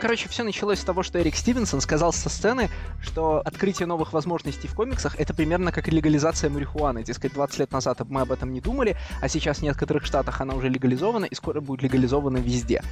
Короче, все началось с того, что Эрик Стивенсон сказал со сцены, что открытие новых возможностей в комиксах это примерно как легализация марихуаны. Дескать, 20 лет назад мы об этом не думали, а сейчас в некоторых штатах она уже легализована и скоро будет легализована везде.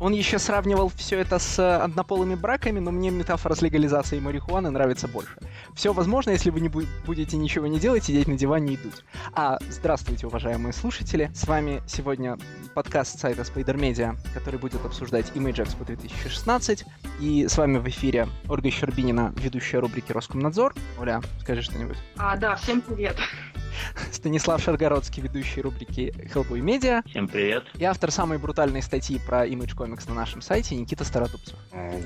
Он еще сравнивал все это с однополыми браками, но мне метафора с легализацией марихуаны нравится больше. Все возможно, если вы не будете ничего не делать, сидеть на диване и дуть. А, здравствуйте, уважаемые слушатели. С вами сегодня подкаст сайта Spider Media, который будет обсуждать Image Expo 2016. И с вами в эфире Ольга Щербинина, ведущая рубрики Роскомнадзор. Оля, скажи что-нибудь. А, да, всем привет. Станислав Шаргородский, ведущий рубрики Hellboy Media. Всем привет. И автор самой брутальной статьи про Image Comics на нашем сайте Никита Стародубцев.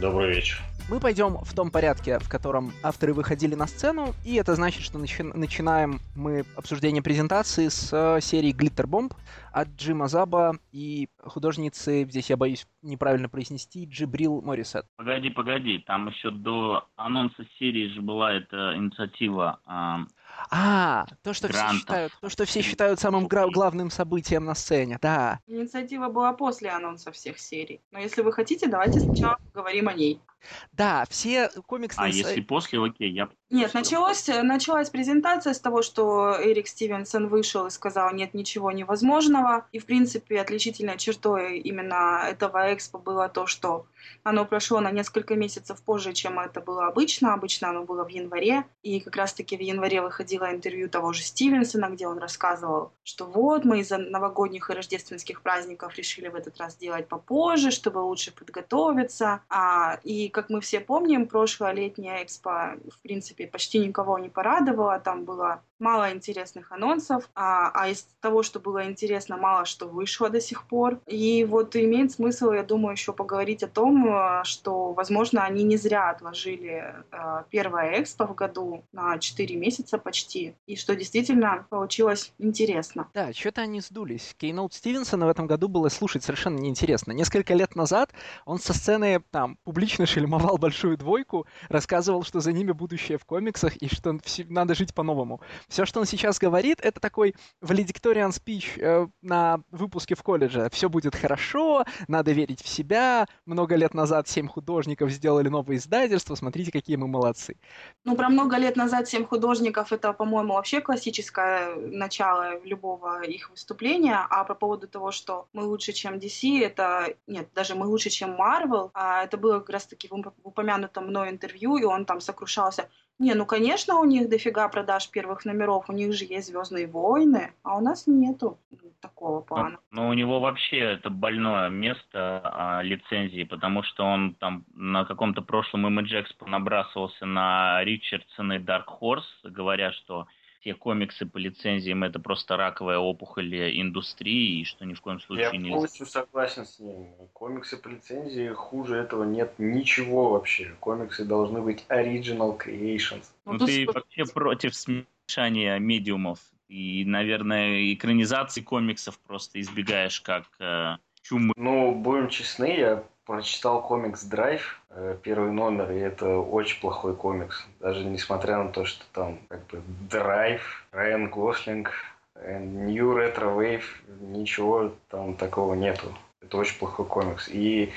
Добрый вечер. Мы пойдем в том порядке, в котором авторы выходили на сцену, и это значит, что начи- начинаем мы обсуждение презентации с э, серии Glitter Bomb от Джима Заба и художницы, здесь я боюсь неправильно произнести, Джибрил Морисет. Погоди, погоди, там еще до анонса серии же была эта инициатива э, а, то, что все считают, то, что все считают самым гра- главным событием на сцене, да. Инициатива была после анонса всех серий. Но если вы хотите, давайте сначала поговорим о ней. Да, все комиксные... А если после, окей, я... Нет, началось, началась презентация с того, что Эрик Стивенсон вышел и сказал, нет ничего невозможного. И, в принципе, отличительной чертой именно этого экспо было то, что оно прошло на несколько месяцев позже, чем это было обычно. Обычно оно было в январе. И как раз-таки в январе выходило интервью того же Стивенсона, где он рассказывал, что вот мы из-за новогодних и рождественских праздников решили в этот раз делать попозже, чтобы лучше подготовиться. А, и, как мы все помним, прошлое летнее экспо, в принципе, почти никого не порадовало. Там было мало интересных анонсов, а, а из того, что было интересно, мало что вышло до сих пор. И вот имеет смысл, я думаю, еще поговорить о том, э, что, возможно, они не зря отложили э, первое экспо в году на 4 месяца почти, и что действительно получилось интересно. Да, что-то они сдулись. Кейноут Стивенсона в этом году было слушать совершенно неинтересно. Несколько лет назад он со сцены там публично шельмовал большую двойку, рассказывал, что за ними будущее в комиксах и что надо жить по-новому. Все, что он сейчас говорит, это такой valedictorian speech э, на выпуске в колледже. Все будет хорошо, надо верить в себя. Много лет назад семь художников сделали новое издательство, смотрите, какие мы молодцы. Ну, про много лет назад семь художников, это, по-моему, вообще классическое начало любого их выступления. А по поводу того, что мы лучше, чем DC, это... Нет, даже мы лучше, чем Marvel. А это было как раз-таки в упомянутом мной интервью, и он там сокрушался не, ну, конечно, у них дофига продаж первых номеров, у них же есть «Звездные войны», а у нас нету такого плана. Но, но у него вообще это больное место а, лицензии, потому что он там на каком-то прошлом Image Expo набрасывался на Ричардсона и Dark Horse, говоря, что все комиксы по лицензиям это просто раковая опухоль индустрии, и что ни в коем случае Я нельзя. Я полностью согласен с ним. Комиксы по лицензии хуже этого нет ничего вообще. Комиксы должны быть original creations. Ну, ну ты вообще против смешания медиумов и, наверное, экранизации комиксов просто избегаешь как э, чумы. Ну, будем честны, я прочитал комикс «Драйв», первый номер, и это очень плохой комикс. Даже несмотря на то, что там как бы «Драйв», Райан Гослинг, New Retro Wave, ничего там такого нету. Это очень плохой комикс. И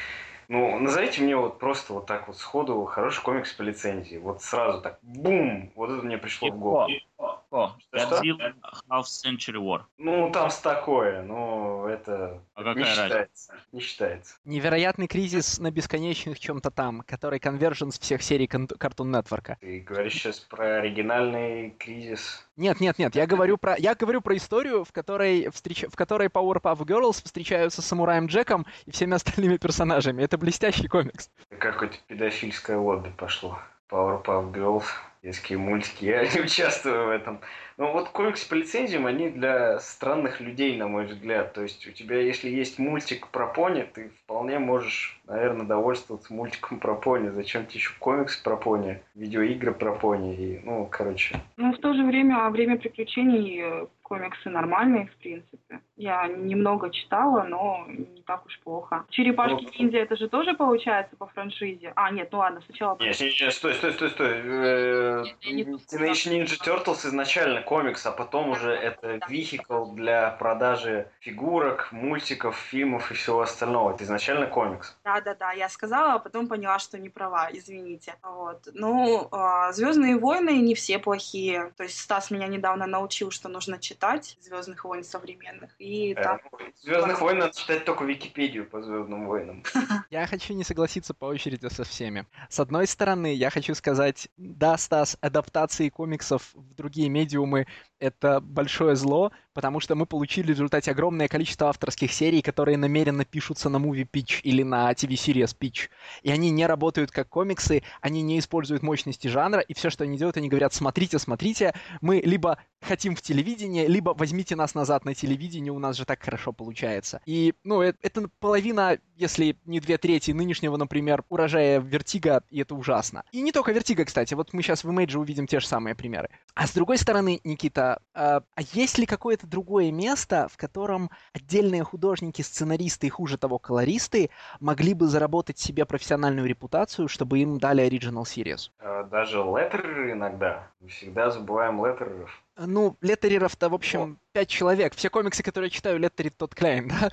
ну, назовите мне вот просто вот так вот сходу хороший комикс по лицензии. Вот сразу так, бум! Вот это мне пришло в голову. О, Godzilla Half Century War. Ну, там с такое, но это а какая не считается. Не считается. Невероятный кризис на бесконечных чем-то там, который конверженс всех серий Cartoon Network. Ты говоришь сейчас про оригинальный кризис? Нет, нет, нет, я говорю про, я говорю про историю, в которой, встреч... в которой Powerpuff Girls встречаются с самураем Джеком и всеми остальными персонажами. Это блестящий комикс. Какое-то педофильское лобби пошло. Powerpuff Girls детские мультики. Я не участвую в этом. Но вот комиксы по лицензиям, они для странных людей, на мой взгляд. То есть у тебя, если есть мультик про пони, ты вполне можешь, наверное, довольствоваться мультиком про пони. Зачем тебе еще комикс про пони, видеоигры про пони? И, ну, короче. Ну, в то же время, время приключений э, комиксы нормальные, в принципе. Я немного читала, но не так уж плохо. Черепашки ну, ниндзя это же тоже получается по франшизе. А, нет, ну ладно, сначала... Нет, нет, нет, стой, стой, стой, стой. Э, Teenage Ninja Turtles изначально комикс, а потом уже это вихикл для продажи фигурок, мультиков, фильмов и всего остального. Это изначально комикс. Да-да-да, я сказала, а потом поняла, что не права, извините. Вот. Ну, а, Звездные войны не все плохие. То есть Стас меня недавно научил, что нужно читать Звездных войн современных. И э, там... Звездных войн надо читать только Википедию по Звездным войнам. Я хочу не согласиться по очереди со всеми. С одной стороны, я хочу сказать, да, Стас, адаптации комиксов в другие медиумы — это большое зло, потому что мы получили в результате огромное количество авторских серий, которые намеренно пишутся на movie pitch или на TV series pitch. И они не работают как комиксы, они не используют мощности жанра, и все, что они делают, они говорят, смотрите, смотрите, мы либо хотим в телевидение, либо возьмите нас назад на телевидение, у нас же так хорошо получается. И, ну, это, это половина, если не две трети нынешнего, например, урожая Вертига, и это ужасно. И не только Вертига, кстати, вот мы сейчас в Image увидим те же самые примеры. А с другой стороны, Никита, а, а есть ли какое-то другое место, в котором отдельные художники, сценаристы и, хуже того, колористы могли бы заработать себе профессиональную репутацию, чтобы им дали Original Series? А, даже леттереры иногда. Мы всегда забываем леттереров. Ну, леттереров-то, в общем, пять человек. Все комиксы, которые я читаю, леттерит тот Клейн, да?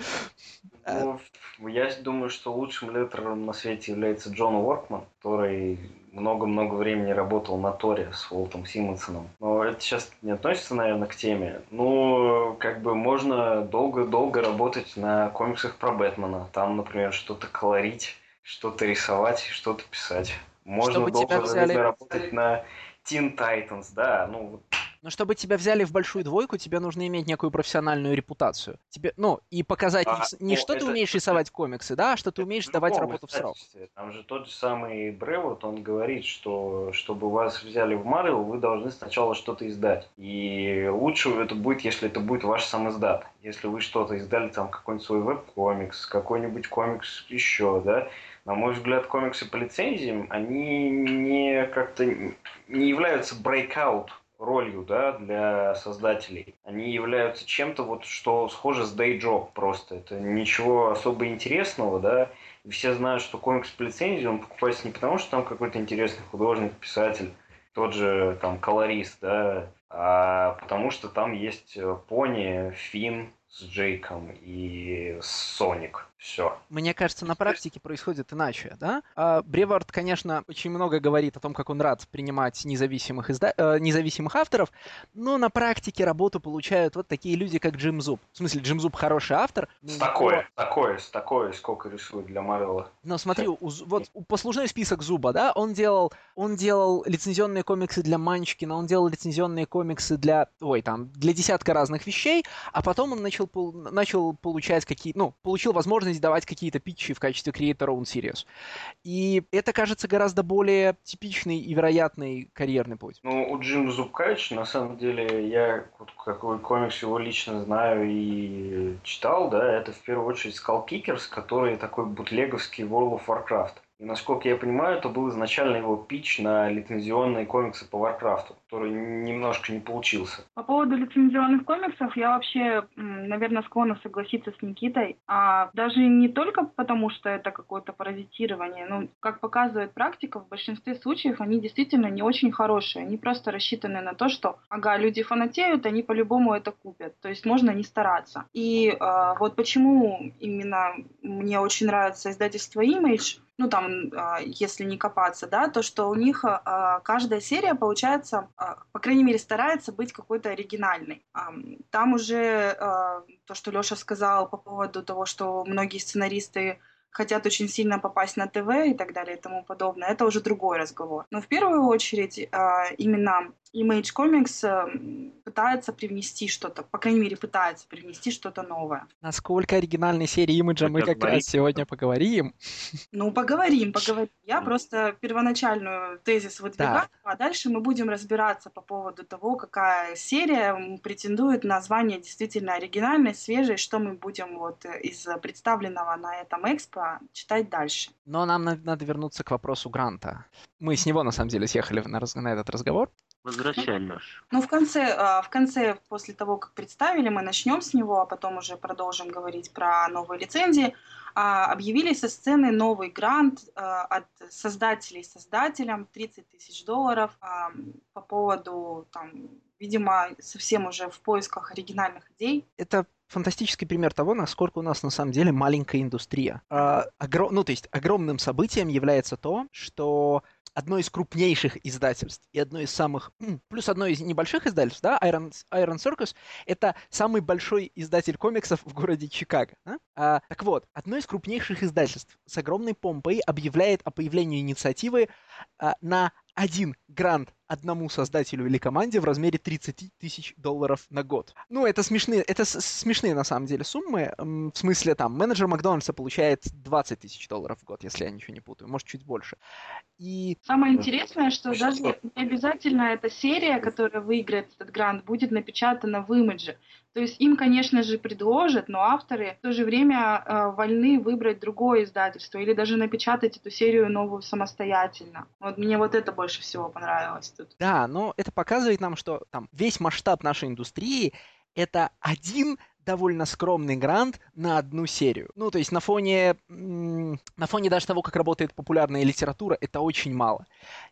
Ну, я думаю, что лучшим леттерером на свете является Джон Уоркман, который много-много времени работал на Торе с Уолтом Симмонсоном. Но это сейчас не относится, наверное, к теме. Ну, как бы можно долго-долго работать на комиксах про Бэтмена. Там, например, что-то колорить, что-то рисовать, что-то писать. Можно Чтобы долго взяли... работать на Teen Titans, да, ну но чтобы тебя взяли в большую двойку, тебе нужно иметь некую профессиональную репутацию. Тебе, ну, и показать а, не, не ну, что это, ты умеешь рисовать комиксы, да, а что ты умеешь давать работу в срок. Там же тот же самый Бревот, он говорит, что чтобы вас взяли в Марвел, вы должны сначала что-то издать. И лучше это будет, если это будет ваш сам издат. Если вы что-то издали, там какой-нибудь свой веб-комикс, какой-нибудь комикс еще, да, на мой взгляд, комиксы по лицензиям, они не как-то не являются breakout ролью да, для создателей. Они являются чем-то, вот, что схоже с Day Job просто. Это ничего особо интересного, да. И все знают, что комикс по лицензии, он покупается не потому, что там какой-то интересный художник, писатель, тот же там колорист, да, а потому что там есть э, Пони, Финн с Джейком и Соник. Все. Мне кажется, на практике происходит иначе, да? А Бревард, конечно, очень много говорит о том, как он рад принимать независимых, изда... э, независимых авторов, но на практике работу получают вот такие люди, как Джим Зуб. В смысле, Джим Зуб хороший автор. С такое, но... такое, с такое, сколько рисует для Марвела. Но смотри, у, вот послужной список Зуба, да, он делал, он делал лицензионные комиксы для Манчкина, он делал лицензионные комиксы для, ой, там, для десятка разных вещей, а потом он начал, начал получать какие, ну, получил возможность возможность давать какие-то питчи в качестве Creator Own Series. И это кажется гораздо более типичный и вероятный карьерный путь. Ну, у Джима Зубкавича, на самом деле, я какой комикс его лично знаю и читал, да, это в первую очередь Skull Kickers, который такой бутлеговский World of Warcraft. И насколько я понимаю, это был изначально его pitch на лицензионные комиксы по Варкрафту, который немножко не получился. По поводу лицензионных комиксов я вообще, наверное, склонна согласиться с Никитой. А даже не только потому, что это какое-то паразитирование. Ну, как показывает практика, в большинстве случаев они действительно не очень хорошие. Они просто рассчитаны на то, что, ага, люди фанатеют, они по-любому это купят. То есть можно не стараться. И э, вот почему именно мне очень нравится издательство Image, ну там, а, если не копаться, да, то что у них а, каждая серия получается, а, по крайней мере, старается быть какой-то оригинальной. Там уже то, что Леша сказал по поводу того, что многие сценаристы хотят очень сильно попасть на ТВ и так далее и тому подобное, это уже другой разговор. Но в первую очередь именно Image Comics э, пытается привнести что-то, по крайней мере, пытается привнести что-то новое. Насколько оригинальной серии Имиджа мы как раз сегодня поговорим. Ну, поговорим, поговорим. Я просто первоначальную тезис выдвигаю, да. а дальше мы будем разбираться по поводу того, какая серия претендует на звание действительно оригинальной, свежей, что мы будем вот из представленного на этом экспо читать дальше. Но нам надо вернуться к вопросу Гранта. Мы с него, на самом деле, съехали на, на этот разговор. Возвращай, Леш. Ну, в конце, а, в конце, после того, как представили, мы начнем с него, а потом уже продолжим говорить про новые лицензии. А, объявили со сцены новый грант а, от создателей создателям 30 тысяч долларов по поводу, там, видимо, совсем уже в поисках оригинальных идей. Это фантастический пример того, насколько у нас на самом деле маленькая индустрия. А, огром... Ну, то есть огромным событием является то, что одно из крупнейших издательств и одно из самых... Плюс одно из небольших издательств, да, Iron, Iron Circus, это самый большой издатель комиксов в городе Чикаго. Да? А, так вот, одно из крупнейших издательств с огромной помпой объявляет о появлении инициативы а, на один грант одному создателю или команде в размере 30 тысяч долларов на год. Ну, это смешные, это смешные на самом деле суммы. В смысле, там, менеджер Макдональдса получает 20 тысяч долларов в год, если я ничего не путаю, может, чуть больше. И... Самое интересное, что Что? даже не обязательно эта серия, которая выиграет этот грант, будет напечатана в имидже. То есть им, конечно же, предложат, но авторы в то же время э, вольны выбрать другое издательство или даже напечатать эту серию новую самостоятельно. Вот мне вот это больше всего понравилось тут. Да, но это показывает нам, что там весь масштаб нашей индустрии это один довольно скромный грант на одну серию. Ну, то есть на фоне, на фоне даже того, как работает популярная литература, это очень мало.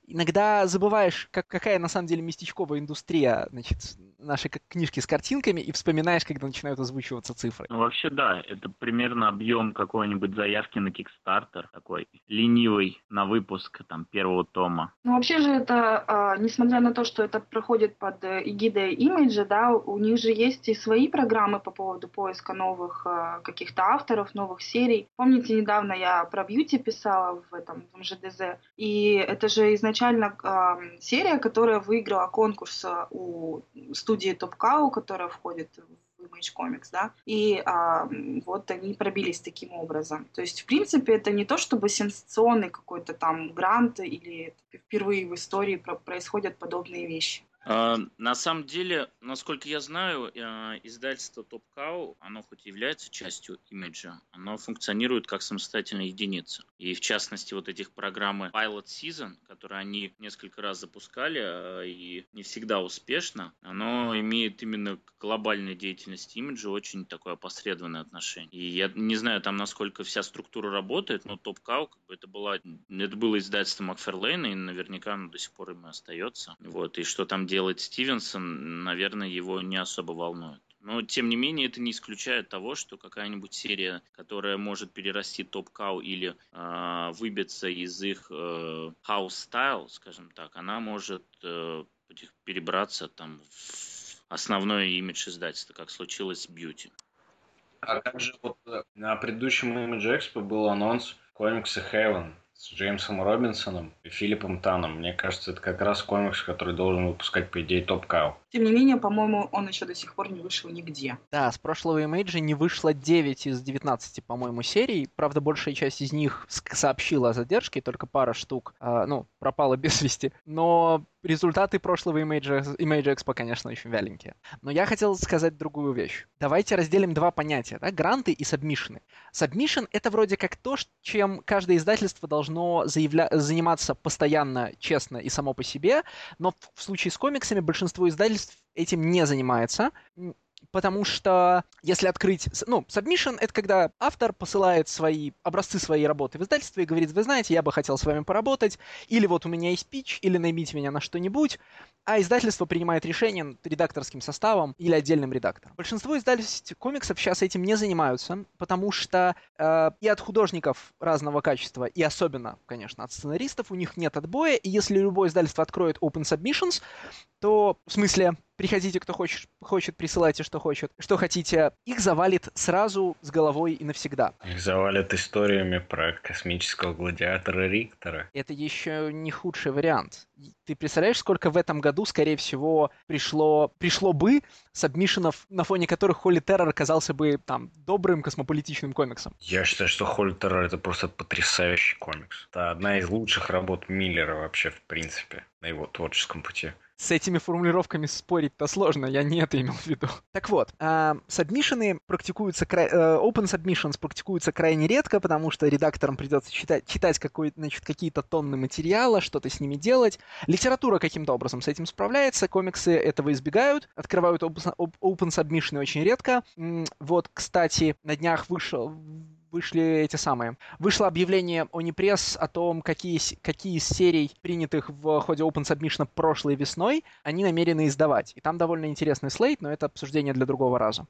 Иногда забываешь, как, какая на самом деле местечковая индустрия, значит, нашей книжки с картинками, и вспоминаешь, когда начинают озвучиваться цифры. Ну, вообще, да, это примерно объем какой-нибудь заявки на Kickstarter, такой ленивый на выпуск там первого тома. Ну, вообще же это, а, несмотря на то, что это проходит под э, эгидой имиджа, да, у них же есть и свои программы по поводу поиска новых э, каких-то авторов, новых серий. Помните, недавно я про бьюти писала в этом в МЖДЗ, и это же изначально серия, которая выиграла конкурс э, у студии Top Cow, которая входит в Image Comics, да, и а, вот они пробились таким образом. То есть, в принципе, это не то, чтобы сенсационный какой-то там грант или впервые в истории происходят подобные вещи. А, на самом деле, насколько я знаю, а, издательство Top Cow, оно хоть и является частью имиджа, оно функционирует как самостоятельная единица. И в частности, вот этих программы Pilot Season, которые они несколько раз запускали, а, и не всегда успешно, оно имеет именно к глобальной деятельности имиджа очень такое опосредованное отношение. И я не знаю там, насколько вся структура работает, но Top Cow, как бы это, была, это было издательство Макферлейна, и наверняка оно до сих пор им и остается. Вот, и что там делает Стивенсон, наверное, его не особо волнует. Но, тем не менее, это не исключает того, что какая-нибудь серия, которая может перерасти Топ Кау или э, выбиться из их э, house style, скажем так, она может э, перебраться там в основной имидж издательства, как случилось с Beauty. А также вот э, на предыдущем Image Expo был анонс комикса Heaven с Джеймсом Робинсоном и Филиппом Таном. Мне кажется, это как раз комикс, который должен выпускать, по идее, Топ Кау. Тем не менее, по-моему, он еще до сих пор не вышел нигде. Да, с прошлого имейджа не вышло 9 из 19, по-моему, серий. Правда, большая часть из них сообщила о задержке, только пара штук, э, ну, пропала без вести. Но результаты прошлого Image, Image Expo, конечно, очень вяленькие. Но я хотел сказать другую вещь. Давайте разделим два понятия, да, гранты и сабмишины. Сабмишин — это вроде как то, чем каждое издательство должно заявля... заниматься постоянно, честно и само по себе, но в случае с комиксами большинство издательств этим не занимается потому что если открыть... Ну, submission — это когда автор посылает свои образцы своей работы в издательство и говорит, вы знаете, я бы хотел с вами поработать, или вот у меня есть пич, или наймите меня на что-нибудь, а издательство принимает решение редакторским составом или отдельным редактором. Большинство издательств комиксов сейчас этим не занимаются, потому что э, и от художников разного качества, и особенно, конечно, от сценаристов у них нет отбоя, и если любое издательство откроет Open Submissions, то, в смысле, приходите, кто хочет, хочет, присылайте, что хочет, что хотите, их завалит сразу с головой и навсегда. Их завалят историями про космического гладиатора Риктора. Это еще не худший вариант. Ты представляешь, сколько в этом году, скорее всего, пришло, пришло бы сабмишенов, на фоне которых Холли Террор оказался бы там добрым космополитичным комиксом? Я считаю, что Холли Террор это просто потрясающий комикс. Это одна из лучших работ Миллера вообще, в принципе, на его творческом пути. С этими формулировками спорить-то сложно, я не это имел в виду. Так вот, э, сабмишины практикуются, э, open submissions практикуются крайне редко, потому что редакторам придется читать, читать какой, значит, какие-то тонны материала, что-то с ними делать. Литература каким-то образом с этим справляется, комиксы этого избегают, открывают open, open очень редко. Вот, кстати, на днях вышел вышли эти самые. Вышло объявление о непресс о том, какие, какие из серий, принятых в ходе Open Submission прошлой весной, они намерены издавать. И там довольно интересный слейт, но это обсуждение для другого раза.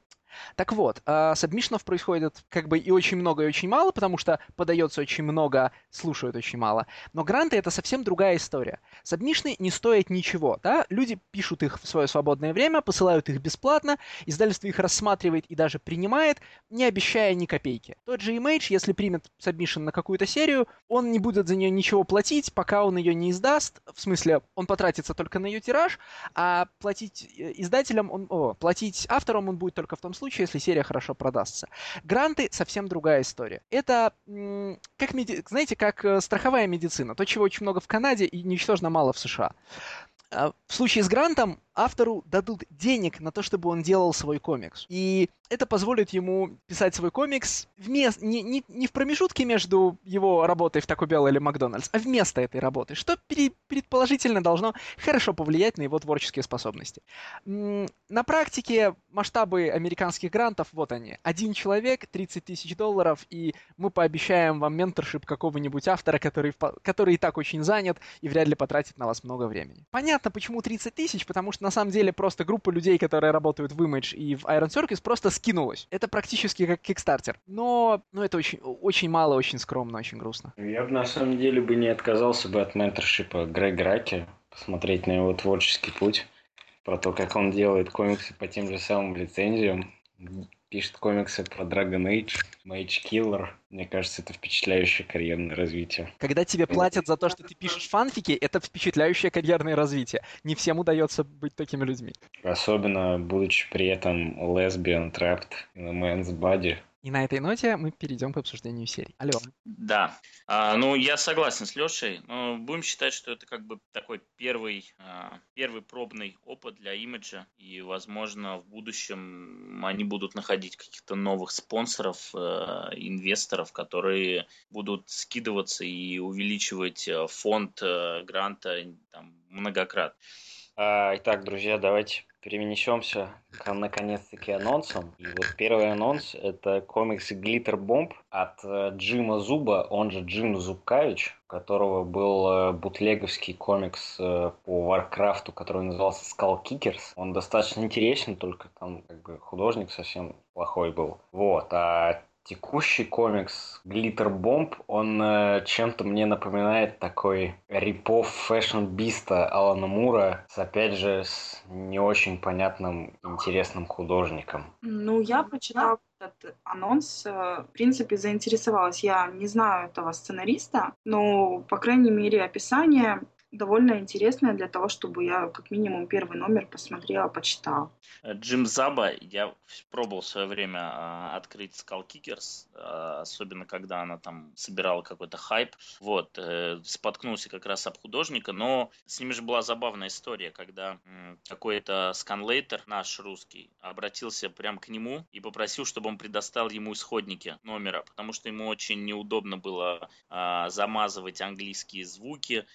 Так вот, э, сабмишнов происходит как бы и очень много, и очень мало, потому что подается очень много, слушают очень мало. Но гранты — это совсем другая история. Submission ы не стоят ничего, да? Люди пишут их в свое свободное время, посылают их бесплатно, издательство их рассматривает и даже принимает, не обещая ни копейки. Тот же Image, если примет submission на какую-то серию, он не будет за нее ничего платить, пока он ее не издаст. В смысле, он потратится только на ее тираж, а платить э, издателям, он, о, платить авторам он будет только в том случае, случае, если серия хорошо продастся. Гранты совсем другая история. Это, как, меди... знаете, как э, страховая медицина. То, чего очень много в Канаде и ничтожно мало в США. А, в случае с грантом автору дадут денег на то, чтобы он делал свой комикс. И это позволит ему писать свой комикс вместо, не, не, не в промежутке между его работой в Taco Bell или Макдональдс, а вместо этой работы, что пере, предположительно должно хорошо повлиять на его творческие способности. На практике масштабы американских грантов, вот они. Один человек, 30 тысяч долларов, и мы пообещаем вам менторшип какого-нибудь автора, который, который и так очень занят и вряд ли потратит на вас много времени. Понятно, почему 30 тысяч, потому что на самом деле просто группа людей, которые работают в Image и в Iron Circus, просто скинулась. Это практически как Kickstarter. Но, но это очень, очень мало, очень скромно, очень грустно. Я бы на самом деле бы не отказался бы от менторшипа Грега Раки, посмотреть на его творческий путь, про то, как он делает комиксы по тем же самым лицензиям пишет комиксы про Dragon Age, Mage Killer. Мне кажется, это впечатляющее карьерное развитие. Когда тебе платят за то, что ты пишешь фанфики, это впечатляющее карьерное развитие. Не всем удается быть такими людьми. Особенно, будучи при этом lesbian, trapped in a man's body. И на этой ноте мы перейдем к обсуждению серии. Алло. Да. А, ну, я согласен с Лешей. Но будем считать, что это как бы такой первый, а, первый пробный опыт для имиджа. И, возможно, в будущем они будут находить каких-то новых спонсоров, а, инвесторов, которые будут скидываться и увеличивать а, фонд а, гранта там, многократно. А, итак, друзья, давайте перенесемся к наконец-таки анонсам. И вот первый анонс – это комикс Glitter Bomb от э, Джима Зуба, он же Джим Зубкавич, у которого был э, бутлеговский комикс э, по Варкрафту, который назывался Skull Kickers. Он достаточно интересен, только там как бы художник совсем плохой был. Вот, а Текущий комикс Glitter Bomb, он э, чем-то мне напоминает такой rip-off Fashion Beast а Алана Мура с, опять же, с не очень понятным, интересным художником. Ну, я прочитала этот анонс, э, в принципе, заинтересовалась. Я не знаю этого сценариста, но, по крайней мере, описание довольно интересная для того, чтобы я как минимум первый номер посмотрела, почитала. Джим Заба, я пробовал в свое время а, открыть Skull Kickers, а, особенно когда она там собирала какой-то хайп. Вот, э, споткнулся как раз об художника, но с ними же была забавная история, когда какой-то сканлейтер, наш русский, обратился прямо к нему и попросил, чтобы он предоставил ему исходники номера, потому что ему очень неудобно было а, замазывать английские звуки,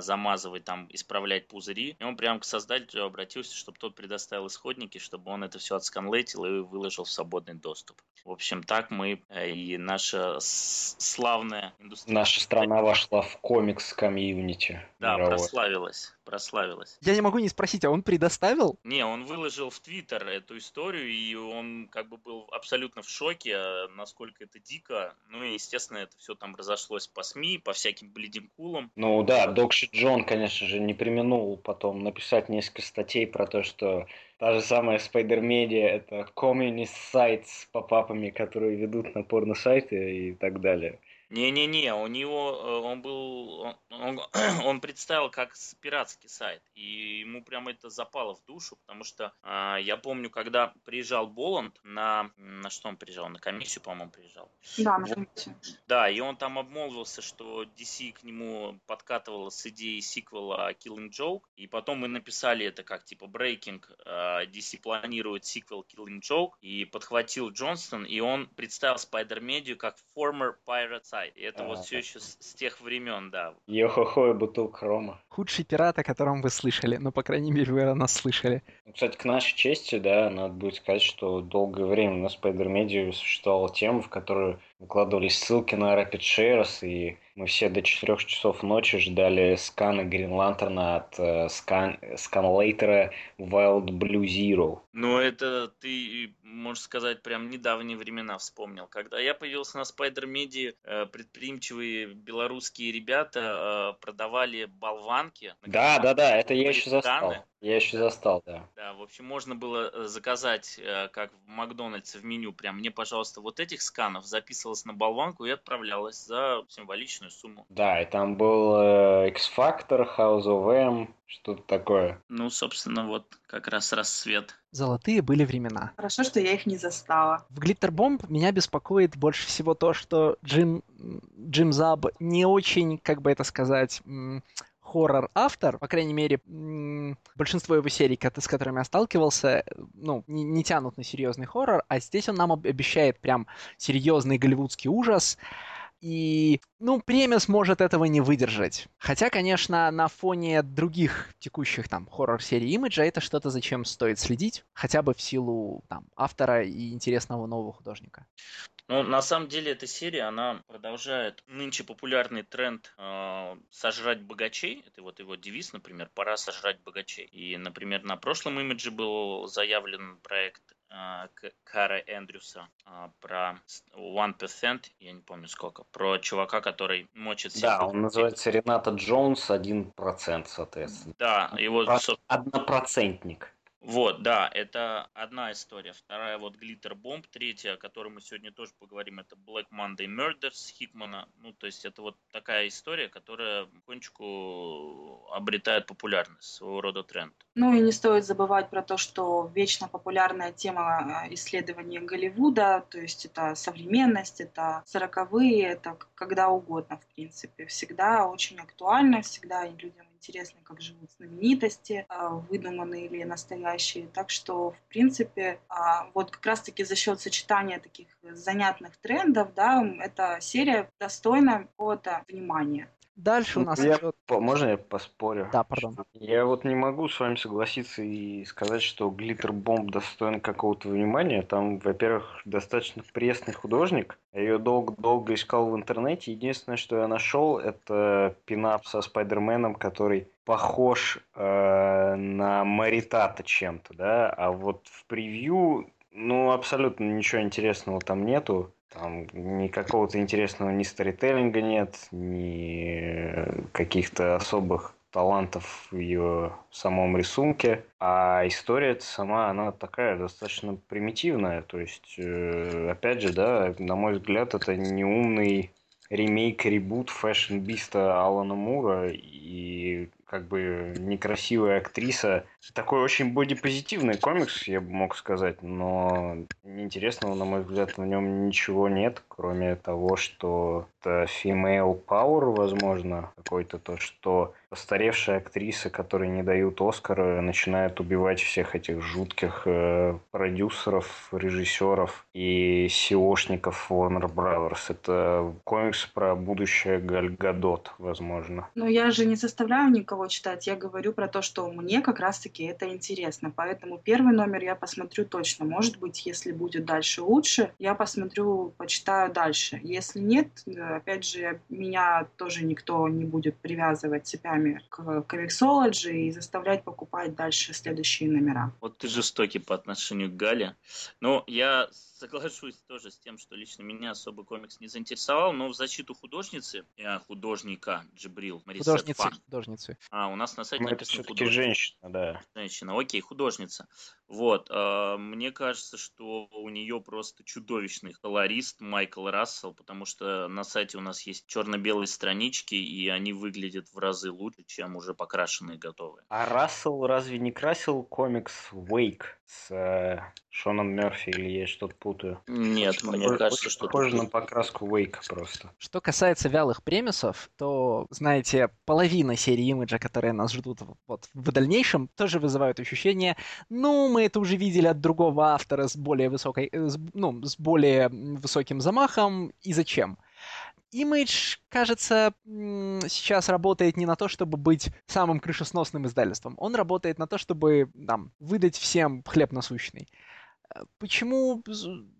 замазывать, там, исправлять пузыри. И он прямо к создателю обратился, чтобы тот предоставил исходники, чтобы он это все отсканлейтил и выложил в свободный доступ. В общем, так мы э, и наша славная индустрия... Наша страна вошла в комикс-комьюнити. Да, мировой. прославилась прославилась. Я не могу не спросить, а он предоставил? Не, он выложил в Твиттер эту историю, и он как бы был абсолютно в шоке, а насколько это дико. Ну и, естественно, это все там разошлось по СМИ, по всяким блединкулам. Ну да, Докши Джон, конечно же, не применул потом написать несколько статей про то, что Та же самая Spider Media — это communist сайт с попапами, которые ведут на порно-сайты и так далее. Не-не-не, у него э, он был, он, он, представил как пиратский сайт, и ему прям это запало в душу, потому что э, я помню, когда приезжал Боланд на, на что он приезжал, на комиссию, по-моему, приезжал. Да, на комиссию. Да, и он там обмолвился, что DC к нему подкатывала с идеей сиквела Killing Joke, и потом мы написали это как типа Breaking, э, DC планирует сиквел Killing Joke, и подхватил Джонстон, и он представил Spider-Media как former pirate site и это а, вот все еще с, с тех времен, да. Йо-хо-хо и бутылка рома. Худший пират, о котором вы слышали. Ну, по крайней мере, вы о нас слышали. Кстати, к нашей чести, да, надо будет сказать, что долгое время на Spider Media существовала тема, в которой выкладывались ссылки на Rapid Shares, и мы все до 4 часов ночи ждали скана Green Lantern от э, скан, сканлейтера Wild Blue Zero. Ну, это ты, можно сказать, прям недавние времена вспомнил. Когда я появился на Spider Media, э, предприимчивые белорусские ребята э, продавали болванки. Да, да, да, это я еще застал. Я еще застал, да. Да, в общем, можно было э, заказать, э, как в Макдональдсе в меню, прям мне, пожалуйста, вот этих сканов, записывалось на болванку и отправлялось за символичную сумму. Да, и там был э, X-Factor, House of M, что-то такое. Ну, собственно, вот как раз рассвет. Золотые были времена. Хорошо, что я их не застала. В Глиттербомб меня беспокоит больше всего то, что Джим, Джим Заб не очень, как бы это сказать, хоррор-автор, по крайней мере, большинство его серий, с которыми я сталкивался, ну, не, не тянут на серьезный хоррор, а здесь он нам обещает прям серьезный голливудский ужас, и, ну, премис может этого не выдержать. Хотя, конечно, на фоне других текущих там хоррор-серий имиджа это что-то, зачем стоит следить, хотя бы в силу там автора и интересного нового художника. Ну, на самом деле, эта серия, она продолжает нынче популярный тренд э, сожрать богачей. Это вот его девиз, например, пора сожрать богачей. И, например, на прошлом имидже был заявлен проект э, Кара Эндрюса э, про 1%, я не помню сколько, про чувака, который мочит всех. Да, он называется Рената Джонс, 1%, соответственно. Да, его... Однопроцентник. Вот, да, это одна история. Вторая вот Glitter Bomb. Третья, о которой мы сегодня тоже поговорим, это Black Monday Murders Хикмана. Ну, то есть это вот такая история, которая кончику обретает популярность, своего рода тренд. Ну и не стоит забывать про то, что вечно популярная тема э, исследования Голливуда, то есть это современность, это сороковые, это когда угодно, в принципе. Всегда очень актуально, всегда людям интересно, как живут знаменитости, а, выдуманные или настоящие. Так что, в принципе, а, вот как раз-таки за счет сочетания таких занятных трендов, да, эта серия достойна какого-то внимания. Дальше у ну, нас я, идет... Можно я поспорю? Да, пардон. Я вот не могу с вами согласиться и сказать, что Глиттер Бомб достоин какого-то внимания. Там, во-первых, достаточно пресный художник. Я ее долго-долго искал в интернете. Единственное, что я нашел, это пинап со Спайдерменом, который похож э, на Маритата чем-то, да. А вот в превью, ну, абсолютно ничего интересного там нету. Там ни какого-то интересного ни сторителлинга нет, ни каких-то особых талантов в ее самом рисунке, а история сама, она такая достаточно примитивная, то есть, э, опять же, да, на мой взгляд, это неумный ремейк, ребут Fashion Beast а Алана Мура, и как бы некрасивая актриса. Такой очень бодипозитивный комикс, я бы мог сказать, но интересного, на мой взгляд, в нем ничего нет, кроме того, что это female power, возможно, какой-то то, что постаревшая актриса, которые не дают Оскара, начинает убивать всех этих жутких э, продюсеров, режиссеров и CEO шников Warner Brothers. Это комикс про будущее Галь Гадот, возможно. Но я же не составляю никого читать, я говорю про то, что мне как раз-таки это интересно. Поэтому первый номер я посмотрю точно. Может быть, если будет дальше лучше, я посмотрю, почитаю дальше. Если нет, опять же, меня тоже никто не будет привязывать цепями к комиксологи и заставлять покупать дальше следующие номера. Вот ты жестокий по отношению к Гале. Ну, я соглашусь тоже с тем, что лично меня особо комикс не заинтересовал, но в защиту художницы, э, художника Джибрил, Художницы, Фан. художницы. А, у нас на сайте ну, написано это все-таки женщина, да. Женщина, окей, художница. Вот, э, мне кажется, что у нее просто чудовищный колорист Майкл Рассел, потому что на сайте у нас есть черно-белые странички, и они выглядят в разы лучше, чем уже покрашенные готовые. А Рассел разве не красил комикс Wake с э, Шоном Мерфи или я что-то путаю? Нет, очень мне кажется, что... Похоже на покраску Wake просто. Что касается вялых премисов, то, знаете, половина серии имиджа, которые нас ждут вот в дальнейшем, тоже вызывают ощущение, ну, мы это уже видели от другого автора с более высокой, э, с, ну, с более высоким замахом, и зачем? Image, кажется, сейчас работает не на то, чтобы быть самым крышесносным издательством. Он работает на то, чтобы там, выдать всем хлеб насущный. Почему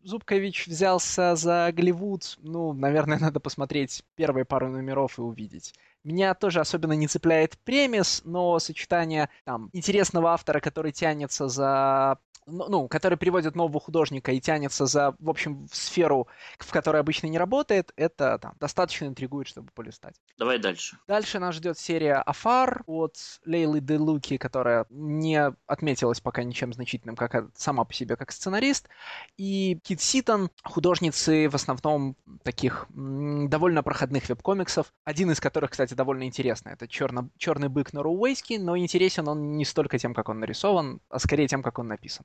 Зубкович взялся за Голливуд? Ну, наверное, надо посмотреть первые пару номеров и увидеть. Меня тоже особенно не цепляет премис, но сочетание там интересного автора, который тянется за ну, ну, который приводит нового художника и тянется за, в общем, в сферу, в которой обычно не работает, это там достаточно интригует, чтобы полистать. Давай дальше. Дальше нас ждет серия Афар от Лейлы Де Луки, которая не отметилась пока ничем значительным, как сама по себе как сценарист, и Кит Ситон, художницы в основном таких довольно проходных веб-комиксов, один из которых, кстати, довольно интересный. Это черно, черный бык Норуэйский, но интересен он не столько тем, как он нарисован, а скорее тем, как он написан.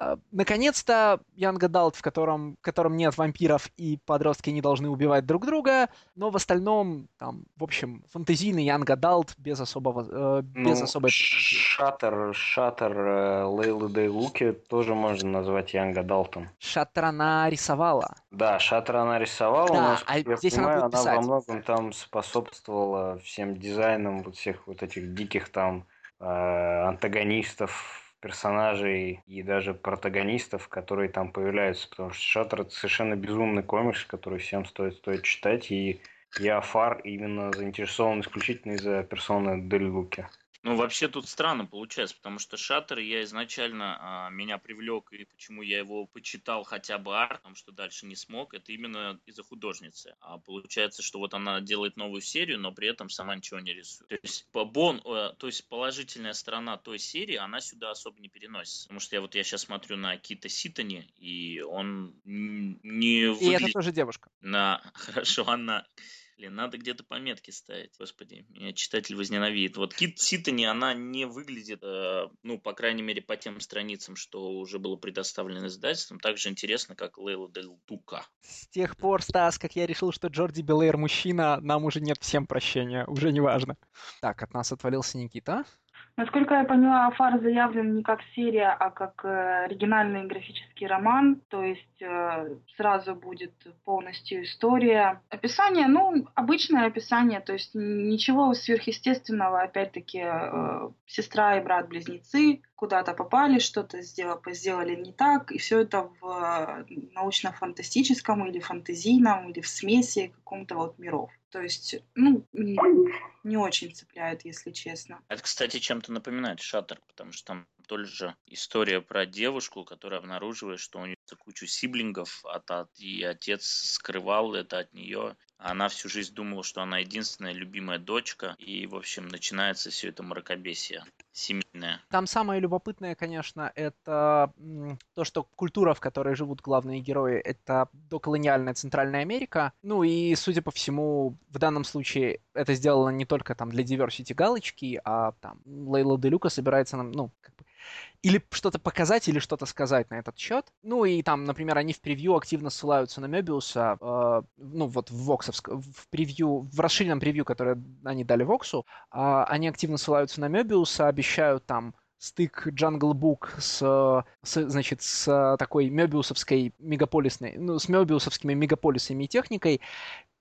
А, наконец-то Young Adult, в котором, в котором нет вампиров и подростки не должны убивать друг друга, но в остальном, там, в общем, фантазийный Young Adult без особого... Э, без ну, особой... Шаттер, Шаттер э, Лейлы Дэй Луки тоже можно назвать Young Adult. Шаттер она рисовала. Да, Шаттер она рисовала, да, но, а я здесь понимаю, она, она во многом там способствовала всем дизайнам вот всех вот этих диких там э, антагонистов персонажей и даже протагонистов, которые там появляются, потому что Шаттер это совершенно безумный комикс, который всем стоит, стоит читать, и я Фар именно заинтересован исключительно из-за персоны Дель Луки. Ну, вообще тут странно получается, потому что Шаттер я изначально, а, меня привлек, и почему я его почитал хотя бы артом, что дальше не смог, это именно из-за художницы. А получается, что вот она делает новую серию, но при этом сама ничего не рисует. То есть, бон, э, то есть положительная сторона той серии, она сюда особо не переносится. Потому что я вот я сейчас смотрю на Кита Ситани, и он не выглядит... И это тоже девушка. На, хорошо, она Блин, надо где-то пометки ставить. Господи, меня читатель возненавидит. Вот Кит Ситани, она не выглядит, э, ну, по крайней мере, по тем страницам, что уже было предоставлено издательством, так же интересно, как Лейла Дель Тука. С тех пор, Стас, как я решил, что Джорди Белэйр мужчина, нам уже нет всем прощения, уже не важно. Так, от нас отвалился Никита. Насколько я поняла, Афар заявлен не как серия, а как э, оригинальный графический роман, то есть э, сразу будет полностью история. Описание, ну, обычное описание, то есть ничего сверхъестественного, опять-таки, э, сестра и брат-близнецы куда-то попали, что-то сделали, сделали не так, и все это в научно-фантастическом или фантазийном, или в смеси каком-то вот миров. То есть, ну, не, не очень цепляет, если честно. Это, кстати, чем-то напоминает Шаттер, потому что там тоже история про девушку, которая обнаруживает, что у нее кучу сиблингов, а и отец скрывал это от нее. Она всю жизнь думала, что она единственная любимая дочка, и, в общем, начинается все это мракобесие семейное. Там самое любопытное, конечно, это то, что культура, в которой живут главные герои, это доколониальная Центральная Америка. Ну и, судя по всему, в данном случае это сделано не только там для diversity галочки, а там Лейла Делюка собирается нам, ну, как бы или что-то показать, или что-то сказать на этот счет. Ну и там, например, они в превью активно ссылаются на Мебиуса, э, ну вот в Воксовск, в превью, в расширенном превью, которое они дали Воксу, э, они активно ссылаются на Мебиуса, обещают там стык Jungle Book с, с значит, с такой мебиусовской мегаполисной, ну, с мебиусовскими мегаполисами и техникой,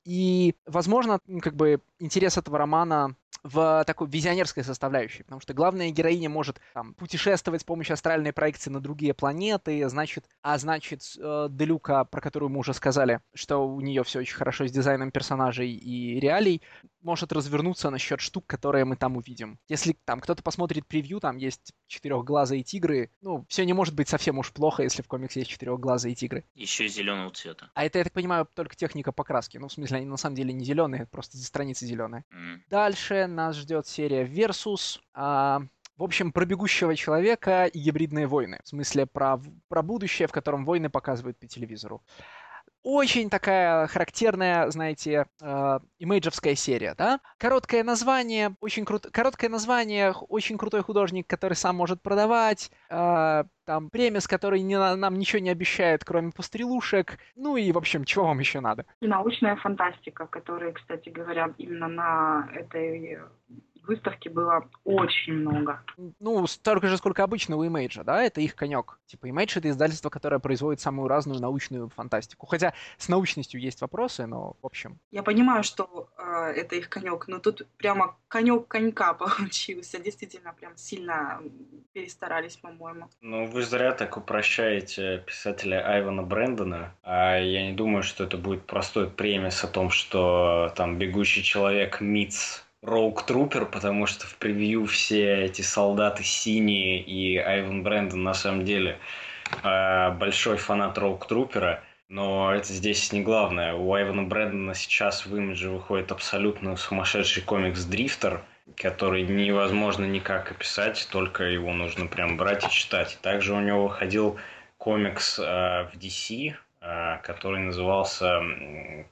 и, возможно, как бы интерес этого романа в такой визионерской составляющей, потому что главная героиня может там, путешествовать с помощью астральной проекции на другие планеты, значит, а значит, э, Делюка, про которую мы уже сказали, что у нее все очень хорошо с дизайном персонажей и реалий, может развернуться насчет штук, которые мы там увидим. Если там кто-то посмотрит превью, там есть четырехглазые тигры, ну, все не может быть совсем уж плохо, если в комиксе есть четырехглазые тигры. Еще и зеленого цвета. А это, я так понимаю, только техника покраски. Ну, в смысле, они на самом деле не зеленые, просто страницы зеленые. Mm. Дальше нас ждет серия Versus. А, в общем, про бегущего человека и гибридные войны. В смысле, про, про будущее, в котором войны показывают по телевизору очень такая характерная, знаете, э, серия, да? Короткое название, очень круто, короткое название, очень крутой художник, который сам может продавать, э, там премис, который не, нам ничего не обещает, кроме пострелушек, ну и, в общем, чего вам еще надо? И научная фантастика, которая, кстати говоря, именно на этой выставки было очень много. Ну, столько же, сколько обычно у Image, да? Это их конек. Типа Image это издательство, которое производит самую разную научную фантастику. Хотя с научностью есть вопросы, но в общем. Я понимаю, что э, это их конек, но тут прямо конек конька получился. Действительно, прям сильно перестарались, по-моему. Ну, вы зря так упрощаете писателя Айвана Брэндона. А я не думаю, что это будет простой премис о том, что там бегущий человек Митц Роук Трупер, потому что в превью все эти солдаты синие, и Айвен Брэндон на самом деле э, большой фанат Роук Трупера. Но это здесь не главное. У Айвана Брэндона сейчас в имидже выходит абсолютно сумасшедший комикс Дрифтер, который невозможно никак описать, только его нужно прям брать и читать. Также у него выходил комикс э, в DC, который назывался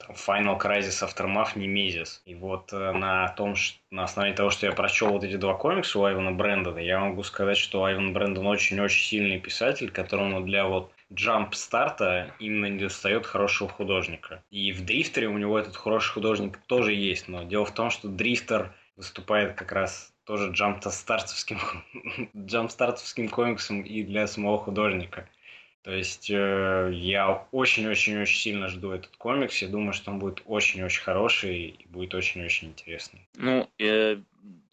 Final Crisis Aftermath Nemesis. И вот э, на том, что, на основе того, что я прочел вот эти два комикса у Айвана Брэндона, я могу сказать, что Айван Брэндон очень-очень сильный писатель, которому для вот джамп старта именно не достает хорошего художника. И в Дрифтере у него этот хороший художник тоже есть, но дело в том, что Дрифтер выступает как раз тоже джамп-стартовским, джамп-стартовским комиксом и для самого художника. То есть э, я очень-очень-очень сильно жду этот комикс. Я думаю, что он будет очень-очень хороший и будет очень-очень интересный. Ну, э,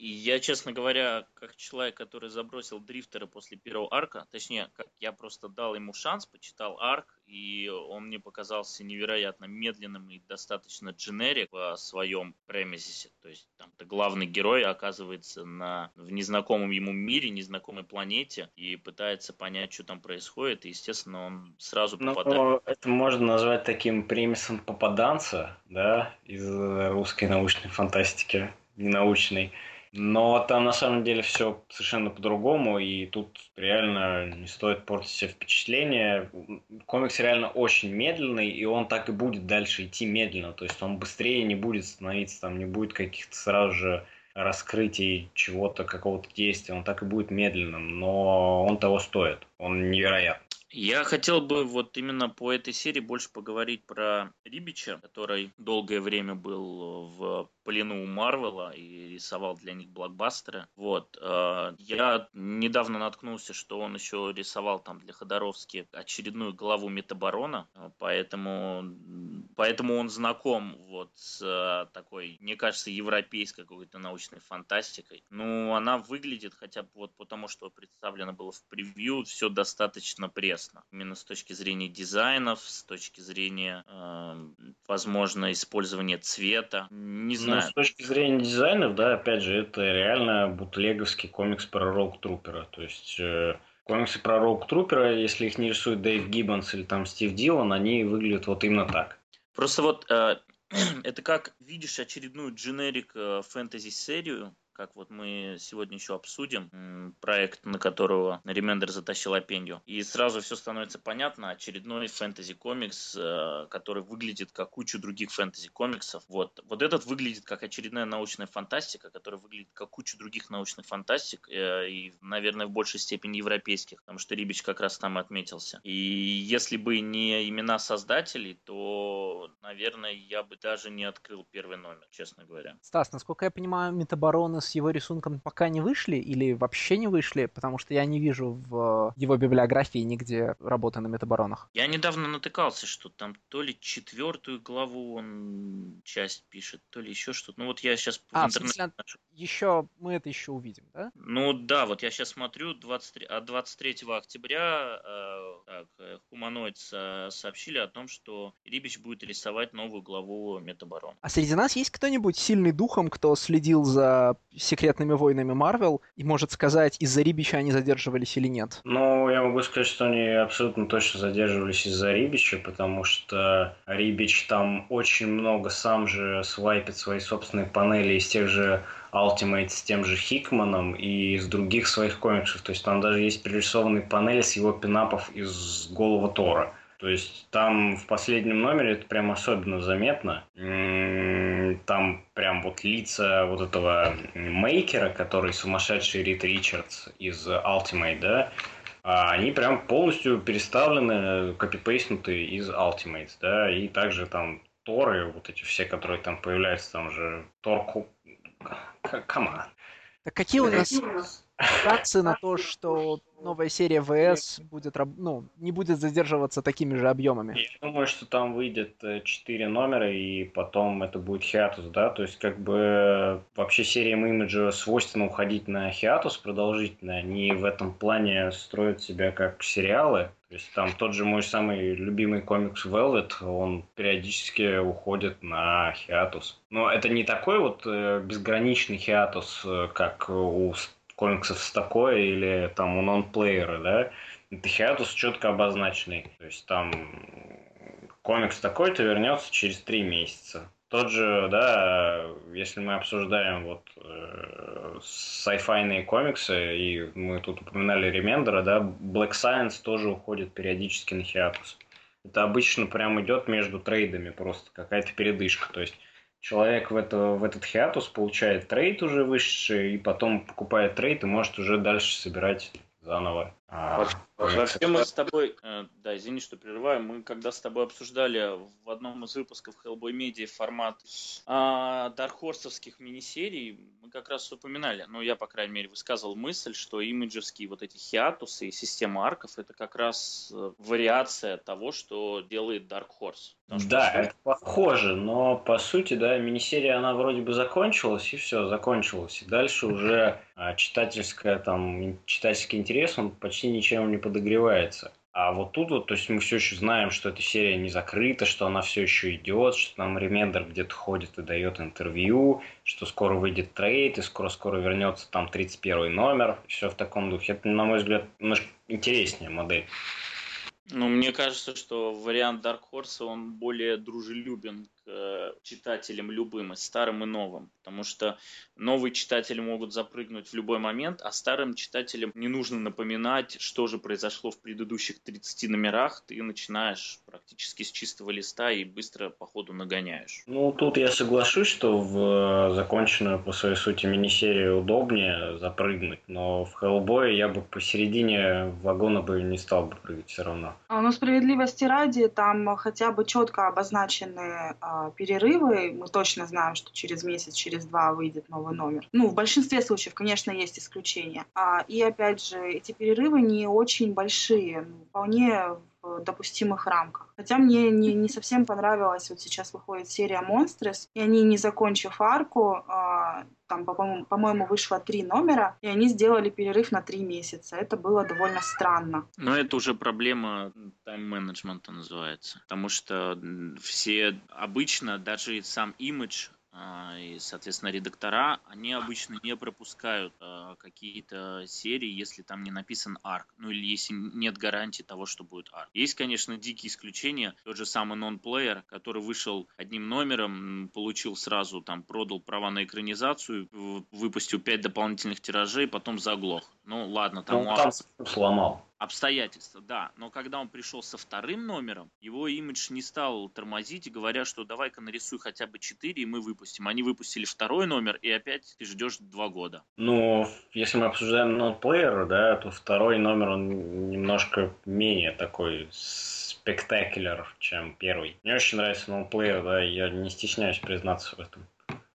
я, честно говоря, как человек, который забросил дрифтера после первого арка, точнее, как я просто дал ему шанс, почитал арк, и он мне показался невероятно медленным и достаточно дженерик в своем премизисе. То есть там-то главный герой оказывается на, в незнакомом ему мире, незнакомой планете, и пытается понять, что там происходит, и, естественно, он сразу ну, попадает. Ну, это можно назвать таким премисом попаданца, да, из русской научной фантастики, ненаучной. Но там на самом деле все совершенно по-другому, и тут реально не стоит портить себе впечатление. Комикс реально очень медленный, и он так и будет дальше идти медленно. То есть он быстрее не будет становиться, там не будет каких-то сразу же раскрытий чего-то, какого-то действия. Он так и будет медленным, но он того стоит. Он невероятный. Я хотел бы вот именно по этой серии больше поговорить про Рибича, который долгое время был в плену у Марвела и рисовал для них блокбастеры. Вот. Э, я недавно наткнулся, что он еще рисовал там для Ходоровски очередную главу Метабарона, э, поэтому, поэтому он знаком вот с э, такой, мне кажется, европейской какой-то научной фантастикой. Ну, она выглядит, хотя бы вот потому, что представлено было в превью, все достаточно пресно. Именно с точки зрения дизайнов, с точки зрения, э, возможно, использования цвета. Не знаю, знаю. Ну, с точки зрения дизайнов, да, опять же, это реально бутлеговский комикс про Роуг Трупера. То есть э, комиксы про Роуг Трупера, если их не рисует Дэйв Гиббонс или там Стив Дилан, они выглядят вот именно так. Просто вот э, это как видишь очередную дженерик э, фэнтези-серию, как вот мы сегодня еще обсудим, проект, на которого Ремендер затащил Опенью. И сразу все становится понятно. Очередной фэнтези-комикс, э, который выглядит как кучу других фэнтези-комиксов. Вот. вот этот выглядит как очередная научная фантастика, которая выглядит как кучу других научных фантастик. Э, и, наверное, в большей степени европейских, потому что Рибич как раз там отметился. И если бы не имена создателей, то, наверное, я бы даже не открыл первый номер, честно говоря. Стас, насколько я понимаю, Метабороны с его рисунком пока не вышли или вообще не вышли, потому что я не вижу в его библиографии нигде работы на Метаборонах. Я недавно натыкался, что там то ли четвертую главу он часть пишет, то ли еще что-то. Ну вот я сейчас а, в интернете... Смысле, еще мы это еще увидим, да? Ну да, вот я сейчас смотрю, 23, от 23 октября э, так, э, Хуманоидс э, сообщили о том, что Рибич будет рисовать новую главу Метаборон. А среди нас есть кто-нибудь сильный духом, кто следил за секретными войнами Марвел и может сказать, из-за Рибича они задерживались или нет? Ну, я могу сказать, что они абсолютно точно задерживались из-за Рибича, потому что Рибич там очень много сам же свайпит свои собственные панели из тех же Ultimate с тем же Хикманом и из других своих комиксов. То есть там даже есть пририсованные панели с его пинапов из голого Тора. То есть там в последнем номере это прям особенно заметно. Там прям вот лица вот этого мейкера, который сумасшедший Рит Ричардс из Ultimate, да, а они прям полностью переставлены, копипейснуты из Ultimate, да, и также там Торы, вот эти все, которые там появляются, там же Тор Come on. Так какие у нас шансы на то, что новая серия VS будет, ну, не будет задерживаться такими же объемами? Я думаю, что там выйдет 4 э, номера, и потом это будет хиатус, да, то есть как бы вообще сериям имиджа свойственно уходить на хиатус продолжительно, они в этом плане строят себя как сериалы, то есть там тот же мой самый любимый комикс Velvet, он периодически уходит на хиатус. Но это не такой вот э, безграничный хиатус, э, как у комиксов с такой или там у нонплеера, да, это четко обозначенный. То есть там комикс такой-то вернется через три месяца. Тот же, да, если мы обсуждаем вот э, сайфайные комиксы, и мы тут упоминали Ремендера, да, Black Science тоже уходит периодически на хиатус. Это обычно прям идет между трейдами, просто какая-то передышка. То есть человек в, это, в этот хиатус получает трейд уже вышедший, и потом покупает трейд и может уже дальше собирать заново. А, Вообще мы с тобой, э, да, извини, что прерываю, мы когда с тобой обсуждали в одном из выпусков Hellboy медиаформат а, Дархорсовских мини-серий, мы как раз упоминали, ну я, по крайней мере, высказывал мысль, что имиджевские вот эти хиатусы и система арков это как раз э, вариация того, что делает Dark Horse. Потому да, что... это похоже, но по сути, да, мини-серия, она вроде бы закончилась, и все, закончилась. И дальше уже а, читательская, там, читательский интерес, он почти ничем не подогревается. А вот тут вот, то есть мы все еще знаем, что эта серия не закрыта, что она все еще идет, что там Ремендер где-то ходит и дает интервью, что скоро выйдет трейд, и скоро-скоро вернется там 31 номер, все в таком духе. Это, на мой взгляд, немножко интереснее модель. Ну, мне кажется, что вариант Dark Horse, он более дружелюбен к э, читателям любым, и старым, и новым. Потому что новые читатели могут запрыгнуть в любой момент, а старым читателям не нужно напоминать, что же произошло в предыдущих 30 номерах. Ты начинаешь практически с чистого листа и быстро по ходу нагоняешь. Ну, тут я соглашусь, что в э, законченную по своей сути мини-серию удобнее запрыгнуть, но в Hellboy я бы посередине вагона бы не стал бы прыгать все равно. А, ну, справедливости ради, там хотя бы четко обозначены перерывы. Мы точно знаем, что через месяц, через два выйдет новый номер. Ну, в большинстве случаев, конечно, есть исключения. А, и опять же, эти перерывы не очень большие, ну, вполне допустимых рамках. Хотя мне не, не совсем понравилась, вот сейчас выходит серия Монстрес, и они, не закончив арку, э, там, по-моему, по-моему, вышло три номера, и они сделали перерыв на три месяца. Это было довольно странно. Но это уже проблема тайм-менеджмента называется. Потому что все обычно, даже сам имидж и, соответственно, редактора, они обычно не пропускают а, какие-то серии, если там не написан арк, ну или если нет гарантии того, что будет арк. Есть, конечно, дикие исключения, тот же самый нон-плеер, который вышел одним номером, получил сразу, там, продал права на экранизацию, выпустил пять дополнительных тиражей, потом заглох. Ну ладно, там... Ну, там сломал. Обстоятельства, да. Но когда он пришел со вторым номером, его имидж не стал тормозить, говоря, что давай-ка нарисуй хотя бы четыре, и мы выпустим. Они выпустили второй номер, и опять ты ждешь два года. Ну, если мы обсуждаем нотплеер, да, то второй номер, он немножко менее такой спектакуляр, чем первый. Мне очень нравится нонплеер, да, я не стесняюсь признаться в этом.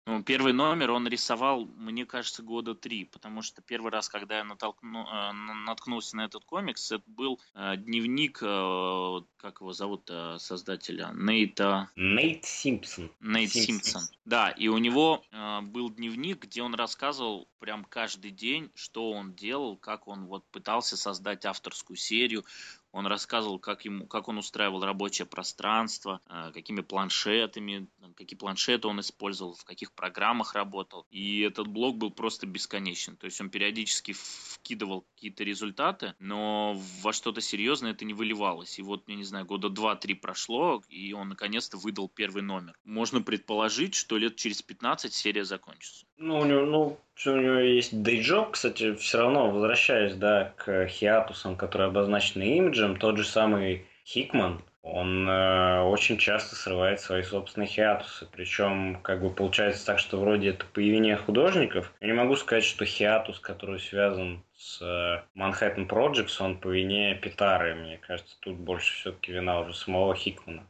Ну, первый номер он рисовал, мне кажется, года три, потому что первый раз, когда я натолкну, э, наткнулся на этот комикс, это был э, дневник, э, как его зовут, создателя, Нейта... Нейт Симпсон. Нейт Симпсон. Да, и у него был дневник, где он рассказывал прям каждый день, что он делал, как он вот пытался создать авторскую серию, он рассказывал, как, ему, как он устраивал рабочее пространство, э, какими планшетами, какие планшеты он использовал, в каких программах работал. И этот блог был просто бесконечен. То есть он периодически вкидывал какие-то результаты, но во что-то серьезное это не выливалось. И вот, я не знаю, года два-три прошло, и он наконец-то выдал первый номер. Можно предположить, что лет через 15 серия закончится. Ну, у него, ну, у него есть дейджоб, кстати, все равно, возвращаясь, да, к хиатусам, которые обозначены имиджем, тот же самый Хикман, он э, очень часто срывает свои собственные хиатусы. Причем, как бы получается так, что вроде это появление художников. Я не могу сказать, что хиатус, который связан с Манхэттен э, Projects, он по вине Питары. Мне кажется, тут больше все-таки вина уже самого Хикмана.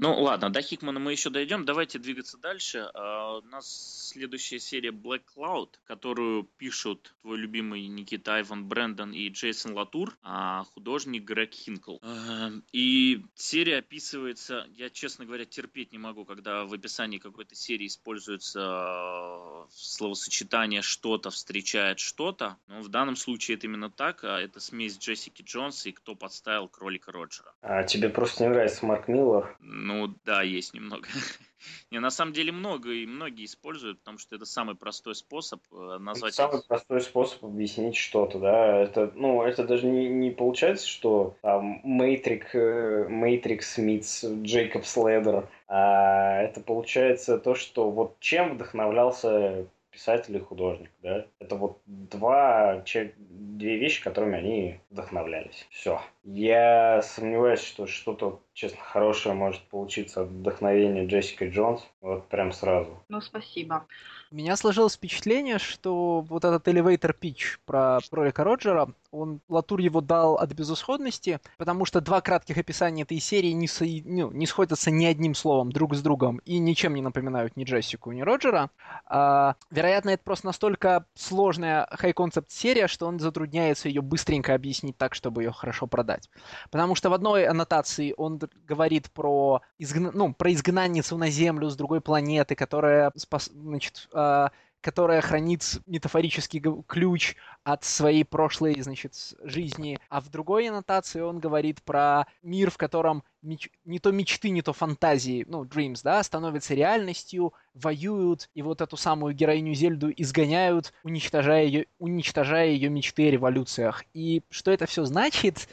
Ну ладно, до Хикмана мы еще дойдем. Давайте двигаться дальше. Uh, у нас следующая серия Black Cloud, которую пишут твой любимый Никита Айван Брэндон и Джейсон Латур, а художник Грег Хинкл. Uh, и серия описывается, я, честно говоря, терпеть не могу, когда в описании какой-то серии используется uh, словосочетание «что-то встречает что-то». Но в данном случае это именно так. А это смесь Джессики Джонс и кто подставил кролика Роджера. А тебе просто не нравится Марк Миллер? Ну да, есть немного. Не, на самом деле много и многие используют, потому что это самый простой способ э, назвать. Это самый простой способ объяснить что-то, да. Это, ну, это даже не, не получается, что там Matrix, Matrix meets Джейкоб Следер, а это получается то, что вот чем вдохновлялся писатель и художник, да. Это вот два, две вещи, которыми они вдохновлялись. Все. Я сомневаюсь, что что-то, честно, хорошее может получиться от вдохновения Джессика Джонс. Вот прям сразу. Ну, спасибо. У меня сложилось впечатление, что вот этот elevator pitch про Ролика Роджера, он, Латур его дал от безысходности, потому что два кратких описания этой серии не, со, ну, не сходятся ни одним словом друг с другом и ничем не напоминают ни Джессику, ни Роджера. А, вероятно, это просто настолько сложная хай-концепт серия, что он затрудняется ее быстренько объяснить так, чтобы ее хорошо продать. Потому что в одной аннотации он говорит про, изгна... ну, про изгнанницу на Землю с другой планеты, которая спас... значит, э, которая хранит метафорический ключ от своей прошлой, значит, жизни. А в другой аннотации он говорит про мир, в котором меч... не то мечты, не то фантазии, ну, dreams, да, становятся реальностью, воюют, и вот эту самую героиню Зельду изгоняют, уничтожая ее, уничтожая ее мечты о революциях. И что это все значит?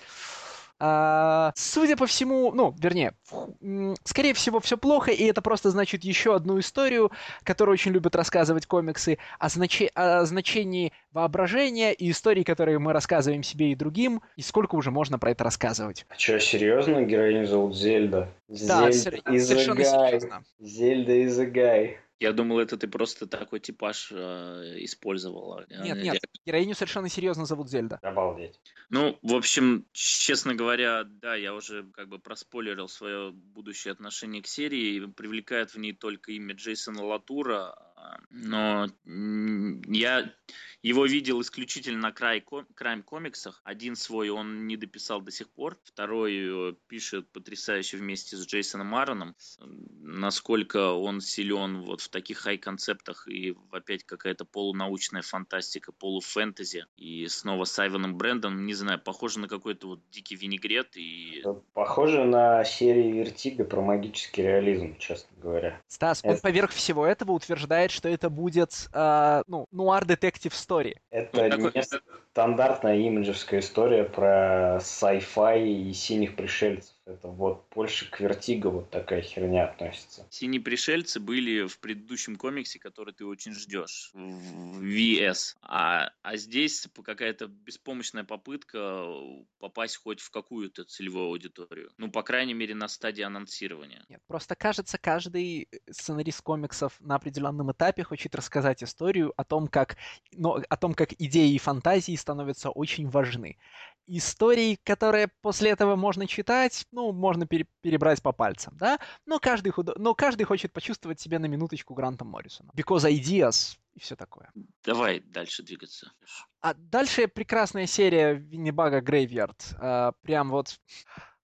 А, судя по всему, ну, вернее, скорее всего, все плохо, и это просто значит еще одну историю, которую очень любят рассказывать комиксы, о, значи... о значении воображения и истории, которые мы рассказываем себе и другим, и сколько уже можно про это рассказывать. А что, серьезно? Героиню зовут Зельда? Да, Зельда совершенно серьезно. Зельда из Гай. Я думал, это ты просто такой типаж э, использовала. Нет, нет, героиню совершенно серьезно зовут Зельда. Обалдеть. Ну, в общем, честно говоря, да, я уже как бы проспойлерил свое будущее отношение к серии. Привлекает в ней только имя Джейсона Латура, но я его видел исключительно на Крайм комиксах. Один свой он не дописал до сих пор, второй э, пишет потрясающе вместе с Джейсоном Аароном. Насколько он силен вот в таких хай-концептах и опять какая-то полунаучная фантастика, полуфэнтези. И снова с Айваном Брэндом, не знаю, похоже на какой-то вот дикий винегрет. И... Похоже на серию Вертига про магический реализм, честно говоря. Стас, он поверх всего этого утверждает, что это будет э, ну, noir detective story. Это ну, не стандартная имиджевская история про sci-fi и синих пришельцев. Это вот больше к Вертиго вот такая херня относится. Синие пришельцы были в предыдущем комиксе, который ты очень ждешь, в VS. А, а здесь какая-то беспомощная попытка попасть хоть в какую-то целевую аудиторию. Ну, по крайней мере, на стадии анонсирования. Нет, просто кажется, каждый сценарист комиксов на определенном этапе хочет рассказать историю о том, как, но, о том, как идеи и фантазии становятся очень важны. Историй, которые после этого можно читать, ну, можно пере- перебрать по пальцам, да? Но каждый, худо... Но каждый хочет почувствовать себя на минуточку Грантом Моррисоном. Because ideas и все такое. Давай дальше двигаться. А дальше прекрасная серия Винни Бага Грейвьярд. А, прям вот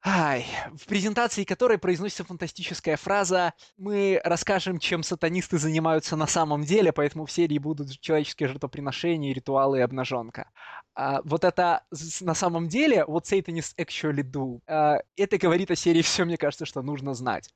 Ай, в презентации которой произносится фантастическая фраза «Мы расскажем, чем сатанисты занимаются на самом деле, поэтому в серии будут человеческие жертвоприношения, ритуалы и обнаженка». А, вот это на самом деле, вот Satanists actually do, а, это говорит о серии все, мне кажется, что нужно знать.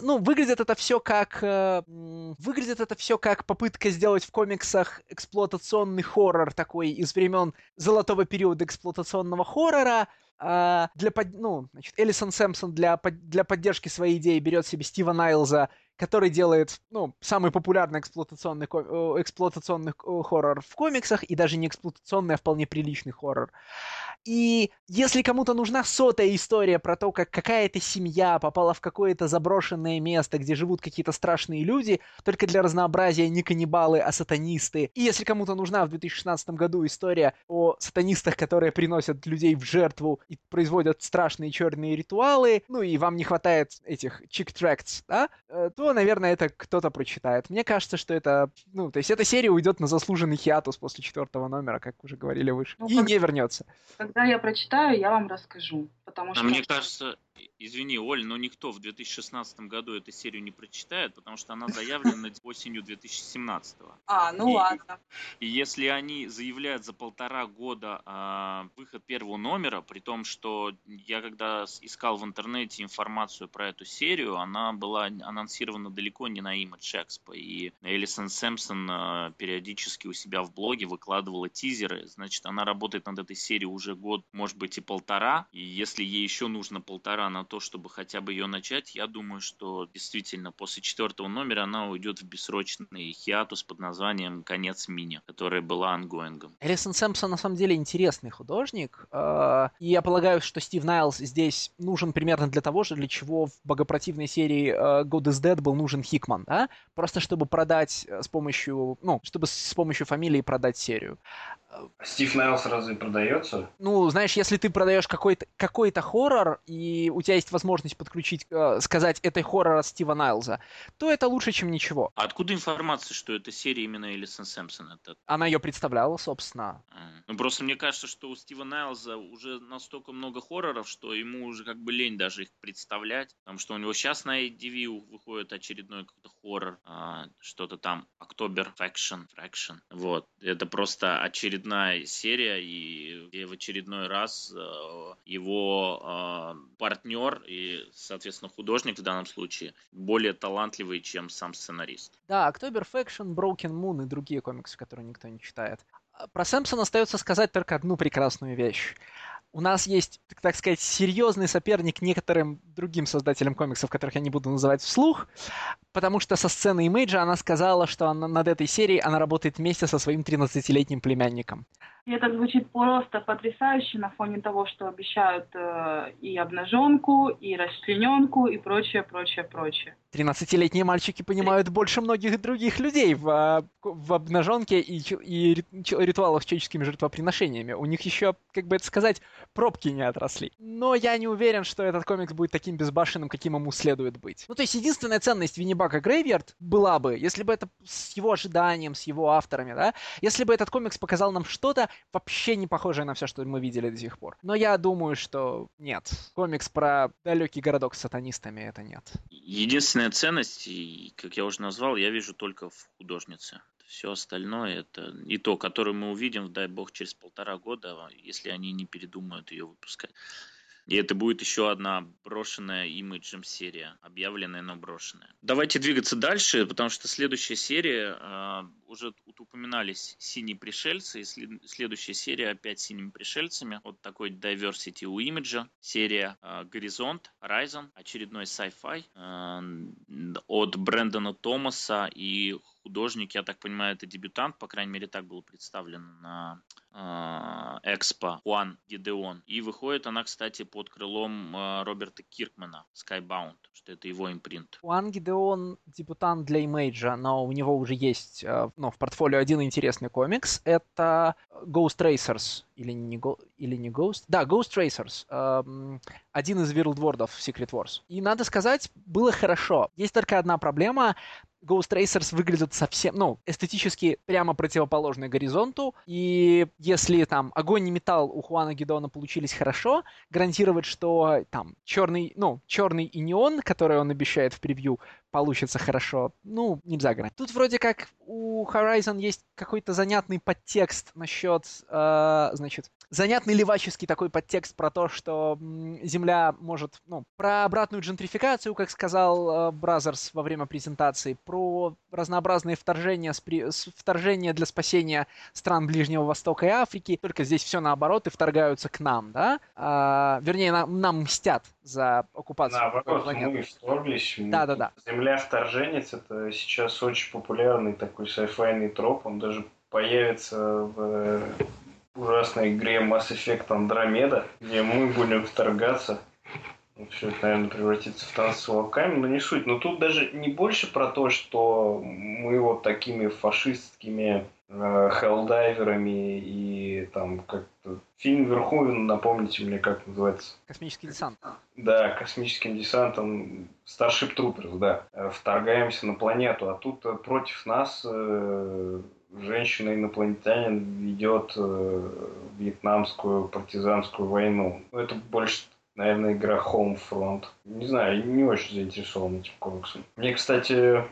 Ну, выглядит это все как... Э, выглядит это все как попытка сделать в комиксах эксплуатационный хоррор такой из времен золотого периода эксплуатационного хоррора, а, для, ну, значит, Элисон Сэмпсон для, для поддержки своей идеи берет себе Стива Найлза который делает, ну, самый популярный эксплуатационный, эксплуатационный хоррор в комиксах, и даже не эксплуатационный, а вполне приличный хоррор. И если кому-то нужна сотая история про то, как какая-то семья попала в какое-то заброшенное место, где живут какие-то страшные люди, только для разнообразия не каннибалы, а сатанисты. И если кому-то нужна в 2016 году история о сатанистах, которые приносят людей в жертву и производят страшные черные ритуалы, ну и вам не хватает этих чик-трактс, да, э, то наверное, это кто-то прочитает. Мне кажется, что это, ну, то есть эта серия уйдет на заслуженный хиатус после четвертого номера, как уже говорили выше, ну, и как... не вернется. Когда я прочитаю, я вам расскажу, потому а что... мне кажется, Извини, Оль, но никто в 2016 году эту серию не прочитает, потому что она заявлена осенью 2017. А, ну и, ладно. И если они заявляют за полтора года а, выход первого номера, при том, что я когда искал в интернете информацию про эту серию, она была анонсирована далеко не на Image Expo, и Элисон Сэмпсон а, периодически у себя в блоге выкладывала тизеры, значит, она работает над этой серией уже год, может быть и полтора, и если ей еще нужно полтора на то, чтобы хотя бы ее начать, я думаю, что действительно после четвертого номера она уйдет в бессрочный хиатус под названием «Конец мини», которая была ongoing ом. Элисон Сэмпсон на самом деле интересный художник, э, и я полагаю, что Стив Найлс здесь нужен примерно для того же, для чего в богопротивной серии э, God is Dead был нужен Хикман, да? Просто чтобы продать с помощью, ну, чтобы с помощью фамилии продать серию. Стив Найлс разве продается? Ну, знаешь, если ты продаешь какой-то какой хоррор, и у тебя есть возможность подключить, э, сказать, это хоррор Стива Найлза, то это лучше, чем ничего. А откуда информация, что это серия именно Элисон Сэмпсон? Это... Она ее представляла, собственно. А, ну, просто мне кажется, что у Стива Найлза уже настолько много хорроров, что ему уже как бы лень даже их представлять, потому что у него сейчас на ADV выходит очередной какой-то хоррор, а, что-то там, October Faction, Fraction, вот. Это просто очередная серия, и в очередной раз э, его э, партнер и, соответственно, художник в данном случае более талантливый, чем сам сценарист. Да, October Faction, Broken Moon и другие комиксы, которые никто не читает. Про Сэмпсона остается сказать только одну прекрасную вещь у нас есть, так сказать, серьезный соперник некоторым другим создателям комиксов, которых я не буду называть вслух, потому что со сцены имейджа она сказала, что она, над этой серией она работает вместе со своим 13-летним племянником. И это звучит просто потрясающе на фоне того, что обещают э, и обнаженку, и расчлененку, и прочее, прочее, прочее. 13-летние мальчики понимают больше многих других людей в, а, в обнаженке и, и ритуалах с человеческими жертвоприношениями. У них еще, как бы это сказать, пробки не отросли. Но я не уверен, что этот комикс будет таким безбашенным, каким ему следует быть. Ну, то есть единственная ценность Виннибака Грейвьярд была бы, если бы это с его ожиданием, с его авторами, да, если бы этот комикс показал нам что-то вообще не похожее на все, что мы видели до сих пор. Но я думаю, что нет. Комикс про далекий городок с сатанистами это нет. Единственная ценность, как я уже назвал, я вижу только в художнице. Все остальное это и то, которое мы увидим, дай бог, через полтора года, если они не передумают ее выпускать. И это будет еще одна брошенная имиджем серия, объявленная, но брошенная. Давайте двигаться дальше, потому что следующая серия, э, уже тут упоминались синие пришельцы, и следующая серия опять синими пришельцами. Вот такой diversity у имиджа. Серия э, Горизонт, Horizon, очередной sci-fi э, от Брэндона Томаса и художник, я так понимаю, это дебютант, по крайней мере, так было представлено на э, Экспо Хуан Гидеон. И выходит она, кстати, под крылом э, Роберта Киркмана, Skybound, что это его импринт. Хуан Гидеон дебютант для Имейджа, но у него уже есть э, ну, в портфолио один интересный комикс. Это Ghost Racers, или не, Go, или не Ghost? Да, Ghost Racers. Эм, один из Вирлдвордов Secret Wars. И надо сказать, было хорошо. Есть только одна проблема. Ghost Racers выглядят совсем, ну, эстетически прямо противоположны горизонту, и если там огонь и металл у Хуана Гидона получились хорошо, гарантировать, что там черный, ну, черный и неон, который он обещает в превью, получится хорошо, ну, нельзя гарантировать. Тут вроде как у Horizon есть какой-то занятный подтекст насчет, э, значит, занятный леваческий такой подтекст про то, что Земля может, ну, про обратную джентрификацию, как сказал э, Бразерс во время презентации, про разнообразные вторжения, вторжения для спасения стран Ближнего Востока и Африки. Только здесь все наоборот и вторгаются к нам, да? А, вернее, нам, нам мстят за оккупацию. Наоборот, мы вторглись. Да, да, да. Земля вторженец это сейчас очень популярный такой sci-fi йный троп. Он даже появится в ужасной игре Mass Effect Andromeda, где мы будем вторгаться. Все это, наверное, превратится в танцы с волками, но не суть. Но тут даже не больше про то, что мы вот такими фашистскими э, хеллдайверами и там как-то... Фильм Верховен, напомните мне, как называется? Космический десант. Да, космическим десантом Starship Troopers, да. Э, вторгаемся на планету, а тут э, против нас э, женщина-инопланетянин ведет э, вьетнамскую партизанскую войну. Ну, это больше наверное, игра Homefront. Не знаю, не очень заинтересован этим комиксом. Мне, кстати,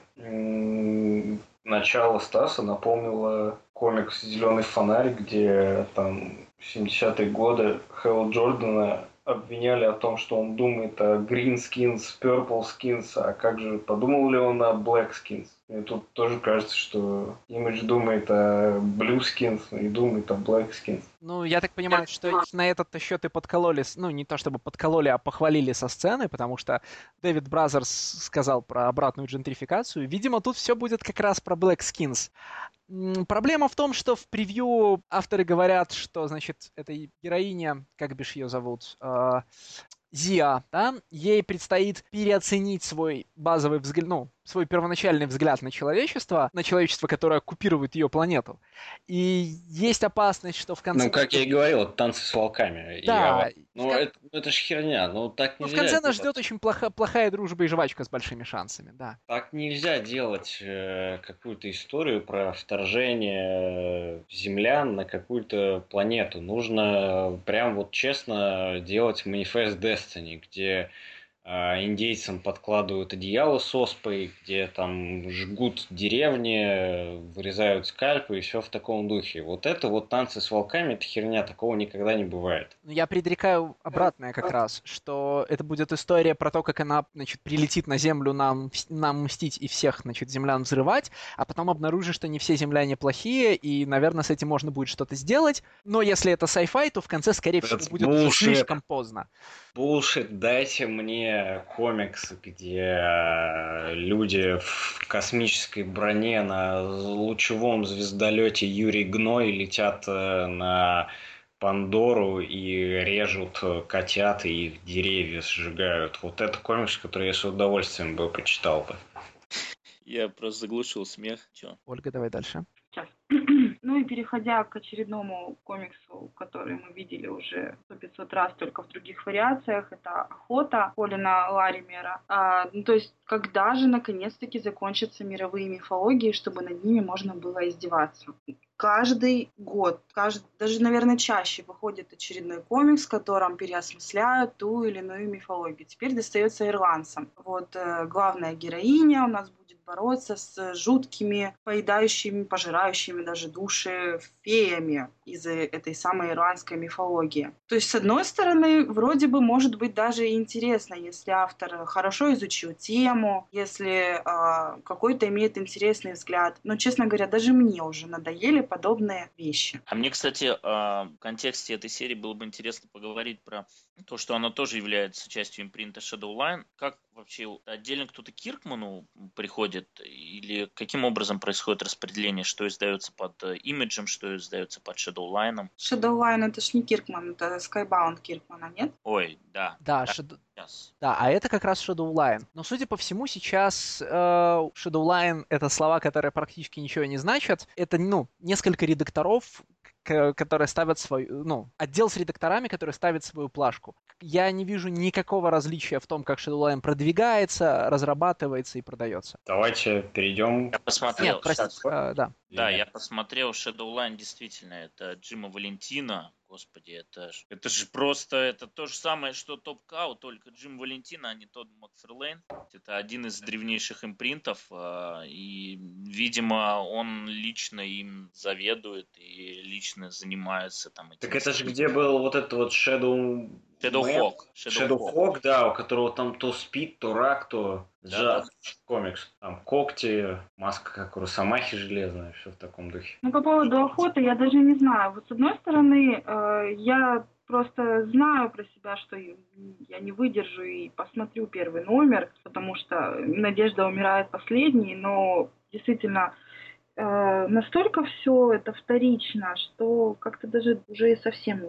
начало Стаса напомнило комикс «Зеленый фонарь», где там в 70-е годы Хэлла Джордана обвиняли о том, что он думает о green skins, purple skins, а как же, подумал ли он о black skins? И тут тоже кажется, что Image думает о Blue Skins и думает о Black Skins. Ну, я так понимаю, что на этот счет и подкололи, ну, не то чтобы подкололи, а похвалили со сцены, потому что Дэвид Бразерс сказал про обратную джентрификацию. Видимо, тут все будет как раз про Black Skins. Проблема в том, что в превью авторы говорят, что, значит, эта героиня, как бишь ее зовут, э, Зиа, да, ей предстоит переоценить свой базовый взгляд, ну, свой первоначальный взгляд на человечество, на человечество, которое оккупирует ее планету. И есть опасность, что в конце... Ну, как я и говорил, танцы с волками. Да. Я... Ну, кон... это, это ж херня, ну так нельзя. Ну, в конце нас ждет очень плохо, плохая дружба и жвачка с большими шансами, да. Так нельзя делать э, какую-то историю про вторжение землян на какую-то планету. Нужно прям вот честно делать манифест Destiny, где а, индейцам подкладывают одеяло с оспой, где там жгут деревни, вырезают скальпы и все в таком духе. Вот это вот танцы с волками, это херня, такого никогда не бывает. Ну, я предрекаю обратное как раз, что это будет история про то, как она, значит, прилетит на землю нам, нам мстить и всех, значит, землян взрывать, а потом обнаружит, что не все земляне плохие, и, наверное, с этим можно будет что-то сделать. Но если это sci-fi, то в конце, скорее всего, будет bullshit. слишком поздно. Булшит, дайте мне комикс, где э, люди в космической броне на лучевом звездолете Юрий Гной летят э, на Пандору и режут котят и их деревья сжигают. Вот это комикс, который я с удовольствием бы почитал бы. Я просто заглушил смех. Чё? Ольга, давай дальше. Сейчас. Ну и переходя к очередному комиксу, который мы видели уже сто 500 раз, только в других вариациях, это «Охота» Колина Ларимера. А, ну, то есть, когда же наконец-таки закончатся мировые мифологии, чтобы над ними можно было издеваться? каждый год, каждый, даже, наверное, чаще выходит очередной комикс, в котором переосмысляют ту или иную мифологию. Теперь достается ирландцам. Вот э, главная героиня у нас будет бороться с жуткими, поедающими, пожирающими даже души феями. из этой самой ирландской мифологии. То есть, с одной стороны, вроде бы может быть даже интересно, если автор хорошо изучил тему, если э, какой-то имеет интересный взгляд. Но, честно говоря, даже мне уже надоели подобные вещи. А мне, кстати, в контексте этой серии было бы интересно поговорить про то, что она тоже является частью импринта Shadowline. Как вообще отдельно кто-то Киркману приходит или каким образом происходит распределение, что издается под э, имиджем, что издается под Shadowline? Shadowline это ж не Киркман, это Skybound Киркмана, нет? Ой, да. Да, да. Shadow... Да, а это как раз Shadowline. Но, судя по всему, сейчас э, Shadowline — это слова, которые практически ничего не значат. Это, ну, несколько редакторов, которые ставят свою, ну, отдел с редакторами, которые ставят свою плашку. Я не вижу никакого различия в том, как Shadowline продвигается, разрабатывается и продается. Давайте перейдем. Я посмотрел. Нет, простите, э, да. Да, я посмотрел Shadowline, действительно, это Джима Валентина, господи, это ж, это же просто, это то же самое, что Топ Кау, только Джим Валентина, а не тот Макферлейн. Это один из древнейших импринтов, а, и, видимо, он лично им заведует и лично занимается там этим. Так это же где был вот этот вот Shadow Shadowhawk. Shadowhawk, да, у которого там то спит, то рак, то джаз, да. комикс. Там когти, маска как у Росомахи железная, все в таком духе. Ну, по поводу охоты я даже не знаю. Вот с одной стороны, э, я просто знаю про себя, что я не выдержу и посмотрю первый номер, потому что Надежда умирает последней, но действительно э, настолько все это вторично, что как-то даже уже совсем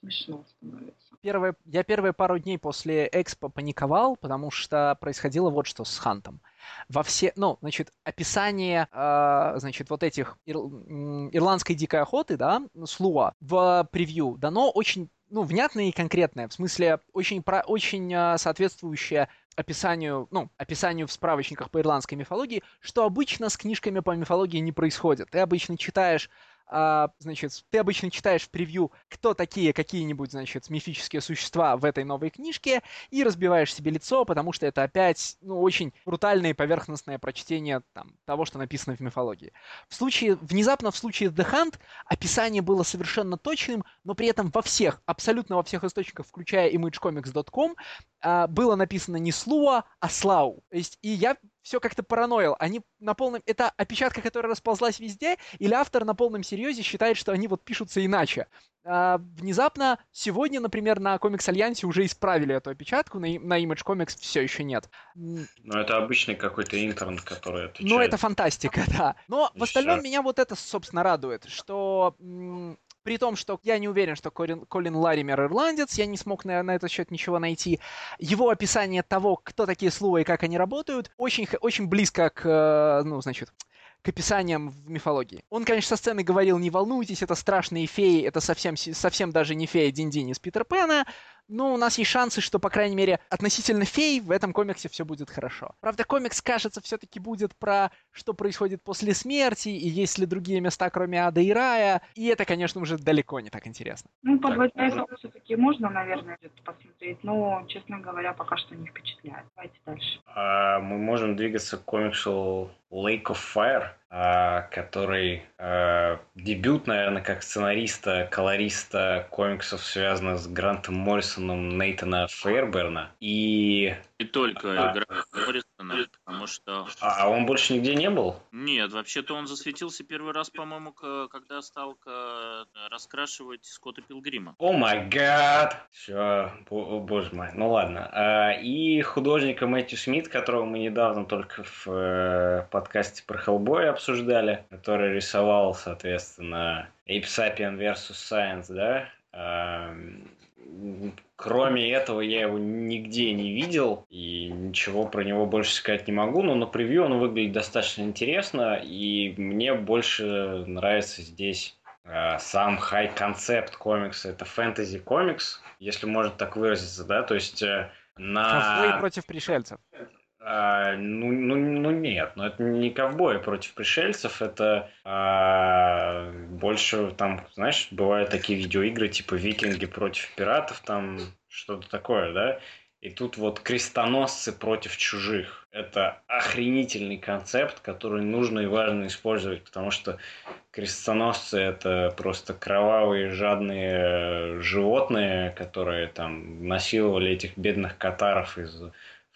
смешно становится первые, я первые пару дней после Экспо паниковал, потому что происходило вот что с Хантом. Во все, ну, значит, описание, э, значит, вот этих ир, ирландской дикой охоты, да, Слуа в превью дано очень ну, внятное и конкретное, в смысле очень, про, очень э, соответствующее описанию, ну, описанию в справочниках по ирландской мифологии, что обычно с книжками по мифологии не происходит. Ты обычно читаешь а, значит, ты обычно читаешь превью, кто такие какие-нибудь, значит, мифические существа в этой новой книжке, и разбиваешь себе лицо, потому что это опять, ну, очень брутальное и поверхностное прочтение там, того, что написано в мифологии. В случае, внезапно в случае The Hunt описание было совершенно точным, но при этом во всех, абсолютно во всех источниках, включая imagecomics.com, а, было написано не Слуа, а Слау. То есть, и я все как-то параноил. Они на полном... Это опечатка, которая расползлась везде, или автор на полном серьезе считает, что они вот пишутся иначе. А, внезапно сегодня, например, на Комикс Альянсе уже исправили эту опечатку, на, на Image Comics все еще нет. Ну, это обычный какой-то интернет, который отвечает. Ну, это фантастика, да. Но в остальном меня вот это, собственно, радует, что при том, что я не уверен, что Колин, Колин Лаример ирландец, я не смог на, на этот счет ничего найти. Его описание того, кто такие слова и как они работают, очень, очень близко к, э, ну, значит, к описаниям в мифологии. Он, конечно, со сцены говорил, не волнуйтесь, это страшные феи, это совсем, совсем даже не фея Динь-Динь из Питер Пэна, но у нас есть шансы, что, по крайней мере, относительно фей в этом комиксе все будет хорошо. Правда, комикс, кажется, все-таки будет про что происходит после смерти, и есть ли другие места, кроме ада и рая, и это, конечно, уже далеко не так интересно. Ну, по это все-таки можно, наверное, посмотреть, но, честно говоря, пока что не впечатляет. Давайте дальше. А, мы можем двигаться к комиксу Lake of Fire, а, который а, дебют, наверное, как сценариста, колориста комиксов, связанных с Грантом Моррисоном Нейтана Фейрберна. И... Не только а... Гранта Моррисона, потому что... А он больше нигде не был? Нет, вообще-то он засветился первый раз, по-моему, когда стал раскрашивать Скотта Пилгрима. О май гад! Все, боже мой, ну ладно. И художника Мэтью Смит, которого мы недавно только в э, подкасте про Хеллбоя обсуждали, который рисовал, соответственно, Ape Sapien vs. Science, да? Кроме этого, я его нигде не видел, и ничего про него больше сказать не могу, но на превью он выглядит достаточно интересно, и мне больше нравится здесь э, сам хай-концепт комикса. Это фэнтези комикс, если можно так выразиться, да, то есть э, на... Ковбой против пришельцев. А, ну, ну, ну нет, но это не ковбои против пришельцев, это а, больше там, знаешь, бывают такие видеоигры типа викинги против пиратов, там что-то такое, да? И тут вот крестоносцы против чужих. Это охренительный концепт, который нужно и важно использовать, потому что крестоносцы это просто кровавые, жадные животные, которые там насиловали этих бедных катаров из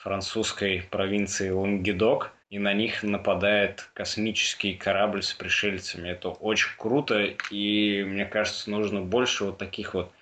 французской провинции Лангедок, и на них нападает космический корабль с пришельцами. Это очень круто, и мне кажется, нужно больше вот таких вот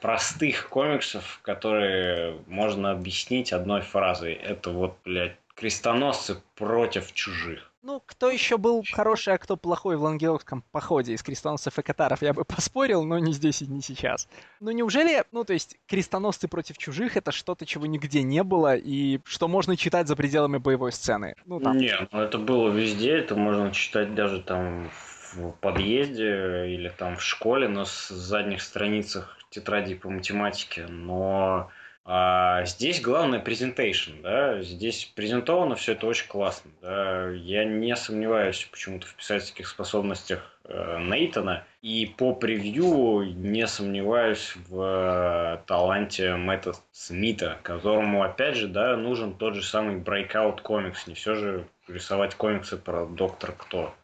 простых комиксов, которые можно объяснить одной фразой. Это вот, блядь, крестоносцы против чужих. Ну, кто еще был хороший, а кто плохой в лангедокском походе из крестоносцев и катаров, я бы поспорил, но не здесь и не сейчас. Ну, неужели, ну, то есть, крестоносцы против чужих — это что-то, чего нигде не было, и что можно читать за пределами боевой сцены? Ну, там... Нет, ну, это было везде, это можно читать даже там в подъезде или там в школе, но с задних страницах тетради по математике, но а здесь главное презентейшн, да, здесь презентовано все это очень классно, да, я не сомневаюсь почему-то в писательских способностях э, Нейтона, и по превью не сомневаюсь в э, таланте Мэтта Смита, которому, опять же, да, нужен тот же самый breakout комикс, не все же рисовать комиксы про Доктора Кто.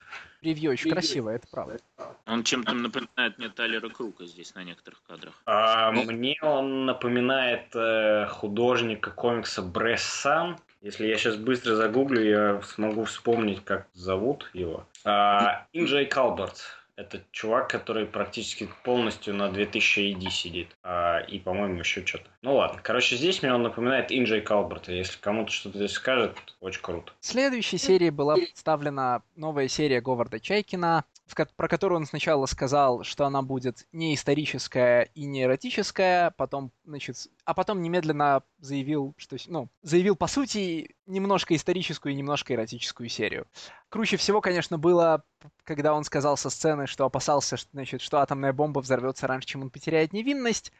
Ревью очень красивое, это правда. Он чем-то напоминает мне Тайлера Крука здесь на некоторых кадрах. А, мне он напоминает э, художника комикса Брессан. Если я сейчас быстро загуглю, я смогу вспомнить, как зовут его. А, Инджей Калберт. Это чувак, который практически полностью на 2000 ID сидит. А, и, по-моему, еще что-то. Ну ладно. Короче, здесь мне он напоминает Инджей Калберта. Если кому-то что-то здесь скажет, очень круто. В следующей серии была представлена новая серия Говарда Чайкина про которую он сначала сказал, что она будет не историческая и не эротическая, потом, значит, а потом немедленно заявил, что, ну, заявил по сути немножко историческую и немножко эротическую серию. Круче всего, конечно, было, когда он сказал со сцены, что опасался, значит, что атомная бомба взорвется раньше, чем он потеряет невинность.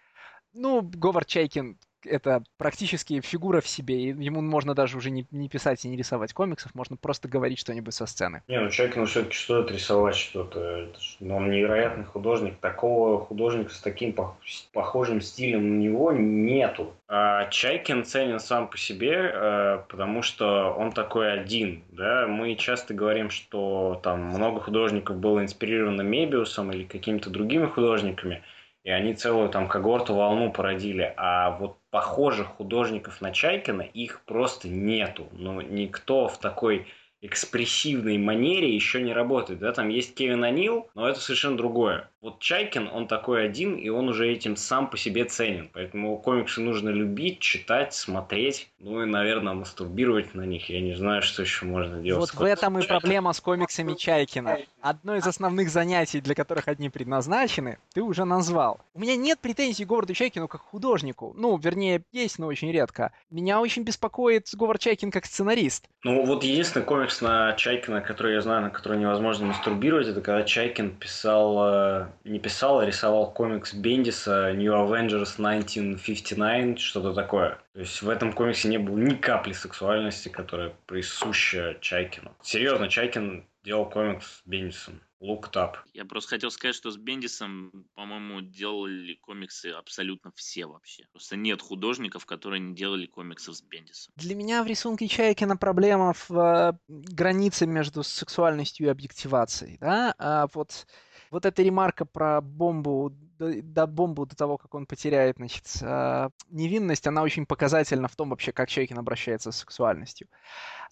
Ну, Говард Чайкин это практически фигура в себе, и ему можно даже уже не, не писать и не рисовать комиксов, можно просто говорить что-нибудь со сцены. Не, ну человек, ну все-таки стоит рисовать что-то. Но он невероятный художник. Такого художника с таким похожим стилем на него нету. А Чайкин ценен сам по себе, э, потому что он такой один. Да? Мы часто говорим, что там много художников было инспирировано Мебиусом или какими-то другими художниками – и они целую там когорту волну породили. А вот похожих художников на Чайкина их просто нету. Ну, никто в такой экспрессивной манере еще не работает. Да, там есть Кевин Анил, но это совершенно другое. Вот Чайкин, он такой один, и он уже этим сам по себе ценен. Поэтому комиксы нужно любить, читать, смотреть, ну и, наверное, мастурбировать на них. Я не знаю, что еще можно делать. Вот в этом и проблема с комиксами Чайкина. Одно из основных занятий, для которых одни предназначены, ты уже назвал. У меня нет претензий к Говарду Чайкину как художнику. Ну, вернее, есть, но очень редко. Меня очень беспокоит Говард Чайкин как сценарист. Ну, вот единственный комикс на Чайкина, который я знаю, на который невозможно мастурбировать, это когда Чайкин писал э, не писал, а рисовал комикс Бендиса New Avengers 1959, что-то такое. То есть в этом комиксе не было ни капли сексуальности, которая присуща Чайкину. Серьезно, Чайкин делал комикс с Бендисом. Looked up. Я просто хотел сказать, что с Бендисом, по-моему, делали комиксы абсолютно все вообще. Просто нет художников, которые не делали комиксов с Бендисом. Для меня в рисунке Чайкина проблема в э, границе между сексуальностью и объективацией. Да? А вот вот эта ремарка про бомбу, до, до бомбу до того, как он потеряет, значит, э, невинность, она очень показательна в том вообще, как Чайкин обращается с сексуальностью.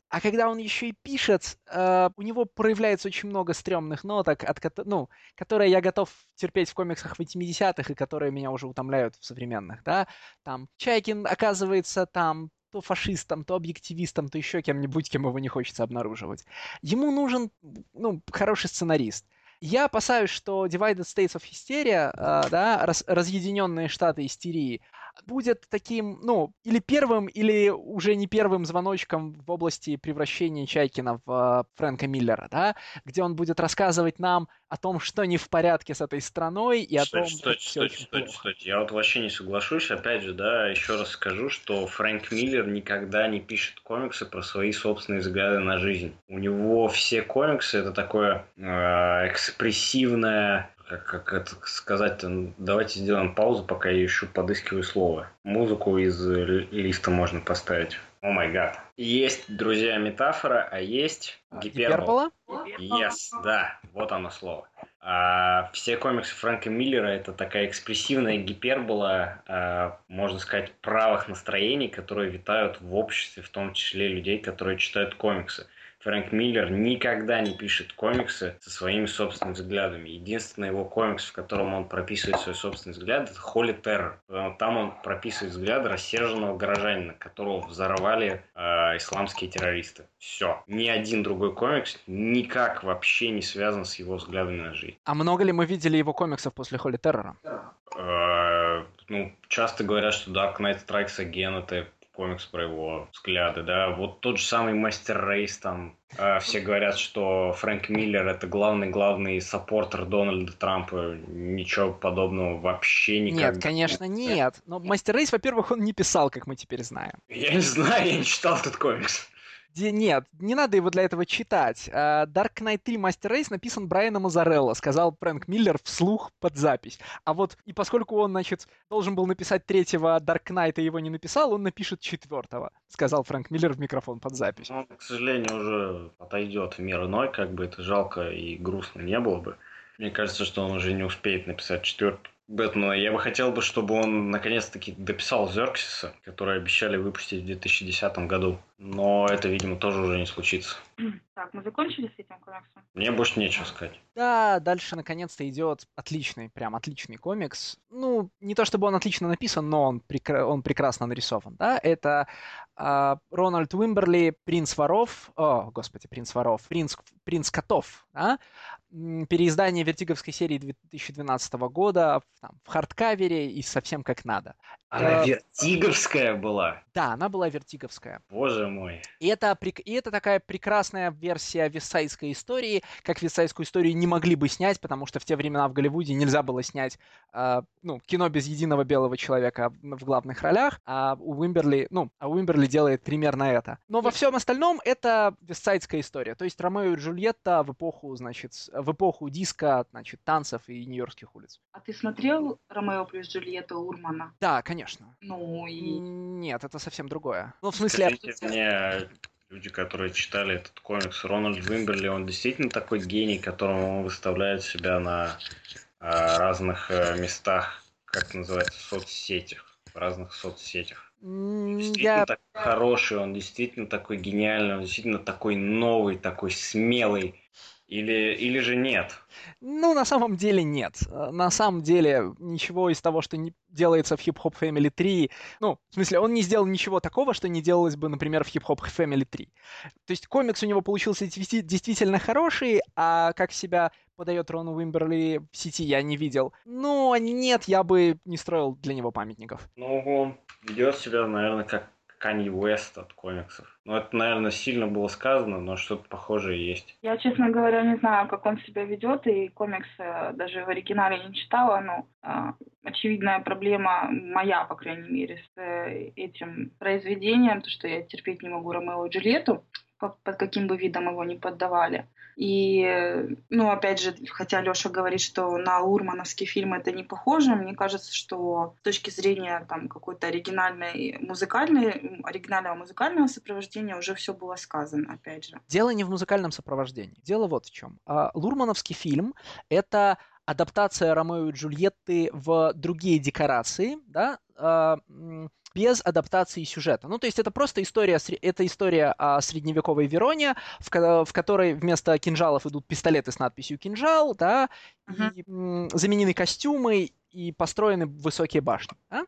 А когда он еще и пишет, э, у него проявляется очень много стрёмных ноток, от, ну, которые я готов терпеть в комиксах 80-х и которые меня уже утомляют в современных, да. Там Чайкин оказывается там то фашистом, то объективистом, то еще кем-нибудь, кем его не хочется обнаруживать. Ему нужен, ну, хороший сценарист. Я опасаюсь, что Divided States of Hysteria, э, да, раз, разъединенные штаты истерии, будет таким, ну, или первым, или уже не первым звоночком в области превращения Чайкина в э, Фрэнка Миллера, да, где он будет рассказывать нам о том, что не в порядке с этой страной и о том, что все очень стойте, стойте. Я вот вообще не соглашусь. Опять же, да, еще раз скажу, что Фрэнк Миллер никогда не пишет комиксы про свои собственные взгляды на жизнь. У него все комиксы это такое э, экспрессивное как, как это сказать-то, давайте сделаем паузу, пока я ищу, подыскиваю слово. Музыку из листа можно поставить. О май гад. Есть, друзья, метафора, а есть А, гипербола. Yes, да, вот оно слово. А, все комиксы Фрэнка Миллера это такая экспрессивная гипербола, а, можно сказать, правых настроений, которые витают в обществе, в том числе людей, которые читают комиксы. Фрэнк Миллер никогда не пишет комиксы со своими собственными взглядами. Единственный его комикс, в котором он прописывает свой собственный взгляд, это Холли Террор. Там он прописывает взгляды рассерженного горожанина, которого взорвали э, исламские террористы. Все. Ни один другой комикс никак вообще не связан с его взглядами на жизнь. А много ли мы видели его комиксов после Холли Террора? Э, ну, часто говорят, что Dark Knight Strikes Again это комикс про его взгляды, да. Вот тот же самый Мастер Рейс там. Э, все говорят, что Фрэнк Миллер это главный-главный саппортер Дональда Трампа. Ничего подобного вообще никогда. Нет, конечно, нет. Но Мастер Рейс, во-первых, он не писал, как мы теперь знаем. Я не знаю, я не читал этот комикс. Нет, не надо его для этого читать. Dark Knight 3 Master Race написан Брайаном Мазарелло, сказал Фрэнк Миллер вслух под запись. А вот и поскольку он, значит, должен был написать третьего Dark Knight и его не написал, он напишет четвертого, сказал Фрэнк Миллер в микрофон под запись. Он, к сожалению, уже отойдет в мир иной, как бы это жалко и грустно не было бы. Мне кажется, что он уже не успеет написать четвертый Бэтмена. Я бы хотел бы, чтобы он наконец-таки дописал Зерксиса, который обещали выпустить в 2010 году. Но это, видимо, тоже уже не случится. Так, мы закончили с этим комиксом? Мне больше нечего сказать. Да, дальше наконец-то идет отличный, прям отличный комикс. Ну, не то чтобы он отлично написан, но он, прекра- он прекрасно нарисован. Да? Это э, Рональд Уимберли, принц воров, о, господи, принц воров, принц, принц котов, да? переиздание вертиговской серии 2012 года там, в хардкавере и совсем как надо. Она э, вертиговская была? Да, она была вертиговская. Боже мой. И это, и это такая прекрасная версия висайской истории, как висайскую историю не могли бы снять, потому что в те времена в Голливуде нельзя было снять э, ну, кино без единого белого человека в главных ролях, а у Уимберли, ну, а Уимберли делает примерно это. Но во всем остальном это висайская история, то есть Ромео и Джульетта в эпоху, значит, в эпоху диска, значит, танцев и нью-йоркских улиц. А ты смотрел «Ромео плюс Джульетта» Урмана? Да, конечно. Ну и... Нет, это совсем другое. Ну, в смысле... Скажите мне, люди, которые читали этот комикс, Рональд Вимберли, он действительно такой гений, которому он выставляет себя на а, разных а, местах, как называется, соцсетях, в разных соцсетях. Действительно Я... такой хороший, он действительно такой гениальный, он действительно такой новый, такой смелый. Или, или же нет? Ну, на самом деле нет. На самом деле ничего из того, что не делается в Hip Hop Family 3, ну, в смысле, он не сделал ничего такого, что не делалось бы, например, в Hip Hop Family 3. То есть комикс у него получился действительно хороший, а как себя подает Рон Уимберли в сети, я не видел. Ну, нет, я бы не строил для него памятников. Ну, он ведет себя, наверное, как Канье Уэст от комиксов. Ну, это, наверное, сильно было сказано, но что-то похожее есть. Я, честно говоря, не знаю, как он себя ведет, и комикс даже в оригинале не читала, но э, очевидная проблема моя, по крайней мере, с э, этим произведением, то, что я терпеть не могу Ромео и Джульетту, под каким бы видом его не поддавали. И, ну, опять же, хотя Леша говорит, что на урмановский фильм это не похоже, мне кажется, что с точки зрения там какой-то оригинальной музыкальной, оригинального музыкального сопровождения уже все было сказано, опять же. Дело не в музыкальном сопровождении. Дело вот в чем. А, Лурмановский фильм — это адаптация Ромео и Джульетты в другие декорации, да, а, без адаптации сюжета. Ну, то есть это просто история, это история о средневековой Вероне, в, в которой вместо кинжалов идут пистолеты с надписью «кинжал», да, uh-huh. и м, заменены костюмы, и построены высокие башни. Да?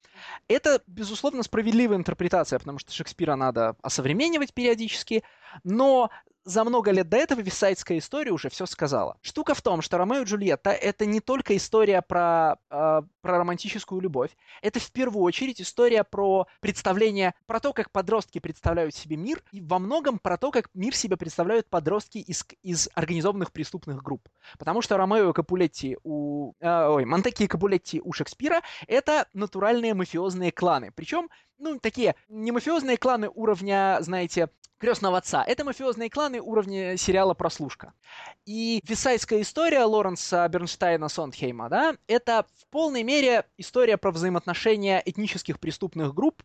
Это, безусловно, справедливая интерпретация, потому что Шекспира надо осовременивать периодически, но за много лет до этого висайдская история уже все сказала. Штука в том, что Ромео и Джульетта это не только история про, э, про романтическую любовь, это в первую очередь история про представление, про то, как подростки представляют себе мир, и во многом про то, как мир себе представляют подростки из, из организованных преступных групп. Потому что Ромео и Капулетти у... Э, ой, Монтеки и Капулетти у Шекспира это натуральные мафиозные кланы. Причем, ну, такие не мафиозные кланы уровня, знаете, крестного отца. Это мафиозные кланы уровня сериала «Прослушка». И висайская история Лоренса Бернштейна Сондхейма, да, это в полной мере история про взаимоотношения этнических преступных групп,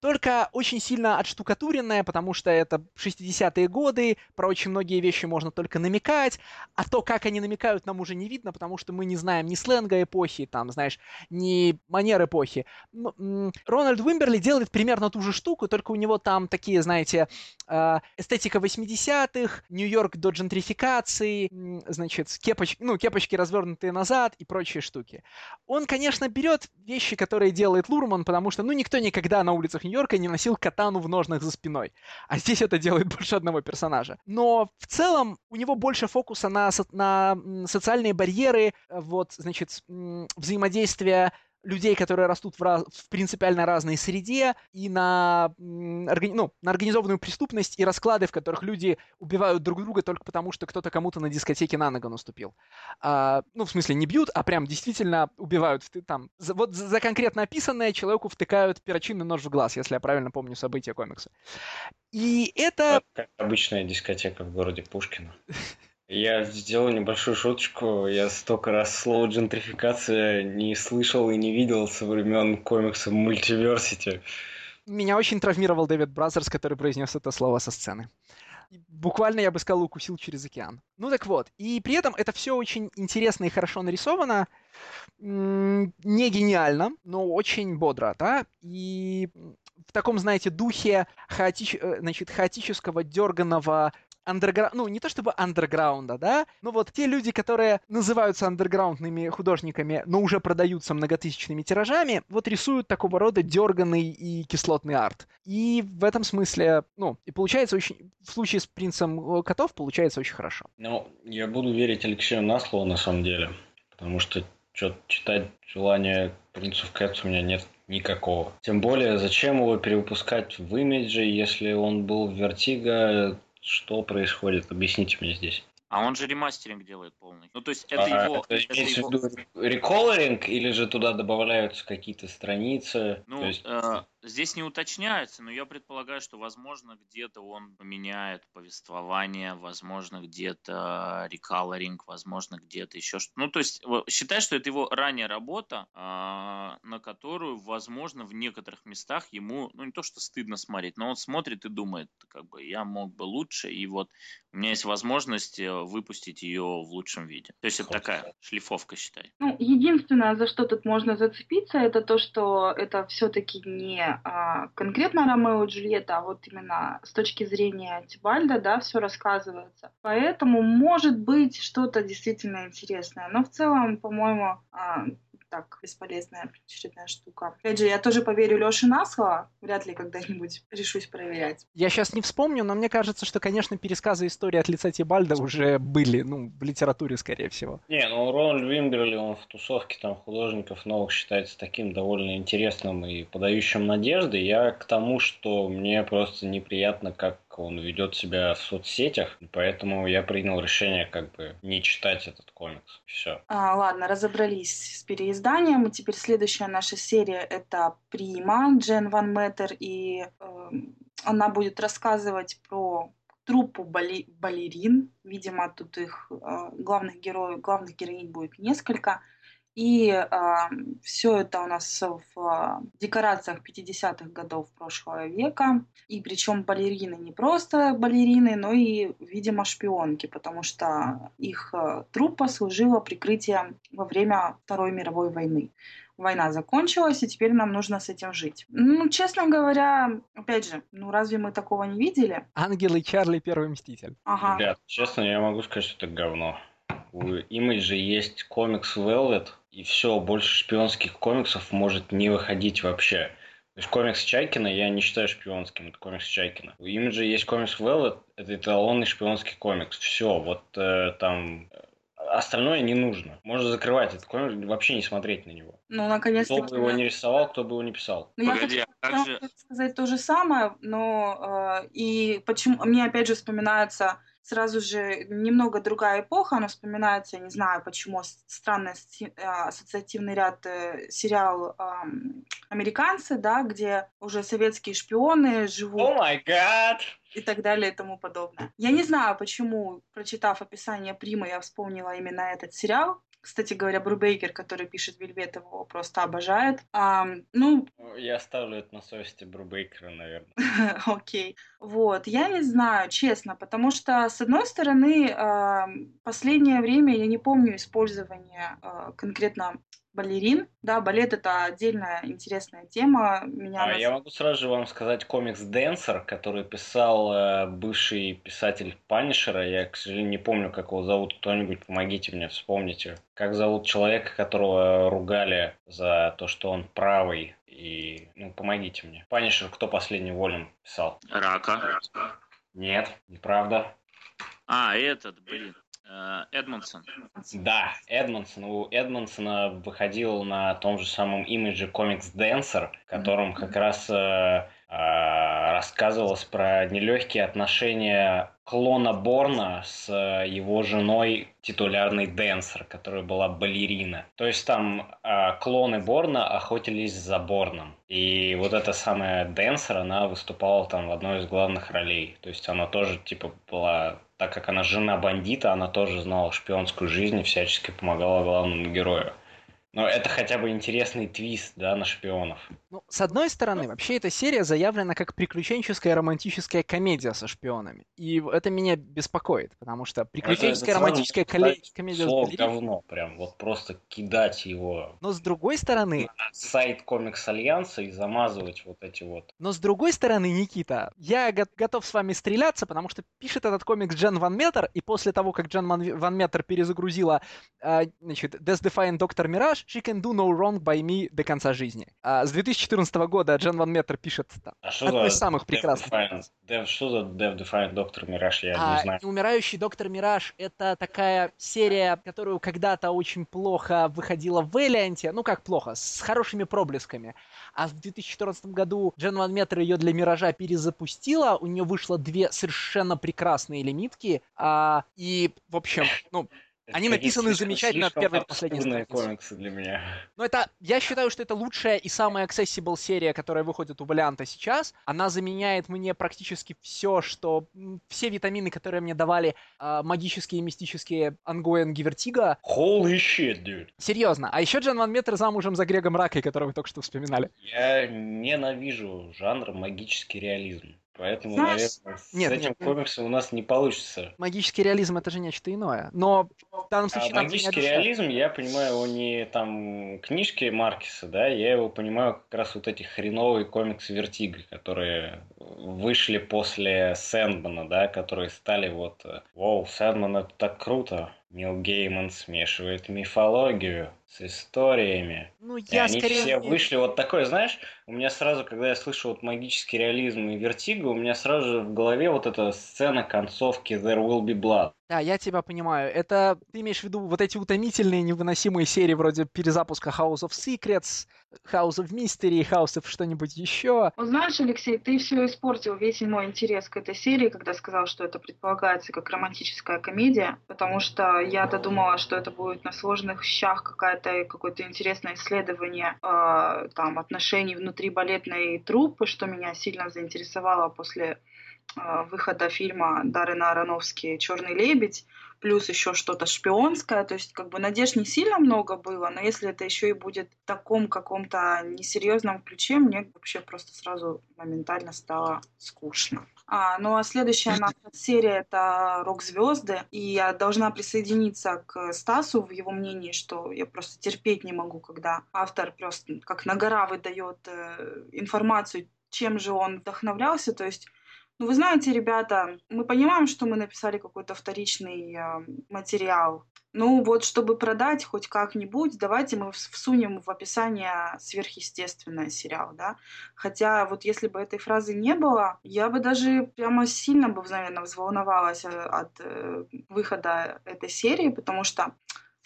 только очень сильно отштукатуренная, потому что это 60-е годы, про очень многие вещи можно только намекать, а то, как они намекают, нам уже не видно, потому что мы не знаем ни сленга эпохи, там, знаешь, ни манер эпохи. Рональд Уимберли делает примерно ту же штуку, только у него там такие, знаете, а, эстетика 80-х, Нью-Йорк до джентрификации, значит, кепоч... ну, кепочки развернутые назад и прочие штуки. Он, конечно, берет вещи, которые делает Лурман, потому что, ну, никто никогда на улицах Нью-Йорка не носил катану в ножнах за спиной. А здесь это делает больше одного персонажа. Но в целом у него больше фокуса на, на социальные барьеры, вот, значит, взаимодействие людей, которые растут в, раз, в принципиально разной среде, и на, ну, на организованную преступность и расклады, в которых люди убивают друг друга только потому, что кто-то кому-то на дискотеке на ногу наступил. А, ну, в смысле, не бьют, а прям действительно убивают. Там, за, вот за конкретно описанное человеку втыкают перочинный нож в глаз, если я правильно помню события комикса. И это... Как обычная дискотека в городе Пушкина. Я сделал небольшую шуточку. Я столько раз слово джентрификация не слышал и не видел со времен комикса Мультиверсити. Меня очень травмировал Дэвид Бразерс, который произнес это слово со сцены. Буквально, я бы сказал, укусил через океан. Ну так вот, и при этом это все очень интересно и хорошо нарисовано. Не гениально, но очень бодро, да? И в таком, знаете, духе хаотич... Э, значит, хаотического, дерганого андерграунд, ну, не то чтобы андерграунда, да, но вот те люди, которые называются андерграундными художниками, но уже продаются многотысячными тиражами, вот рисуют такого рода дерганный и кислотный арт. И в этом смысле, ну, и получается очень, в случае с принцем котов получается очень хорошо. Ну, я буду верить Алексею на слово, на самом деле, потому что что читать желания принцев Кэтс у меня нет никакого. Тем более, зачем его перевыпускать в имидже, если он был в Вертиго что происходит? Объясните мне здесь. А он же ремастеринг делает полный. Ну, то есть это а, его... Это, это его... реколоринг или же туда добавляются какие-то страницы? Ну, есть... э, Здесь не уточняется, но я предполагаю, что, возможно, где-то он поменяет повествование, возможно, где-то рекалоринг, возможно, где-то еще что-то. Ну, то есть, считай, что это его ранняя работа, а, на которую, возможно, в некоторых местах ему, ну, не то, что стыдно смотреть, но он смотрит и думает, как бы, я мог бы лучше, и вот у меня есть возможность э, выпустить ее в лучшем виде. То есть, это такая шлифовка, считай. Ну, единственное, за что тут можно зацепиться, это то, что это все-таки не а, конкретно Ромео и Джульетта, а вот именно с точки зрения Тибальда, да, все рассказывается. Поэтому может быть что-то действительно интересное. Но в целом, по-моему, а, так, бесполезная очередная штука. Опять же, я тоже поверю Леше на слово, вряд ли когда-нибудь решусь проверять. Я сейчас не вспомню, но мне кажется, что, конечно, пересказы истории от лица Тибальда уже были, ну, в литературе, скорее всего. Не, ну, Рональд Вимберли, он в тусовке там художников новых считается таким довольно интересным и подающим надежды. Я к тому, что мне просто неприятно, как он ведет себя в соцсетях, поэтому я принял решение как бы не читать этот комикс. Все. А, ладно, разобрались с переизданием. И теперь следующая наша серия это Прима, Джен Ван Меттер, и э, она будет рассказывать про труппу бали балерин. Видимо, тут их э, главных героев, главных героинь будет несколько. И э, а, все это у нас в э, декорациях 50-х годов прошлого века. И причем балерины не просто балерины, но и, видимо, шпионки, потому что их э, труппа служила прикрытием во время Второй мировой войны. Война закончилась, и теперь нам нужно с этим жить. Ну, честно говоря, опять же, ну разве мы такого не видели? Ангелы Чарли Первый Мститель. Ага. Ребят, честно, я могу сказать, что это говно. У Image есть комикс Velvet, и все, больше шпионских комиксов может не выходить вообще. То есть комикс Чайкина я не считаю шпионским, это комикс Чайкина. У Имиджа есть комикс Velvet, это эталонный шпионский комикс. Все, вот э, там э, остальное не нужно. Можно закрывать этот комикс, вообще не смотреть на него. Ну, наконец-то. Кто бы его не рисовал, кто бы его не писал. Ну, Погоди, я хочу а же... сказать то же самое, но э, и почему мне опять же вспоминается сразу же немного другая эпоха, но вспоминается, я не знаю почему, странный а, ассоциативный ряд э, сериал «Американцы», да, где уже советские шпионы живут. О май гад! и так далее и тому подобное. Я не знаю, почему, прочитав описание Прима, я вспомнила именно этот сериал. Кстати говоря, Брубейкер, который пишет Вельвет, его просто обожает. А, ну... Я ставлю это на совести Брубейкера, наверное. Окей. Вот, я не знаю, честно, потому что, с одной стороны, последнее время я не помню использования э, конкретно балерин. Да, балет это отдельная интересная тема. Меня а, нас... Я могу сразу же вам сказать комикс Дэнсер, который писал э, бывший писатель Панишера. Я, к сожалению, не помню, как его зовут. Кто-нибудь помогите мне, вспомните. Как зовут человека, которого ругали за то, что он правый. И, ну, помогите мне. Панишер, кто последний volume писал? Рака. Нет, неправда. А, этот, блин. Э, Эдмонсон. Да, Эдмонсон. У Эдмонсона выходил на том же самом имидже комикс Дэнсер, в котором как раз э, э, рассказывалось про нелегкие отношения клона Борна с э, его женой титулярный Дэнсер, которая была балерина. То есть там э, клоны Борна охотились за Борном. И вот эта самая Дэнсер, она выступала там в одной из главных ролей. То есть она тоже типа была так как она жена бандита, она тоже знала шпионскую жизнь и всячески помогала главному герою. Но это хотя бы интересный твист, да, на шпионов. Ну, с одной стороны, вообще эта серия заявлена как приключенческая романтическая комедия со шпионами. И это меня беспокоит, потому что приключенческая это, это романтическая коли... комедия... Слово с говно, прям, вот просто кидать его... Но с другой стороны... На сайт Комикс Альянса и замазывать вот эти вот... Но с другой стороны, Никита, я го- готов с вами стреляться, потому что пишет этот комикс Джен Ван Метр, и после того, как Джен Ван Метр перезагрузила, э, значит, Death Defying Доктор Мираж, She Can Do No Wrong By Me до конца жизни. А с 2014 года Джен Ван Меттер пишет там, а одно из самых прекрасных. Death, что за Death Defiant Доктор Мираж, я а, не знаю. Умирающий Доктор Мираж — это такая серия, которую когда-то очень плохо выходила в Элианте, ну как плохо, с хорошими проблесками. А в 2014 году Джен Ван Меттер ее для Миража перезапустила, у нее вышло две совершенно прекрасные лимитки, а, и, в общем, ну, они написаны замечательно от первой до последней страницы. комиксы для меня. Но это, я считаю, что это лучшая и самая accessible серия, которая выходит у Валианта сейчас. Она заменяет мне практически все, что... Все витамины, которые мне давали э, магические и мистические ongoing и Вертига. Holy shit, dude. Серьезно. А еще Джен Ван Метер замужем за Грегом Ракой, которого вы только что вспоминали. Я ненавижу жанр магический реализм. Поэтому, Знаешь, наверное, с нет, этим нет, комиксом у нас не получится. Магический реализм это же нечто иное. Но в данном случае... А магический реализм, я понимаю, его не там книжки Маркеса, да, я его понимаю как раз вот эти хреновые комиксы Vertigo, которые вышли после Сэндмана, да, которые стали вот, э, вау, Сэндман это так круто, Нил Гейман смешивает мифологию с историями. Ну, я и они скорее... все вышли вот такой, знаешь, у меня сразу, когда я слышу вот магический реализм и Vertigo, у меня сразу же в голове вот эта сцена концовки There Will Be Blood. Да, я тебя понимаю. Это ты имеешь в виду вот эти утомительные, невыносимые серии вроде перезапуска House of Secrets, House of Mystery, House of что-нибудь еще. Вот знаешь, Алексей, ты все испортил, весь мой интерес к этой серии, когда сказал, что это предполагается как романтическая комедия, потому что я-то думала, что это будет на сложных щах какая-то какое-то интересное исследование э, там отношений внутри балетной труппы, что меня сильно заинтересовало после выхода фильма Даррена Аронофски «Черный лебедь», плюс еще что-то шпионское, то есть как бы надежд не сильно много было, но если это еще и будет в таком каком-то несерьезном ключе, мне вообще просто сразу моментально стало скучно. А, ну а следующая наша серия это «Рок-звезды», и я должна присоединиться к Стасу в его мнении, что я просто терпеть не могу, когда автор просто как на гора выдает э, информацию, чем же он вдохновлялся, то есть ну, вы знаете, ребята, мы понимаем, что мы написали какой-то вторичный э, материал. Ну, вот, чтобы продать хоть как-нибудь, давайте мы всунем в описание сверхъестественное сериал, да. Хотя вот если бы этой фразы не было, я бы даже прямо сильно бы, наверное, взволновалась э, от э, выхода этой серии, потому что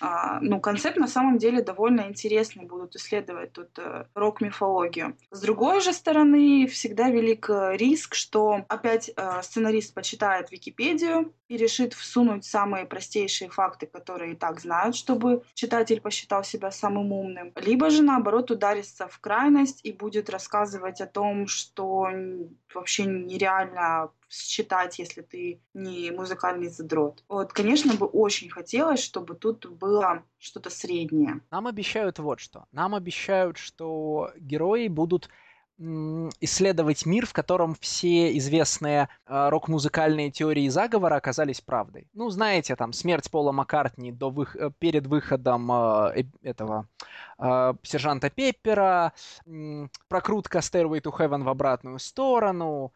а, ну, концепт на самом деле довольно интересный, будут исследовать тут э, рок-мифологию. С другой же стороны, всегда велик э, риск, что опять э, сценарист почитает Википедию и решит всунуть самые простейшие факты, которые и так знают, чтобы читатель посчитал себя самым умным. Либо же, наоборот, ударится в крайность и будет рассказывать о том, что вообще нереально считать, если ты не музыкальный задрот. Вот, конечно, бы очень хотелось, чтобы тут было что-то среднее. Нам обещают вот что. Нам обещают, что герои будут исследовать мир, в котором все известные э, рок-музыкальные теории заговора оказались правдой. Ну, знаете, там, смерть Пола Маккартни до вых... Э, перед выходом э, этого э, сержанта Пеппера, прокрутка Stairway to Heaven в обратную сторону,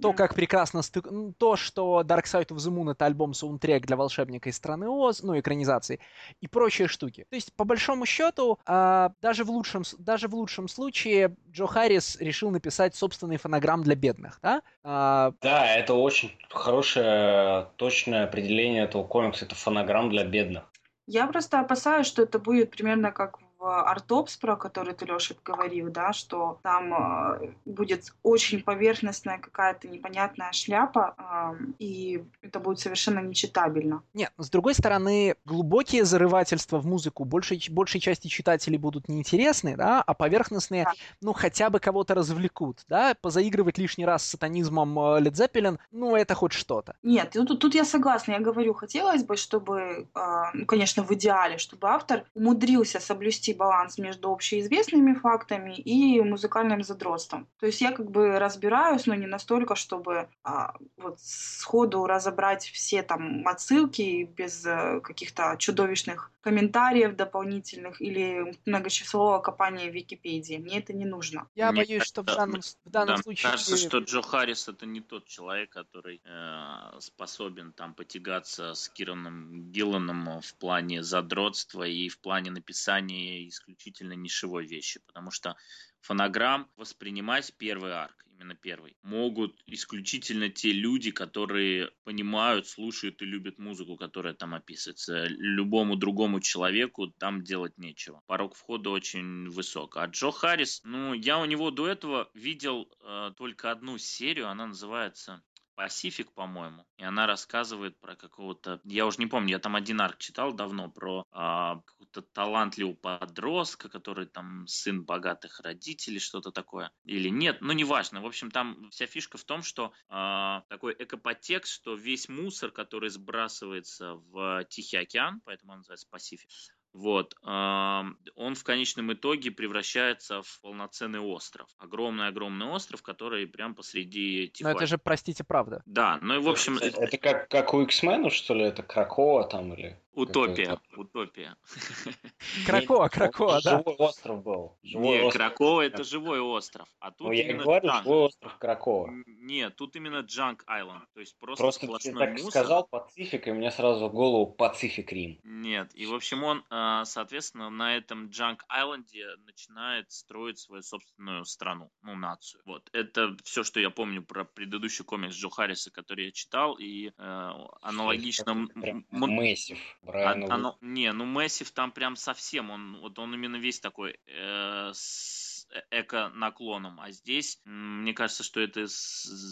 то, как прекрасно стык... то, что Dark Side of the Moon это альбом саундтрек для волшебника из страны Оз, ну, экранизации, и прочие штуки. То есть, по большому счету, а, даже, в лучшем, даже в лучшем случае Джо Харрис решил написать собственный фонограмм для бедных, да? А... Да, это очень хорошее, точное определение этого комикса. Это фонограмм для бедных. Я просто опасаюсь, что это будет примерно как Артопс, про который ты, Леша, говорил, да, что там э, будет очень поверхностная какая-то непонятная шляпа, э, и это будет совершенно нечитабельно. Нет, с другой стороны, глубокие зарывательства в музыку большей, большей части читателей будут неинтересны, да, а поверхностные, да. ну, хотя бы кого-то развлекут, да, позаигрывать лишний раз с сатанизмом Led Zeppelin, ну, это хоть что-то. Нет, тут, тут я согласна, я говорю, хотелось бы, чтобы, э, ну, конечно, в идеале, чтобы автор умудрился соблюсти найти баланс между общеизвестными фактами и музыкальным задротством. То есть я как бы разбираюсь, но не настолько, чтобы а, вот сходу разобрать все там отсылки без а, каких-то чудовищных комментариев дополнительных или многочасового копания в Википедии. Мне это не нужно. Я Мне боюсь, что в данном, в данном да, случае... Кажется, что Джо Харрис это не тот человек, который э, способен там потягаться с Кираном Гилланом в плане задротства и в плане написания исключительно нишевой вещи, потому что фонограмм воспринимать первый арк, именно первый, могут исключительно те люди, которые понимают, слушают и любят музыку, которая там описывается. Любому другому человеку там делать нечего. Порог входа очень высок. А Джо Харрис, ну, я у него до этого видел э, только одну серию, она называется Пасифик, по-моему, и она рассказывает про какого-то, я уже не помню, я там один арк читал давно про а, какого-то талантливого подростка, который там сын богатых родителей, что-то такое, или нет, ну неважно. В общем, там вся фишка в том, что а, такой экопотекст, что весь мусор, который сбрасывается в Тихий океан, поэтому он называется Пасифик, вот. Он в конечном итоге превращается в полноценный остров. Огромный-огромный остров, который прям посреди Тихуани. Но это же, простите, правда. Да, ну и в общем... Это, это как, как у X-Men, что ли? Это Кракова там или... Утопия, утопия. Кракова, Кракова, да. Живой остров был. Живой Нет, Кракова это живой остров. А тут ну, я говорю, живой остров Кракова. Нет, тут именно Джанк Айленд. То есть просто Просто ты так мусор. сказал Пацифик, и мне сразу в голову Пацифик Рим. Нет, и в общем он, а, соответственно, на этом Джанк Айленде начинает строить свою собственную страну, ну, нацию. Вот, это все, что я помню про предыдущий комикс Джо Харриса, который я читал, и э, аналогично... Брайану... А, оно, не, ну Мессив там прям совсем, он, вот он именно весь такой э, с эко-наклоном, а здесь, мне кажется, что это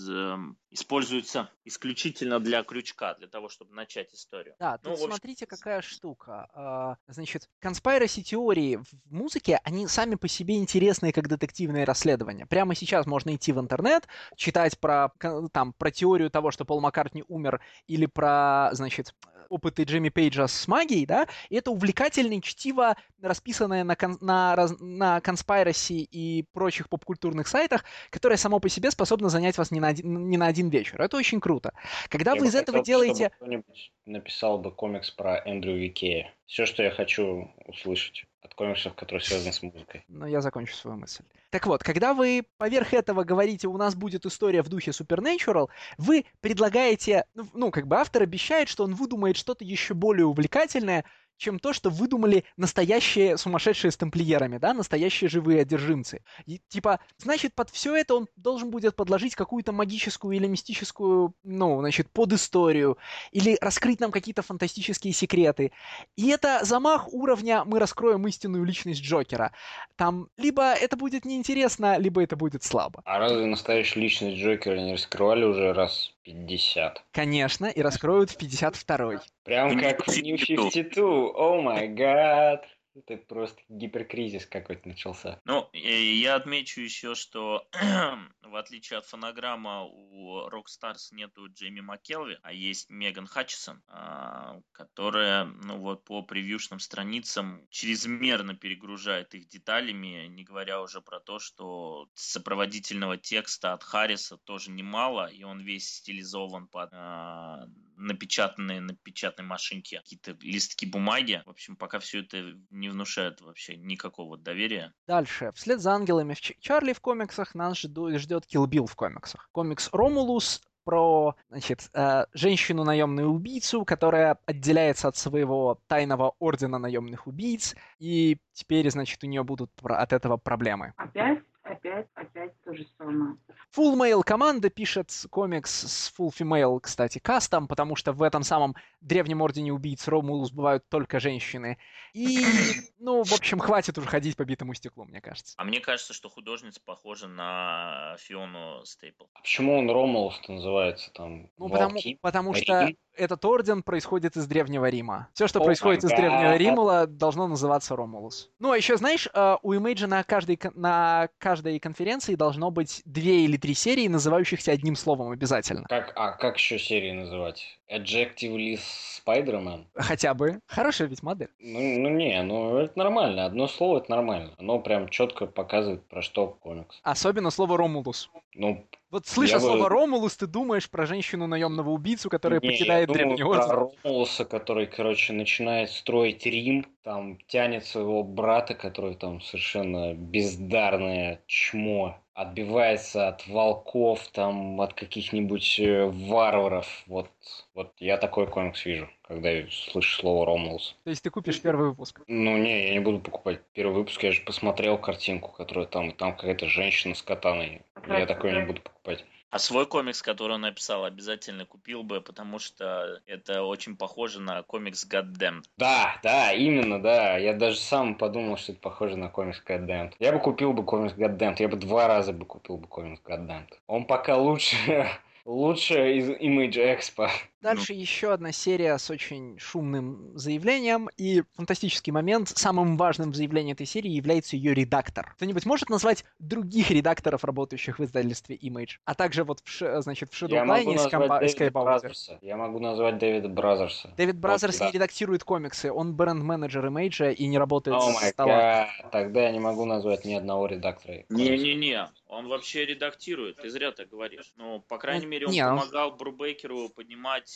эм, используется исключительно для крючка, для того, чтобы начать историю. Да, ну, тут общем... смотрите, какая штука. А, значит, conspiracy теории в музыке, они сами по себе интересные, как детективные расследования. Прямо сейчас можно идти в интернет, читать про, там, про теорию того, что Пол Маккартни умер, или про, значит, опыты Джимми Пейджа с магией, да, и это увлекательное чтиво, расписанное на, кон, на, на Conspiracy и прочих попкультурных сайтах, которое само по себе способно занять вас не на один, не на один вечер. Это очень круто. Когда я вы из хотел, этого делаете... Кто-нибудь написал бы комикс про Эндрю Викея. Все, что я хочу услышать от комиксов, которые связаны с музыкой. Но я закончу свою мысль. Так вот, когда вы поверх этого говорите, у нас будет история в духе Supernatural, вы предлагаете, ну, ну как бы автор обещает, что он выдумает что-то еще более увлекательное, чем то, что выдумали настоящие сумасшедшие с тамплиерами, да, настоящие живые одержимцы. И, типа, значит, под все это он должен будет подложить какую-то магическую или мистическую, ну, значит, подисторию, или раскрыть нам какие-то фантастические секреты. И это замах уровня «мы раскроем истинную личность Джокера». Там либо это будет неинтересно, либо это будет слабо. А разве настоящую личность Джокера не раскрывали уже раз 50? Конечно, и раскроют в 52-й. Прям как в New 52. О май гад. Это просто гиперкризис какой-то начался. Ну, я отмечу еще, что в отличие от фонограмма у Rockstars нету Джейми МакКелви, а есть Меган Хатчисон, а, которая, ну вот по превьюшным страницам чрезмерно перегружает их деталями, не говоря уже про то, что сопроводительного текста от Харриса тоже немало, и он весь стилизован под а, напечатанные на печатной машинке какие-то листки бумаги. В общем, пока все это не внушает вообще никакого доверия. Дальше. Вслед за ангелами в Чарли в комиксах нас ждет Kill Bill в комиксах. Комикс Ромулус про, значит, э, женщину-наемную убийцу, которая отделяется от своего тайного ордена наемных убийц, и теперь, значит, у нее будут от этого проблемы. Опять? Опять, опять то же самое. Full Male команда пишет комикс с Full Female, кстати, кастом, потому что в этом самом древнем ордене убийц Ромулус бывают только женщины. И, ну, в общем, хватит уже ходить по битому стеклу, мне кажется. А мне кажется, что художница похожа на Фиону Стейпл. А почему он Ромулус называется там? Ну, потому, потому что этот орден происходит из Древнего Рима. Все, что oh происходит из Древнего Рима, должно называться Ромулус. Ну, а еще, знаешь, э, у Image на каждой, на каждой конференции должно быть две или три серии, называющихся одним словом обязательно. Как, а как еще серии называть? Adjectively Spider-Man? Хотя бы. Хорошая ведь модель. Ну, ну не, ну это нормально. Одно слово это нормально. Оно прям четко показывает, про что комикс. Особенно слово Ромулус. Ну, вот слыша слово бы... Ромулус, ты думаешь про женщину наемного убийцу, которая не, покидает древний орден? Про Ромулуса, который, короче, начинает строить Рим, там тянет своего брата, который там совершенно бездарное чмо отбивается от волков, там, от каких-нибудь э, варваров. Вот, вот я такой комикс вижу, когда слышу слово Ромулус. То есть ты купишь первый выпуск? Ну, не, я не буду покупать первый выпуск, я же посмотрел картинку, которая там, там какая-то женщина с катаной. Я такой не буду покупать. А свой комикс, который он написал, обязательно купил бы, потому что это очень похоже на комикс Goddamned. Да, да, именно, да. Я даже сам подумал, что это похоже на комикс Goddamned. Я бы купил бы комикс Goddamned. Я бы два раза бы купил бы комикс Goddamned. Он пока лучше Лучшее из Image Expo. Дальше ну. еще одна серия с очень шумным заявлением, и фантастический момент. Самым важным в заявлении этой серии является ее редактор. Кто-нибудь может назвать других редакторов, работающих в издательстве Image? А также вот, в, значит, в Shadowline компа- Skybound. Я могу назвать Дэвида Бразерса. Дэвид Бразерс вот, не редактирует комиксы, он бренд-менеджер Image и не работает oh с стола. Тогда я не могу назвать ни одного редактора. Не-не-не, он вообще редактирует, ты зря так говоришь. Ну, по крайней мере, он не, помогал. Брубейкеру поднимать,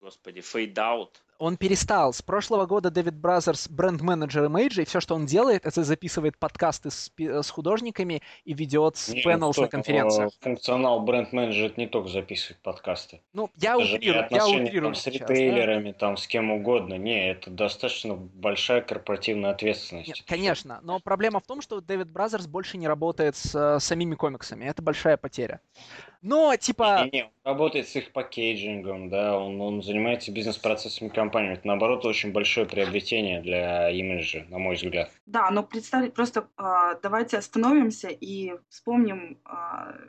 господи, Fade Out он перестал. С прошлого года Дэвид Бразерс бренд-менеджер Image, и все, что он делает, это записывает подкасты с, с художниками и ведет с panels на конференциях. Функционал бренд-менеджер не только записывает подкасты. Ну, я утрирую, я утрирую с ритейлерами, да? там, с кем угодно. Не, это достаточно большая корпоративная ответственность. Нет, конечно, но проблема в том, что Дэвид Бразерс больше не работает с, с самими комиксами. Это большая потеря. Но, типа... Не, не, он работает с их пакейджингом, да, он, он занимается бизнес-процессами компании. Это, наоборот, очень большое приобретение для имиджа, на мой взгляд. Да, но представить, просто э, давайте остановимся и вспомним э,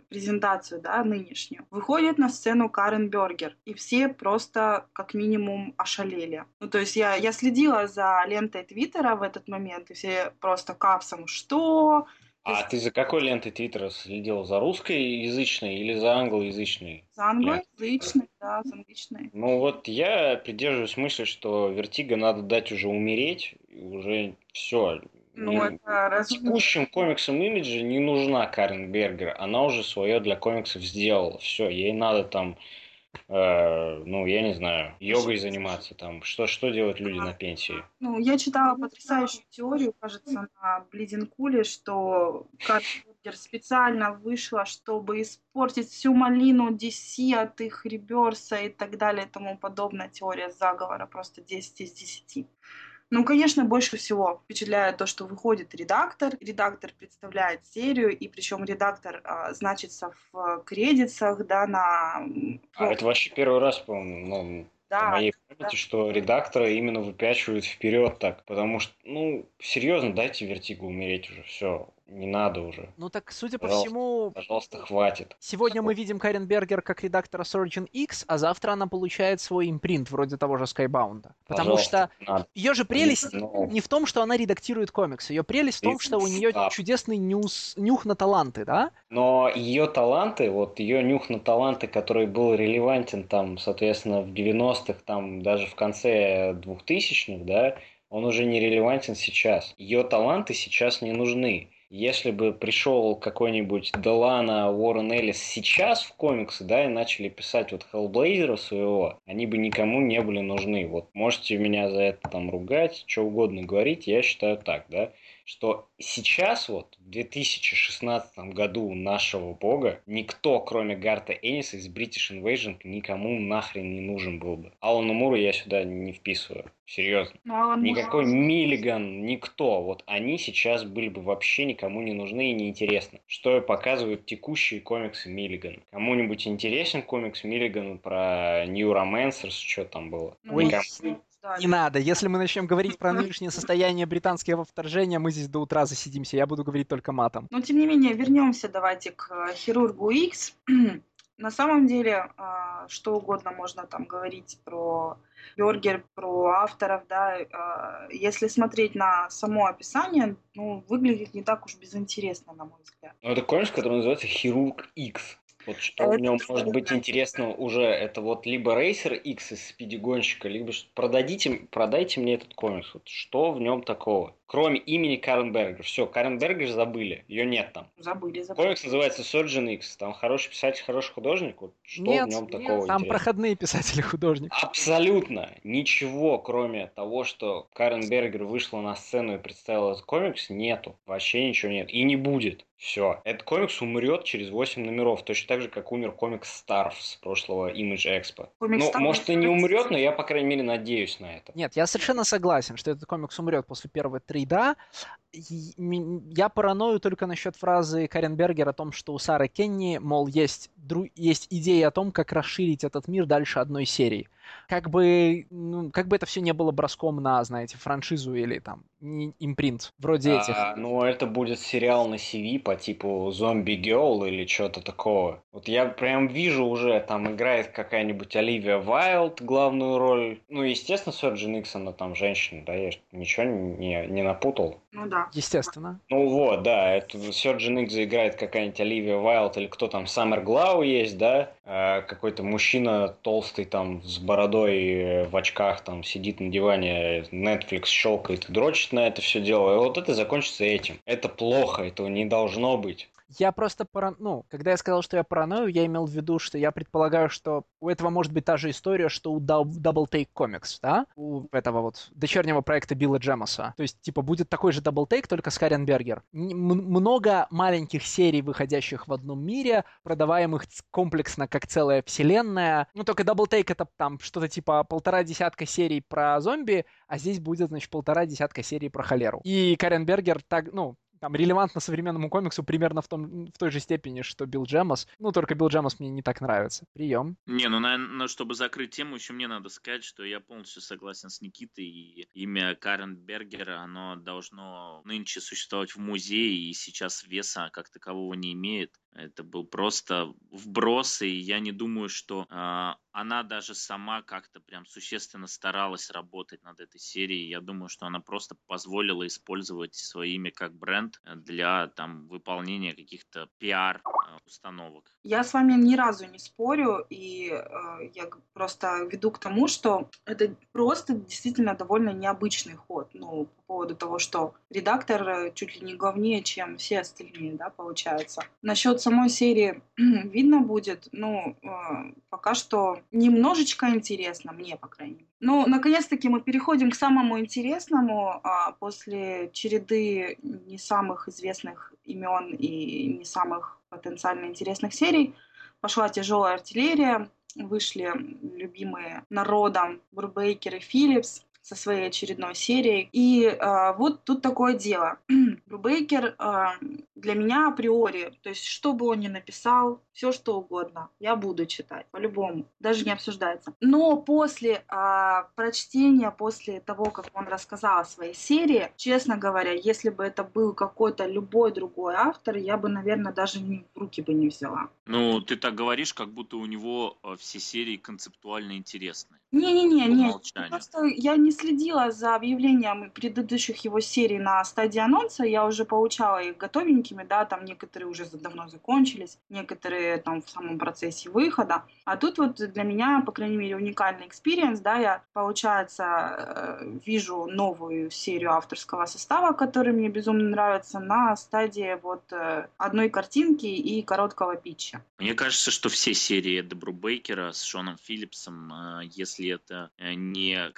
презентацию, да, нынешнюю. Выходит на сцену Карен Бергер, и все просто, как минимум, ошалели. Ну, то есть я, я следила за лентой Твиттера в этот момент, и все просто капсом, что а ты за какой лентой Твиттера следил? За русскоязычной или за англоязычной? За англоязычной, да, за англоязычной. Ну вот я придерживаюсь мысли, что Vertigo надо дать уже умереть, уже все. Ну, не, это раз... Текущим комиксам имиджа не нужна Карен Бергер. Она уже свое для комиксов сделала. Все, ей надо там Э, ну, я не знаю, йогой заниматься там. Что, что делают люди на пенсии? Ну, я читала потрясающую теорию, кажется, на Блидинкуле, что Картер специально вышла, чтобы испортить всю малину DC от их реберса и так далее и тому подобное. Теория заговора просто 10 из 10. Ну, конечно, больше всего впечатляет то, что выходит редактор, редактор представляет серию, и причем редактор а, значится в кредитах, да, на... А это вообще первый раз, по-моему, ну, да, в моей памяти, да. что редактора именно выпячивают вперед так, потому что, ну, серьезно, дайте Вертигу умереть уже, все. Не надо уже. Ну так, судя по Пожалуйста, всему, Пожалуйста, хватит. сегодня мы видим Карен Бергер как редактора Surgeon X, а завтра она получает свой импринт вроде того же Skybound. Потому Пожалуйста, что надо. ее же прелесть Ну, не в том, что она редактирует комиксы. Ее прелесть в том, что у нее чудесный нюс, нюх на таланты, да? Но ее таланты, вот ее нюх на таланты, который был релевантен там, соответственно, в 90-х, там даже в конце 2000-х, да, он уже не релевантен сейчас. Ее таланты сейчас не нужны. Если бы пришел какой-нибудь Делана, Уоррен Эллис сейчас в комиксы, да, и начали писать вот Хеллблейзера своего, они бы никому не были нужны. Вот можете меня за это там ругать, что угодно говорить, я считаю так, да что сейчас вот, в 2016 году нашего бога, никто, кроме Гарта Энниса из British Invasion, никому нахрен не нужен был бы. Алана Мура я сюда не вписываю. Серьезно. Ну, Алан Мур- Никакой Миллиган, никто. Вот они сейчас были бы вообще никому не нужны и неинтересны. Что и показывают текущие комиксы Миллиган. Кому-нибудь интересен комикс Миллиган про New Romancers, что там было? Ну, Никому. Обсуждали. Не надо. Если мы начнем говорить про нынешнее состояние британского вторжения, мы здесь до утра засидимся. Я буду говорить только матом. Но тем не менее, вернемся давайте к э, хирургу X. На самом деле, а, что угодно можно там говорить про Бергер, про авторов, да. а, Если смотреть на само описание, ну, выглядит не так уж безинтересно, на мой взгляд. Ну, это комикс, который называется Хирург X. Вот что в Это нем что может быть интересно уже, это вот либо Рейсер X из спидигонщика, либо ш- продадите, продайте мне этот комикс. Вот что в нем такого? Кроме имени Карен Бергер. Все, Карен Бергер забыли, ее нет там. Забыли, забыли. Комикс называется Surgeon X. Там хороший писатель, хороший художник. Вот что Нет, в нем нет, такого Там интересного? проходные писатели-художники. Абсолютно ничего, кроме того, что Карен Бергер вышла на сцену и представила этот комикс, нету. Вообще ничего нет. И не будет. Все. Этот комикс умрет через 8 номеров. Точно так же, как умер комикс Starf с прошлого Image Expo. Комикс ну, Starf может и не умрет, но я, по крайней мере, надеюсь на это. Нет, я совершенно согласен, что этот комикс умрет после первого трейда. Я параною только насчет фразы Карен Бергер о том, что у Сары Кенни, мол, есть, дру- есть идея о том, как расширить этот мир дальше одной серии. Как бы, ну, как бы это все не было броском на, знаете, франшизу или там импринт, вроде этих. А, ну, это будет сериал на CV по типу Zombie Girl или что-то такого. Вот я прям вижу уже, там играет какая-нибудь Оливия Вайлд главную роль. Ну, естественно, Сёрджин Икс, она там женщина, да, я ничего не, не напутал. Ну да. Естественно. Ну вот, да, это Surgeon X играет какая-нибудь Оливия Вайлд или кто там, Саммер Глау есть, да, Э, какой-то мужчина толстый там с бородой э, в очках там сидит на диване, Netflix щелкает и дрочит на это все дело, и вот это закончится этим. Это плохо, этого не должно быть. Я просто пара... ну, когда я сказал, что я параною, я имел в виду, что я предполагаю, что у этого может быть та же история, что у Dou- Double Take Comics, да? У этого вот дочернего проекта Билла Джемоса. То есть, типа, будет такой же Double Take, только с Карен Бергер. Н- м- много маленьких серий, выходящих в одном мире, продаваемых комплексно как целая вселенная. Ну, только Double Take это там что-то типа полтора десятка серий про зомби, а здесь будет, значит, полтора десятка серий про холеру. И Карен Бергер так, ну, там релевантно современному комиксу примерно в, том, в той же степени, что Билл Джемос. Ну, только Билл Джемос мне не так нравится. Прием. Не, ну, наверное, чтобы закрыть тему, еще мне надо сказать, что я полностью согласен с Никитой. И имя Карен Бергера, оно должно нынче существовать в музее, и сейчас веса как такового не имеет. Это был просто вброс, и я не думаю, что а, она даже сама как-то прям существенно старалась работать над этой серией. Я думаю, что она просто позволила использовать свое имя как бренд для там выполнения каких-то пиар-установок. Я с вами ни разу не спорю, и э, я просто веду к тому, что это просто действительно довольно необычный ход. Ну, поводу того, что редактор э, чуть ли не главнее, чем все остальные, да, получается. Насчет самой серии видно будет, ну, э, пока что немножечко интересно, мне, по крайней мере. Ну, наконец-таки мы переходим к самому интересному. а, После череды не самых известных имен и не самых потенциально интересных серий пошла тяжелая артиллерия, вышли любимые народом Бурбейкер и Филлипс со своей очередной серией. И э, вот тут такое дело. Брубейкер э, для меня априори, то есть что бы он ни написал, все что угодно, я буду читать, по-любому, даже не обсуждается. Но после а, прочтения, после того, как он рассказал о своей серии, честно говоря, если бы это был какой-то любой другой автор, я бы, наверное, даже в руки бы не взяла. Ну, ты так говоришь, как будто у него э, все серии концептуально интересны. Не-не-не, не. Просто я не следила за объявлением предыдущих его серий на стадии анонса. Я уже получала их готовенькими, да, там некоторые уже давно закончились, некоторые там в самом процессе выхода. А тут вот для меня, по крайней мере, уникальный experience, да, я, получается, э, вижу новую серию авторского состава, который мне безумно нравится, на стадии вот э, одной картинки и короткого питча. Мне кажется, что все серии Эда Брубейкера с Шоном Филлипсом, э, если это не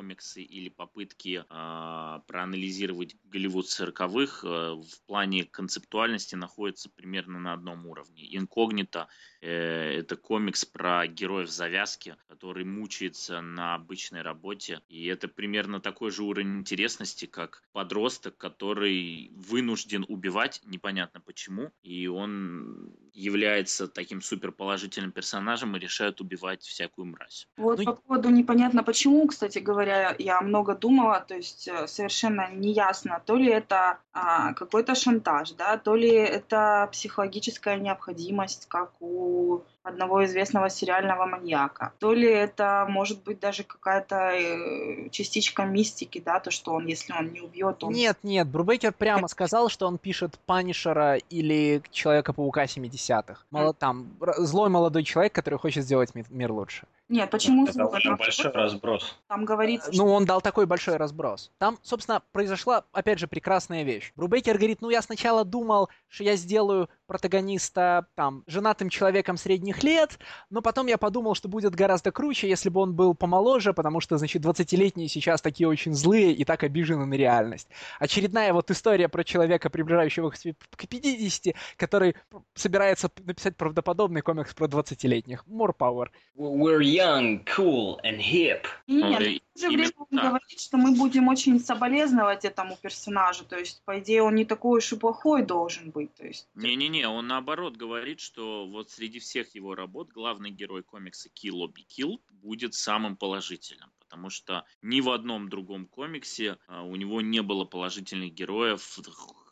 крайм-комиксы или попытки э, проанализировать Голливуд 40-х, э, в плане концептуальности находится примерно на одном уровне. Инкогнито э, это комикс про героев завязки, который мучается на обычной работе. И это примерно такой же уровень интересности, как подросток, который вынужден убивать, непонятно почему, и он является таким суперположительным персонажем и решает убивать всякую мразь. Вот ну, по поводу непонятно почему, кстати говоря, я много думала, то есть э, совершенно неясно, то ли это а, какой-то шантаж, да, то ли это психологическая необходимость, как у одного известного сериального маньяка. То ли это может быть даже какая-то э, частичка мистики, да, то, что он, если он не убьет, он... Нет, нет, Брубейкер прямо сказал, что он пишет Панишера или Человека-паука 70-х. Мало, там, злой молодой человек, который хочет сделать мир лучше. Нет, почему Это? Там большой разброс. Там говорится, Ну, он дал такой большой разброс. Там, собственно, произошла, опять же, прекрасная вещь. Брубейкер говорит, ну, я сначала думал, что я сделаю протагониста там женатым человеком средних лет, но потом я подумал, что будет гораздо круче, если бы он был помоложе, потому что, значит, 20-летние сейчас такие очень злые и так обижены на реальность. Очередная вот история про человека, приближающегося к 50, который собирается написать правдоподобный комикс про 20-летних. More power. We're young, cool and hip. Нет, в то же время он говорит, что мы будем очень соболезновать этому персонажу, то есть, по идее, он не такой уж и плохой должен быть. То есть... Не-не-не, не, он наоборот говорит, что вот среди всех его работ главный герой комикса Kill or Be Killed будет самым положительным потому что ни в одном другом комиксе а, у него не было положительных героев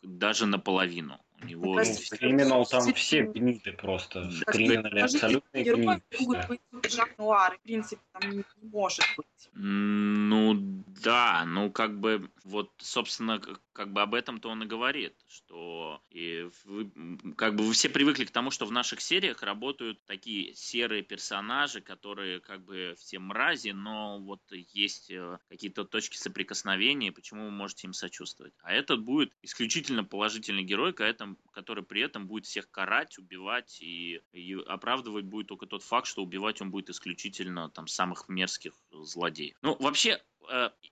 даже наполовину. У него... Ну, криминал там все гниды просто. Криминалы абсолютно гниды. В принципе, там не может быть. Ну, да, ну, как бы, вот, собственно, как бы об этом-то он и говорит, что и вы, как бы вы все привыкли к тому, что в наших сериях работают такие серые персонажи, которые как бы все мрази, но вот есть э, какие-то точки соприкосновения, почему вы можете им сочувствовать. А этот будет исключительно положительный герой, который при этом будет всех карать, убивать и, и оправдывать будет только тот факт, что убивать он будет исключительно там самых мерзких злодеев. Ну, вообще,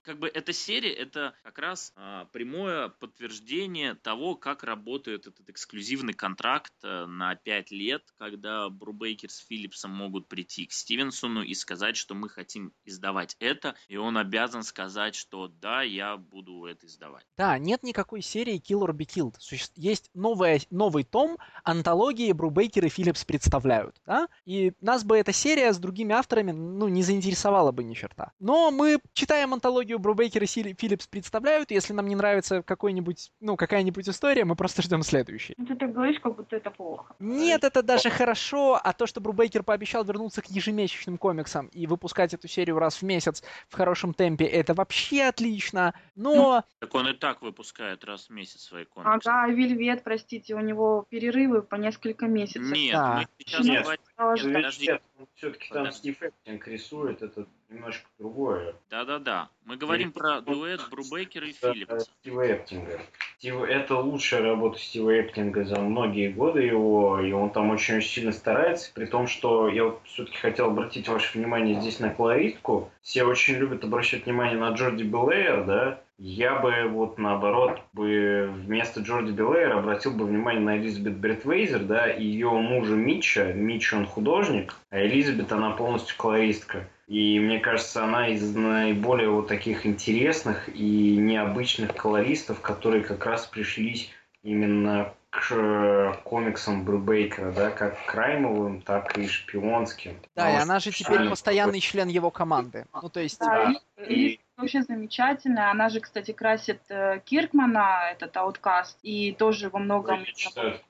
как бы эта серия это как раз а, прямое подтверждение того, как работает этот эксклюзивный контракт э, на 5 лет, когда Брубейкер с Филлипсом могут прийти к Стивенсону и сказать, что мы хотим издавать это, и он обязан сказать, что да, я буду это издавать. Да, нет никакой серии Kill or Be Killed. Есть новая, новый том антологии Брубейкер и Филлипс представляют, да? И нас бы эта серия с другими авторами, ну, не заинтересовала бы ни черта. Но мы читаем читаем антологию Брубейкер и Филлипс представляют, если нам не нравится какой-нибудь, ну, какая-нибудь история, мы просто ждем следующей. Ну, ты так говоришь, как будто это плохо. Нет, это даже хорошо, а то, что Брубейкер пообещал вернуться к ежемесячным комиксам и выпускать эту серию раз в месяц в хорошем темпе, это вообще отлично, но... Ну, так он и так выпускает раз в месяц свои комиксы. Ага, Вельвет, простите, у него перерывы по несколько месяцев. Нет, да. мы сейчас нет, подожди. Нет, все-таки там Стив рисует, это немножко другое. Да-да-да. Мы говорим про дуэт Брубейкера и Филлипса. Стива Эптинга. Стив, это лучшая работа Стива Эптинга за многие годы его, и он там очень-очень сильно старается, при том, что я вот все-таки хотел обратить ваше внимание здесь на колористку. Все очень любят обращать внимание на Джорди Белэйр, да, я бы вот наоборот бы вместо Джорди Белэйр обратил бы внимание на Элизабет Бретвейзер, да, и ее мужа Митча. Митч он художник, а Элизабет она полностью колористка. И мне кажется, она из наиболее вот таких интересных и необычных колористов, которые как раз пришлись именно к комиксам Брубейкера, да, как краймовым, так и шпионским. Да, и она же теперь постоянный член его команды. Ну, то есть... Да, и, вообще замечательная. Она же, кстати, красит э, Киркмана, этот ауткаст, и тоже во многом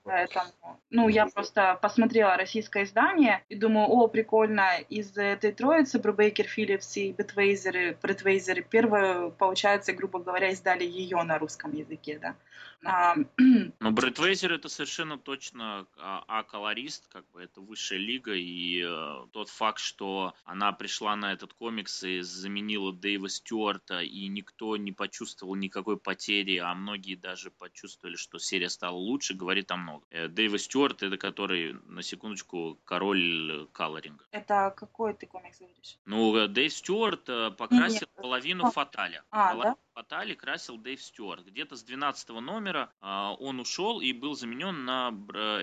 поэтому. Ну, я просто посмотрела российское издание и думаю, о, прикольно, из этой троицы Брубейкер, Филлипс и Бетвейзеры, Бретвейзеры, первое, получается, грубо говоря, издали ее на русском языке, да. А, Но Брэдвейзер это совершенно точно А-колорист, как бы это высшая лига, и э, тот факт, что она пришла на этот комикс и заменила Дэйва Стюарта, и никто не почувствовал никакой потери, а многие даже почувствовали, что серия стала лучше, говорит о многом. Э, Дэйва Стюарт это который, на секундочку, король колоринга. Это какой ты комикс говоришь? Ну, э, Дэйв Стюарт покрасил Нет. половину Фаталя. А, половину да? Фатали красил Дэйв Стюарт. Где-то с 12 номера э, он ушел и был заменен на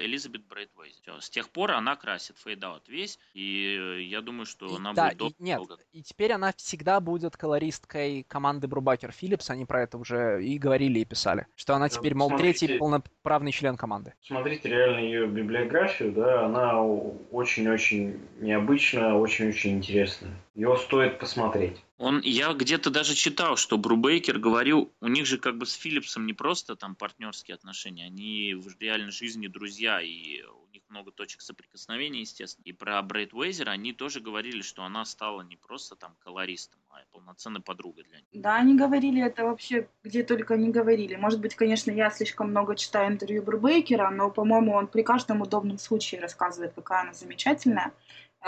Элизабет Брейтвейз. С тех пор она красит Fade Out весь, и э, я думаю, что и, она да, будет долго. Нет, и теперь она всегда будет колористкой команды Брубакер Филлипс, они про это уже и говорили, и писали. Что она теперь, мол, Смотрите, третий полноправный член команды. Смотрите реально ее библиографию, да, она очень-очень необычная, очень-очень интересная. Ее стоит посмотреть. Он, я где-то даже читал, что Брубейкер говорил, у них же как бы с Филлипсом не просто там партнерские отношения, они в реальной жизни друзья, и у них много точек соприкосновения, естественно. И про Брейтвейзер они тоже говорили, что она стала не просто там колористом, а полноценной подругой для них. Да, они говорили это вообще где только не говорили. Может быть, конечно, я слишком много читаю интервью Брубейкера, но, по-моему, он при каждом удобном случае рассказывает, какая она замечательная.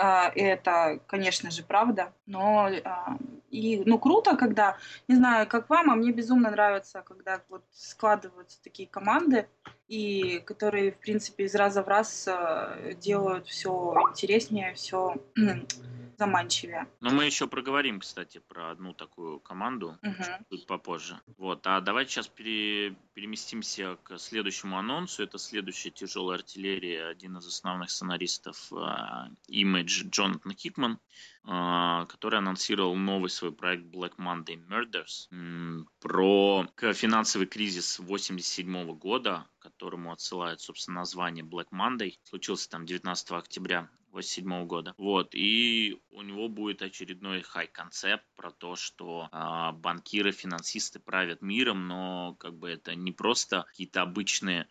А, и это, конечно же, правда. Но а, и, ну, круто, когда, не знаю, как вам, а мне безумно нравится, когда вот складываются такие команды, и которые, в принципе, из раза в раз а, делают все интереснее, все заманчивее. Но мы еще проговорим, кстати, про одну такую команду угу. чуть попозже. Вот, а давайте сейчас пере, переместимся к следующему анонсу. Это следующая тяжелая артиллерия, один из основных сценаристов uh, Image Джонатан Хикман, uh, который анонсировал новый свой проект Black Monday Murders про финансовый кризис 87 года, которому отсылает, собственно, название Black Monday. Случился там 19 октября 1987 года. Вот, и у него будет очередной хай-концепт про то, что э, банкиры, финансисты правят миром, но как бы это не просто какие-то обычные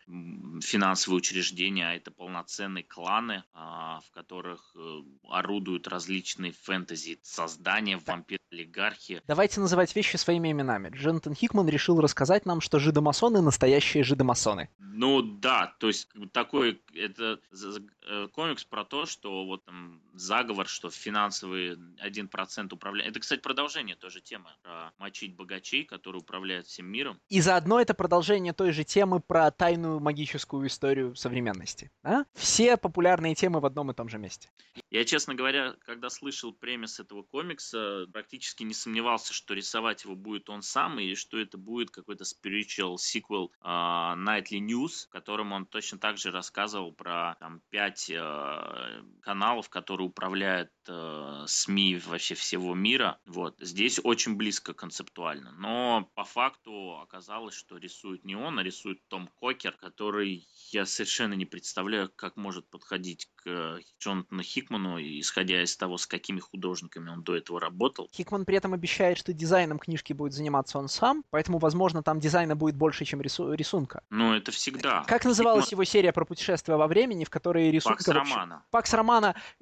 финансовые учреждения, а это полноценные кланы, э, в которых э, орудуют различные фэнтези создания, вампир олигархи. Давайте называть вещи своими именами. Джонатан Хикман решил рассказать нам, что жидомасоны настоящие жидомасоны. Ну да, то есть такой это э, комикс про то, что вот там заговор, что финансовые 1% управляют. Это, кстати, продолжение той же темы про мочить богачей, которые управляют всем миром. И заодно это продолжение той же темы про тайную магическую историю современности. А? Все популярные темы в одном и том же месте. Я, честно говоря, когда слышал премис этого комикса, практически не сомневался, что рисовать его будет он сам, и что это будет какой-то spiritual sequel uh, Nightly News, в котором он точно так же рассказывал про там, пять uh, каналов, которые управляют э, СМИ вообще всего мира. Вот. Здесь очень близко концептуально. Но по факту оказалось, что рисует не он, а рисует Том Кокер, который я совершенно не представляю, как может подходить к Джонатану Хикману, исходя из того, с какими художниками он до этого работал. Хикман при этом обещает, что дизайном книжки будет заниматься он сам, поэтому, возможно, там дизайна будет больше, чем рису- рисунка. Ну, это всегда. Как называлась Хикман... его серия про путешествия во времени, в которой рисунка... Пакс вообще... Романа. Пакс Романа,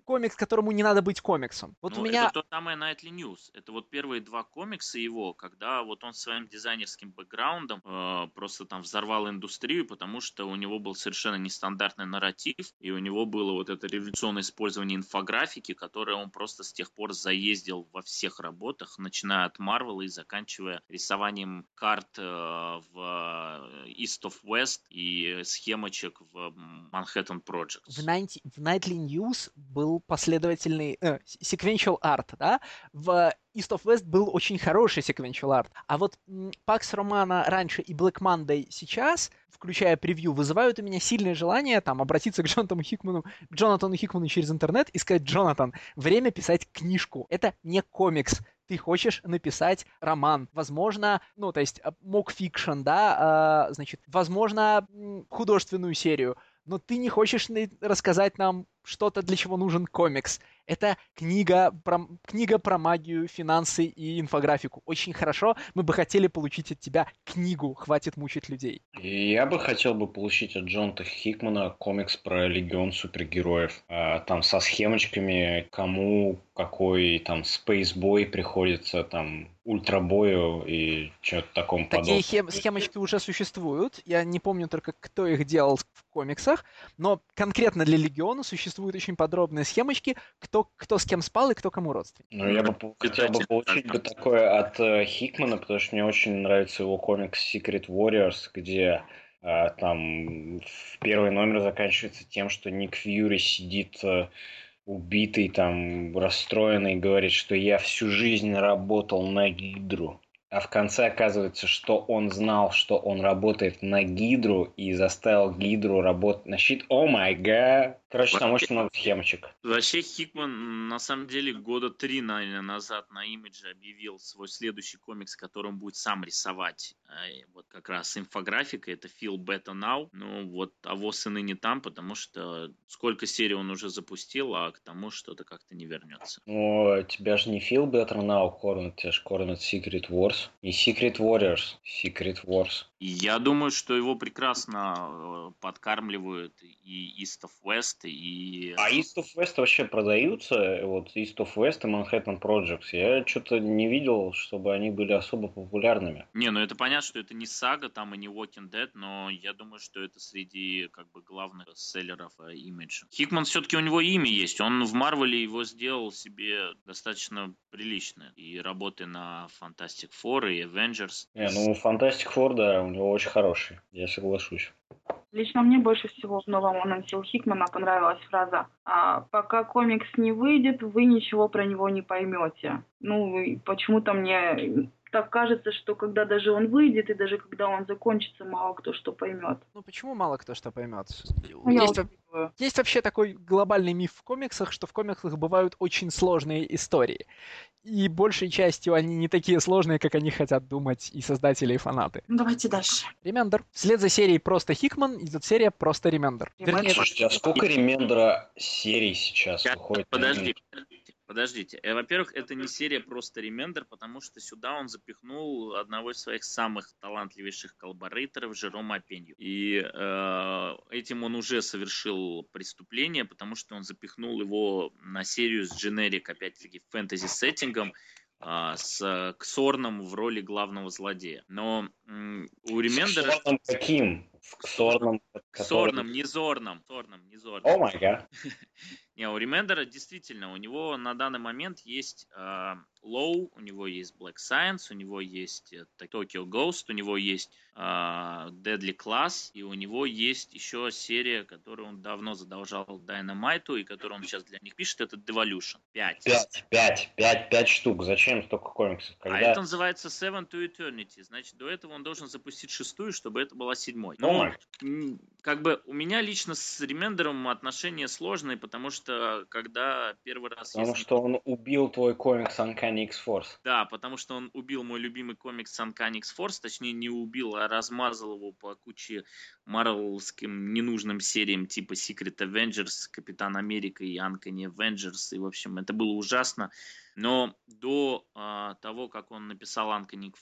комикс, которому не надо быть комиксом. Вот ну, у меня... Это тот самый Nightly News. Это вот первые два комикса его, когда вот он своим дизайнерским бэкграундом э, просто там взорвал индустрию, потому что у него был совершенно нестандартный нарратив, и у него было вот это революционное использование инфографики, которое он просто с тех пор заездил во всех работах, начиная от Марвела и заканчивая рисованием карт э, в э, East of West и схемочек в Manhattan Project. В, 90, в Nightly News был, по последовательный э, sequential art, да, в East of West был очень хороший sequential art, а вот Pax Romana раньше и Black Monday сейчас, включая превью, вызывают у меня сильное желание там обратиться к Джонатану Хикману, к Джонатану Хикману через интернет и сказать, Джонатан, время писать книжку, это не комикс, ты хочешь написать роман, возможно, ну, то есть mock fiction, да, э, значит, возможно, художественную серию, но ты не хочешь рассказать нам что-то, для чего нужен комикс. Это книга про, книга про магию, финансы и инфографику. Очень хорошо. Мы бы хотели получить от тебя книгу. Хватит мучить людей. Я бы хотел бы получить от Джонта Хикмана комикс про Легион супергероев. А, там со схемочками, кому какой там спейсбой приходится, там ультрабою и что-то таком Такие хем- схемочки уже существуют. Я не помню только, кто их делал в комиксах, но конкретно для Легиона существуют очень подробные схемочки, кто, кто с кем спал и кто кому родственник. Ну, я бы хотел бы получить бы такое от э, Хикмана, потому что мне очень нравится его комикс Secret Warriors, где э, там в первый номер заканчивается тем, что Ник Фьюри сидит э, убитый, там, расстроенный, говорит, что я всю жизнь работал на Гидру. А в конце оказывается, что он знал, что он работает на Гидру и заставил Гидру работать на щит. О май гад! Короче, там очень много схемочек. Вообще Хикман, на самом деле, года три, наверное, назад на имидже объявил свой следующий комикс, который он будет сам рисовать. Э, вот как раз инфографика, это Feel Better Now. Ну вот, а ВОЗ и ныне там, потому что сколько серий он уже запустил, а к тому что-то как-то не вернется. Ну, тебя же не Feel Better Now кормят, тебя же кормят Secret Wars. И Secret Warriors. Secret Wars. Я думаю, что его прекрасно э, подкармливают и East of West, и... А East of West вообще продаются? Вот East of West и Manhattan Projects. Я что-то не видел, чтобы они были особо популярными. Не, ну это понятно, что это не сага там и не Walking Dead, но я думаю, что это среди как бы главных селлеров имиджа. Хикман все-таки у него имя есть. Он в Марвеле его сделал себе достаточно прилично. И работая на Fantastic Four и Avengers. Не, ну Fantastic Four, да, у него очень хороший, я соглашусь. Лично мне больше всего в новом анонсе Хикмана понравилась фраза а, «Пока комикс не выйдет, вы ничего про него не поймете». Ну, почему-то мне так кажется, что когда даже он выйдет и даже когда он закончится, мало кто что поймет. Ну почему мало кто что поймет? Ну, есть, есть вообще такой глобальный миф в комиксах, что в комиксах бывают очень сложные истории. И большей частью они не такие сложные, как они хотят думать и создатели, и фанаты. Ну, давайте дальше. Ремендер. Вслед за серией «Просто Хикман» идет серия «Просто Ремендер». Слушайте, а сколько Ремендера серий сейчас выходит? Подожди, Подождите. Э, во-первых, это не серия просто ремендер, потому что сюда он запихнул одного из своих самых талантливейших collaborator ов Жерома Апенью. И э, этим он уже совершил преступление, потому что он запихнул его на серию с дженерик, опять-таки, фэнтези-сеттингом, а, с Ксорном в роли главного злодея. Но у Ремендера... Ксорном каким? Ксорном? Ксорном, не Зорном. Зорном, не Зорном. О май гад. Не, у Ремендера действительно, у него на данный момент есть э, Low, у него есть Black Science, у него есть э, Tokyo Ghost, у него есть э, Deadly Class, и у него есть еще серия, которую он давно задолжал Dynamite, и которую он сейчас для них пишет, это Devolution. Пять. Пять, пять, пять, пять штук. Зачем столько комиксов? Когда... А это называется Seven to Eternity. Значит, до этого он должен запустить шестую, чтобы это была седьмой. Но, oh как бы, у меня лично с Ремендером отношения сложные, потому что что когда первый раз... Потому если... что он убил твой комикс Uncanny X-Force. Да, потому что он убил мой любимый комикс Uncanny X-Force, точнее не убил, а размазал его по куче марвелским ненужным сериям типа Secret Avengers, Капитан Америка и Uncanny Avengers, и в общем это было ужасно. Но до э, того, как он написал Uncanny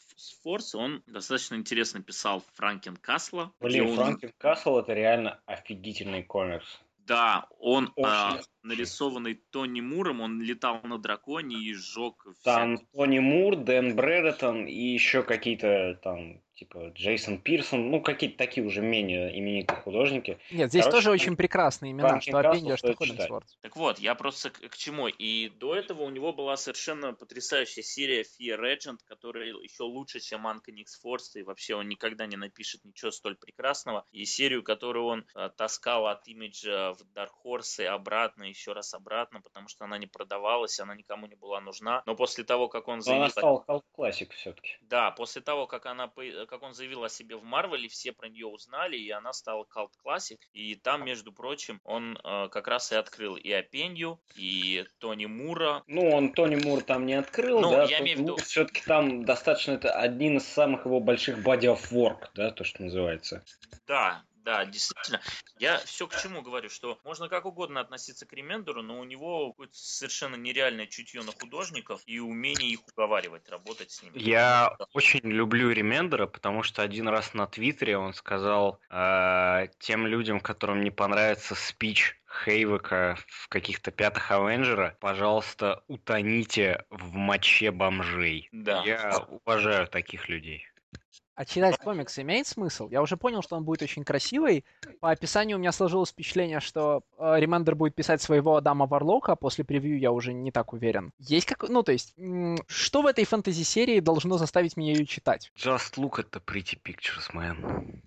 Force, он достаточно интересно писал Франкен Касла. Блин, он... Франкен Касл это реально офигительный комикс. Да, он а, нарисованный Тони Муром, он летал на драконе и сжег... Там всякие... Тони Мур, Дэн Брэдетон и еще какие-то там типа Джейсон Пирсон, ну, какие-то такие уже менее именитые художники. Нет, здесь Короче, тоже очень прекрасные имена, что Аппендия, что Ходенсворт. Так вот, я просто к, к чему. И до этого у него была совершенно потрясающая серия Fear Agent, которая еще лучше, чем Uncanny X-Force, и вообще он никогда не напишет ничего столь прекрасного. И серию, которую он а, таскал от имиджа в Dark Horse и обратно, еще раз обратно, потому что она не продавалась, она никому не была нужна. Но после того, как он заявил... Она стала classic все-таки. Да, после того, как, она, как он заявил о себе в Марвеле, все про нее узнали, и она стала cult classic. И там, между прочим, он э, как раз и открыл и Апенью, и Тони Мура. Ну, он Тони Мур там не открыл, ну, да? я имею в виду... Все-таки там достаточно, это один из самых его больших body of work, да, то, что называется. Да, да, действительно. Я все к чему говорю, что можно как угодно относиться к Ремендеру, но у него какое-то совершенно нереальное чутье на художников и умение их уговаривать, работать с ними. Я очень люблю Ремендера, потому что один раз на Твиттере он сказал э, тем людям, которым не понравится спич Хейвека в каких-то пятых Авенджера, пожалуйста, утоните в моче бомжей. Да. Я уважаю таких людей. А читать комикс имеет смысл? Я уже понял, что он будет очень красивый. По описанию у меня сложилось впечатление, что э, Ремендер будет писать своего Адама Варлока, а после превью я уже не так уверен. Есть как... Ну, то есть, что в этой фэнтези-серии должно заставить меня ее читать? Just look at the pretty pictures, man.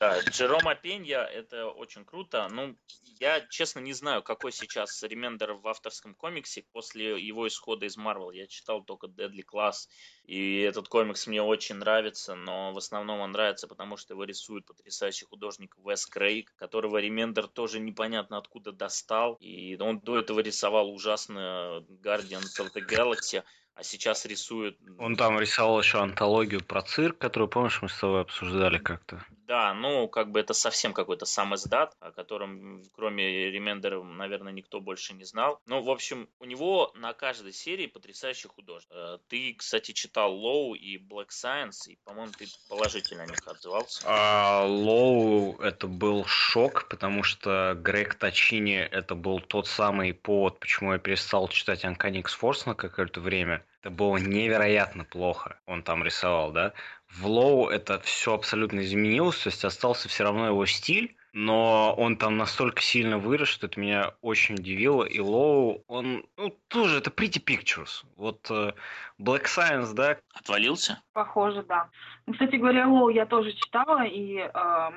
Да, Джерома Пенья, это очень круто. Ну, я, честно, не знаю, какой сейчас ремендер в авторском комиксе. После его исхода из Марвел я читал только Deadly Class, и этот комикс мне очень нравится, но в основном он нравится, потому что его рисует потрясающий художник Вес Крейг, которого ремендер тоже непонятно откуда достал, и он до этого рисовал ужасно Guardians of the Galaxy, а сейчас рисует... Он там рисовал еще антологию про цирк, которую, помнишь, мы с тобой обсуждали как-то? Да, ну, как бы это совсем какой-то сам издат, о котором, кроме Ремендера, наверное, никто больше не знал. Ну, в общем, у него на каждой серии потрясающий художник. Э, ты, кстати, читал Лоу и Black Science, и, по-моему, ты положительно о них отзывался. А, Лоу это был шок, потому что Грег Тачини это был тот самый повод, почему я перестал читать Uncanny X-Force на какое-то время. Это было невероятно плохо. Он там рисовал, да. В Лоу это все абсолютно изменилось, то есть остался все равно его стиль, но он там настолько сильно вырос, что это меня очень удивило. И Лоу, он, ну, тоже, это Pretty Pictures. Вот uh, Black Science, да? Отвалился? Похоже, да. Ну, кстати говоря, Лоу я тоже читала, и э,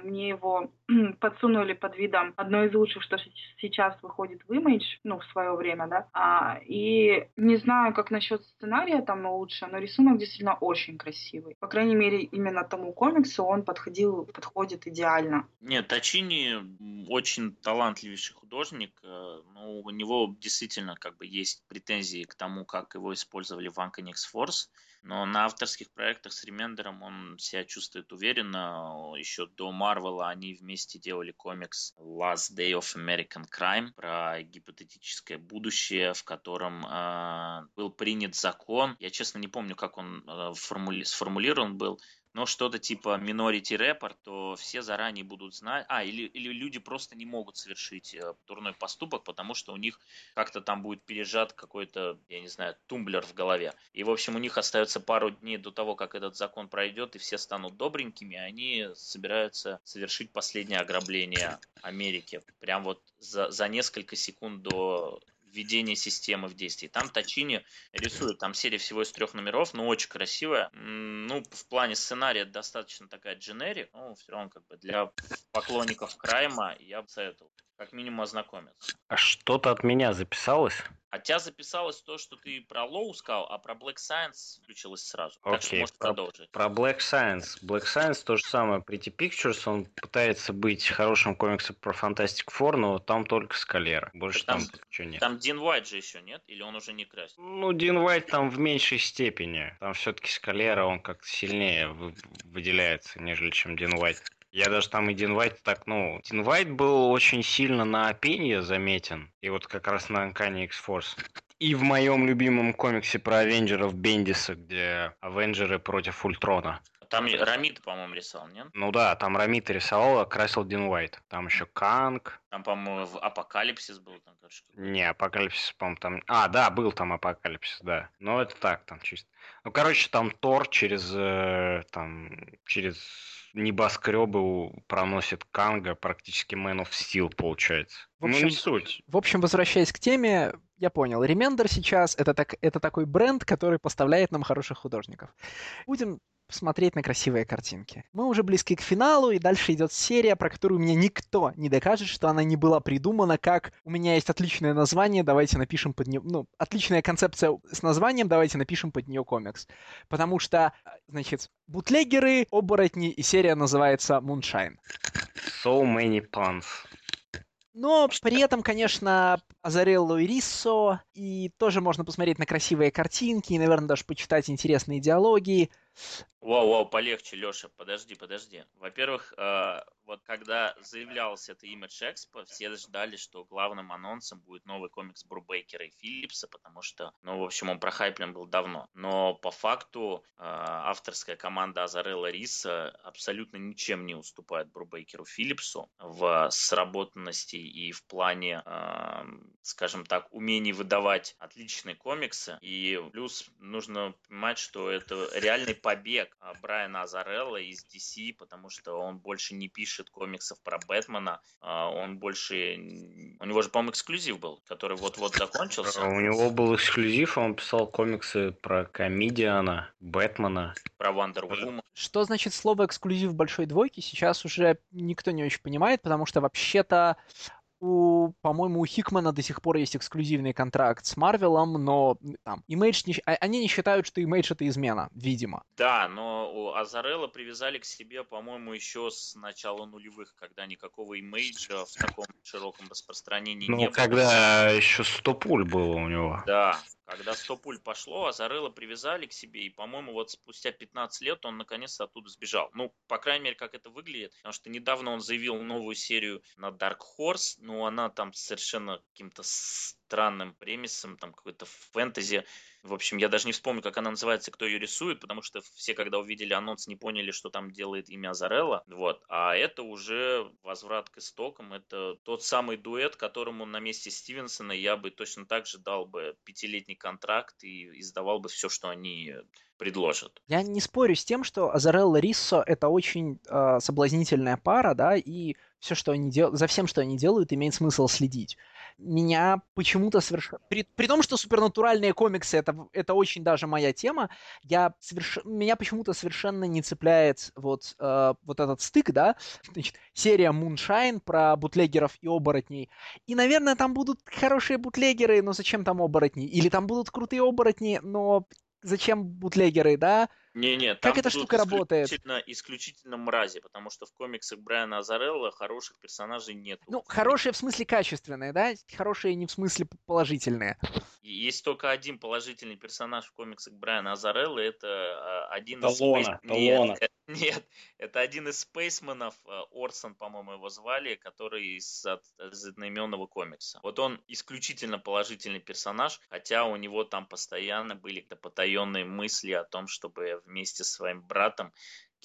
мне его подсунули под видом одной из лучших, что сейчас выходит в Image, ну, в свое время, да. А, и не знаю, как насчет сценария там лучше, но рисунок действительно очень красивый. По крайней мере, именно тому комиксу он подходил, подходит идеально. Нет, Тачин Мани очень талантливейший художник, но у него действительно как бы есть претензии к тому, как его использовали в Uncanny X-Force, но на авторских проектах с Ремендером он себя чувствует уверенно. Еще до Марвела они вместе делали комикс Last Day of American Crime про гипотетическое будущее, в котором э, был принят закон. Я, честно, не помню, как он э, формули- сформулирован был, но что-то типа Minority Report, то все заранее будут знать, а, или, или люди просто не могут совершить э, дурной поступок, потому что у них как-то там будет пережат какой-то, я не знаю, тумблер в голове. И, в общем, у них остается пару дней до того, как этот закон пройдет, и все станут добренькими, они собираются совершить последнее ограбление Америки. Прям вот за, за несколько секунд до введение системы в действие. Там Тачини рисует, там серия всего из трех номеров, но очень красивая. Ну, в плане сценария достаточно такая дженерик, но все равно как бы для поклонников Крайма я бы советовал как минимум ознакомиться. А что-то от меня записалось? А тебя записалось то, что ты про Low сказал, а про Black Science включилось сразу. Окей, так что можешь про, продолжить. Про Black Science. Black Science то же самое. Pretty Pictures, он пытается быть хорошим комиксом про Fantastic Four, но там только Скалера. Больше там, там ничего нет. Там Дин Уайт же еще нет? Или он уже не красит? Ну, Дин Уайт там в меньшей степени. Там все-таки Скалера, он как-то сильнее выделяется, нежели чем Дин Уайт. Я даже там и Дин Вайт так, ну, Дин Вайт был очень сильно на Пенье заметен, и вот как раз на Uncanny X-Force. И в моем любимом комиксе про Авенджеров Бендиса, где Авенджеры против Ультрона. Там Ромита, по-моему, рисовал, нет? Ну да, там Ромита рисовал, а красил Дин Уайт. Там еще Канг. Там, по-моему, в Апокалипсис был. Там, кажется, Не, Апокалипсис, по-моему, там... А, да, был там Апокалипсис, да. Но это так, там чисто. Ну, короче, там Тор через... Э, там... Через небоскребы проносит Канга, практически Man of Steel получается. В общем, ну, не суть. В общем, возвращаясь к теме, я понял. Remender сейчас это, так, это такой бренд, который поставляет нам хороших художников. Будем посмотреть на красивые картинки. Мы уже близки к финалу, и дальше идет серия, про которую мне никто не докажет, что она не была придумана как «у меня есть отличное название, давайте напишем под нее...» Ну, отличная концепция с названием, давайте напишем под нее комикс. Потому что, значит, бутлегеры, оборотни, и серия называется «Moonshine». So many puns. Но при этом, конечно, Азарелло и Риссо, и тоже можно посмотреть на красивые картинки, и, наверное, даже почитать интересные диалоги. Вау-вау, полегче, Леша, подожди, подожди. Во-первых, э, вот когда заявлялось это Image Expo, все ждали, что главным анонсом будет новый комикс Брубейкера и Филлипса, потому что, ну, в общем, он прохайплен был давно. Но по факту э, авторская команда Азарелла Риса абсолютно ничем не уступает Брубейкеру Филлипсу в сработанности и в плане, э, скажем так, умений выдавать отличные комиксы. И плюс нужно понимать, что это реальный побег а, Брайана Азарелла из DC, потому что он больше не пишет комиксов про Бэтмена, а, он больше... У него же, по-моему, эксклюзив был, который вот-вот закончился. У него был эксклюзив, он писал комиксы про Комедиана, Бэтмена. Про Вандер Вумен. Что значит слово эксклюзив большой двойки, сейчас уже никто не очень понимает, потому что вообще-то у, по-моему, у Хикмана до сих пор есть эксклюзивный контракт с Марвелом, но там Image не, а, они не считают, что Image это измена, видимо. Да, но у Азарелла привязали к себе, по-моему, еще с начала нулевых, когда никакого Image в таком широком распространении ну, не было. Ну, когда еще 100 пуль было у него. Да, когда 100 пуль пошло, Азарелла привязали к себе, и, по-моему, вот спустя 15 лет он наконец-то оттуда сбежал. Ну, по крайней мере, как это выглядит, потому что недавно он заявил новую серию на Dark Horse, но она там совершенно каким-то странным премисом, там какой-то фэнтези. В общем, я даже не вспомню, как она называется, кто ее рисует, потому что все, когда увидели анонс, не поняли, что там делает имя Азарелла. Вот. А это уже возврат к истокам. Это тот самый дуэт, которому на месте Стивенсона я бы точно так же дал бы пятилетний контракт и издавал бы все, что они предложат. Я не спорю с тем, что Азарелла Риссо это очень э, соблазнительная пара, да, и все, что они делают, за всем, что они делают, имеет смысл следить. Меня почему-то совершенно... При, при том, что супернатуральные комиксы это, это очень даже моя тема, я соверш... меня почему-то совершенно не цепляет вот, э, вот этот стык, да, Значит, серия Moonshine про бутлегеров и оборотней. И, наверное, там будут хорошие бутлегеры, но зачем там оборотни? Или там будут крутые оборотни, но зачем бутлегеры, да? Не-не, как эта штука работает? Исключительно мрази, потому что в комиксах Брайана Азарелла хороших персонажей нет. Ну, хорошие в смысле качественные, да? Хорошие не в смысле положительные. Есть только один положительный персонаж в комиксах Брайана Азарелла, это а, один Талона, из... Талона. Нет, нет, это один из спейсменов, а, Орсон, по-моему, его звали, который из, из одноименного комикса. Вот он исключительно положительный персонаж, хотя у него там постоянно были потаенные мысли о том, чтобы вместе с своим братом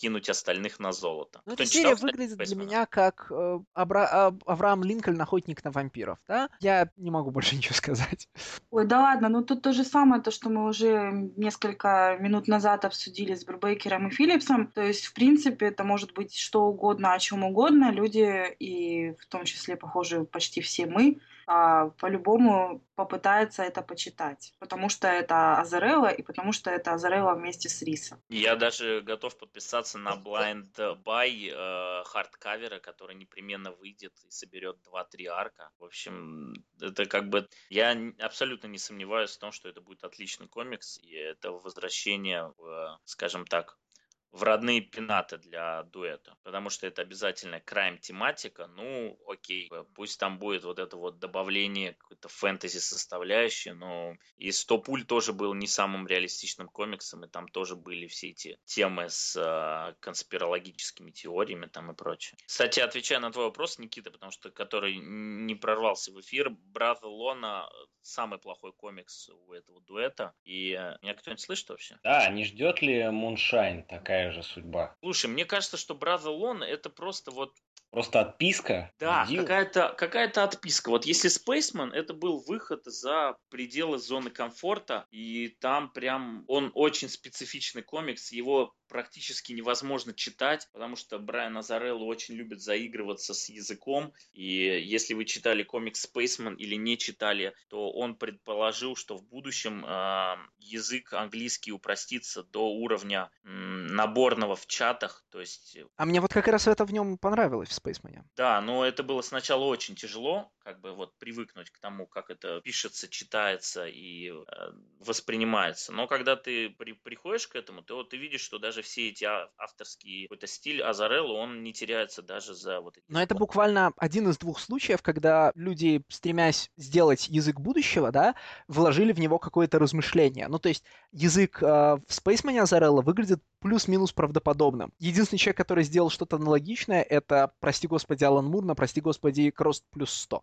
кинуть остальных на золото. Ну, эта серия выглядит для меня как э, Абра... Авраам Линкольн, охотник на вампиров, да? Я не могу больше ничего сказать. Ой, да ладно, ну тут то же самое, то, что мы уже несколько минут назад обсудили с Брубейкером и Филлипсом. То есть, в принципе, это может быть что угодно, о чем угодно. Люди, и в том числе, похоже, почти все мы, а, по-любому попытается это почитать, потому что это Азарелла и потому что это Азарелла вместе с Рисом. Я даже готов подписаться на Blind Buy э, хардкавера, который непременно выйдет и соберет 2-3 арка. В общем, это как бы... Я абсолютно не сомневаюсь в том, что это будет отличный комикс, и это возвращение в, скажем так, в родные пенаты для дуэта, потому что это обязательно крайм тематика, ну окей, пусть там будет вот это вот добавление какой-то фэнтези составляющей, но и «Сто пуль» тоже был не самым реалистичным комиксом, и там тоже были все эти темы с э, конспирологическими теориями там и прочее. Кстати, отвечая на твой вопрос, Никита, потому что который не прорвался в эфир, Брат Лона самый плохой комикс у этого дуэта, и э, меня кто-нибудь слышит вообще? Да, не ждет ли Муншайн такая такая же судьба. Слушай, мне кажется, что Brother Lone это просто вот Просто отписка? Да, какая-то какая отписка. Вот если Spaceman, это был выход за пределы зоны комфорта, и там прям он очень специфичный комикс, его практически невозможно читать, потому что Брайан Азарелло очень любит заигрываться с языком, и если вы читали комикс Spaceman или не читали, то он предположил, что в будущем э, язык английский упростится до уровня, наборного в чатах, то есть... Э, а мне вот как раз это в нем понравилось в Spaceman. Да, но это было сначала очень тяжело, как бы вот привыкнуть к тому, как это пишется, читается и э, воспринимается. Но когда ты при, приходишь к этому, то ты видишь, что даже все эти авторские какой-то стиль Азарелла, он не теряется даже за вот эти... Но это буквально один из двух случаев, когда люди, стремясь сделать язык будущего, да, вложили в него какое-то размышление. Ну, то есть язык э, в Spaceman Азарелла выглядит плюс-минус правдоподобным. Единственный человек, который сделал что-то аналогичное, это, прости господи, Алан Мур на, прости господи, Крост плюс 100.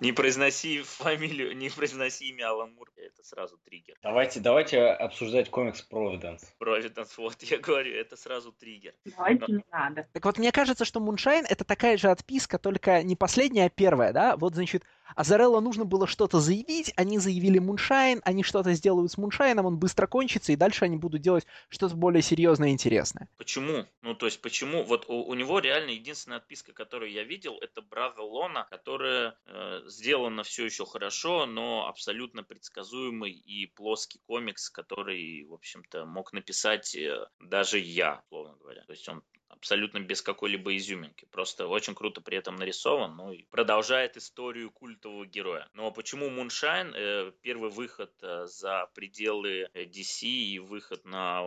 Не произноси фамилию, не произноси имя Алан Мур, это сразу триггер. Давайте, давайте обсуждать комикс Провиденс. Провиденс, вот я говорю, это сразу триггер. Давайте Но... не надо. Так вот, мне кажется, что Moonshine это такая же отписка, только не последняя, а первая, да? Вот, значит, Аззарелло нужно было что-то заявить, они заявили Moonshine, они что-то сделают с Moonshine ом, он быстро кончится, и дальше они будут делать что-то более серьезное и интересное. Почему? Ну, то есть, почему? Вот у, у него реально единственная отписка, которую я видел, это Brother Lono, которая э, сделана все еще хорошо, но абсолютно предсказуемый и плоский комикс, который, в общем-то, мог написать э, даже я, условно говоря. То есть он абсолютно без какой-либо изюминки. Просто очень круто при этом нарисован, ну и продолжает историю культового героя. Но почему Муншайн, э, первый выход э, за пределы э, DC и выход на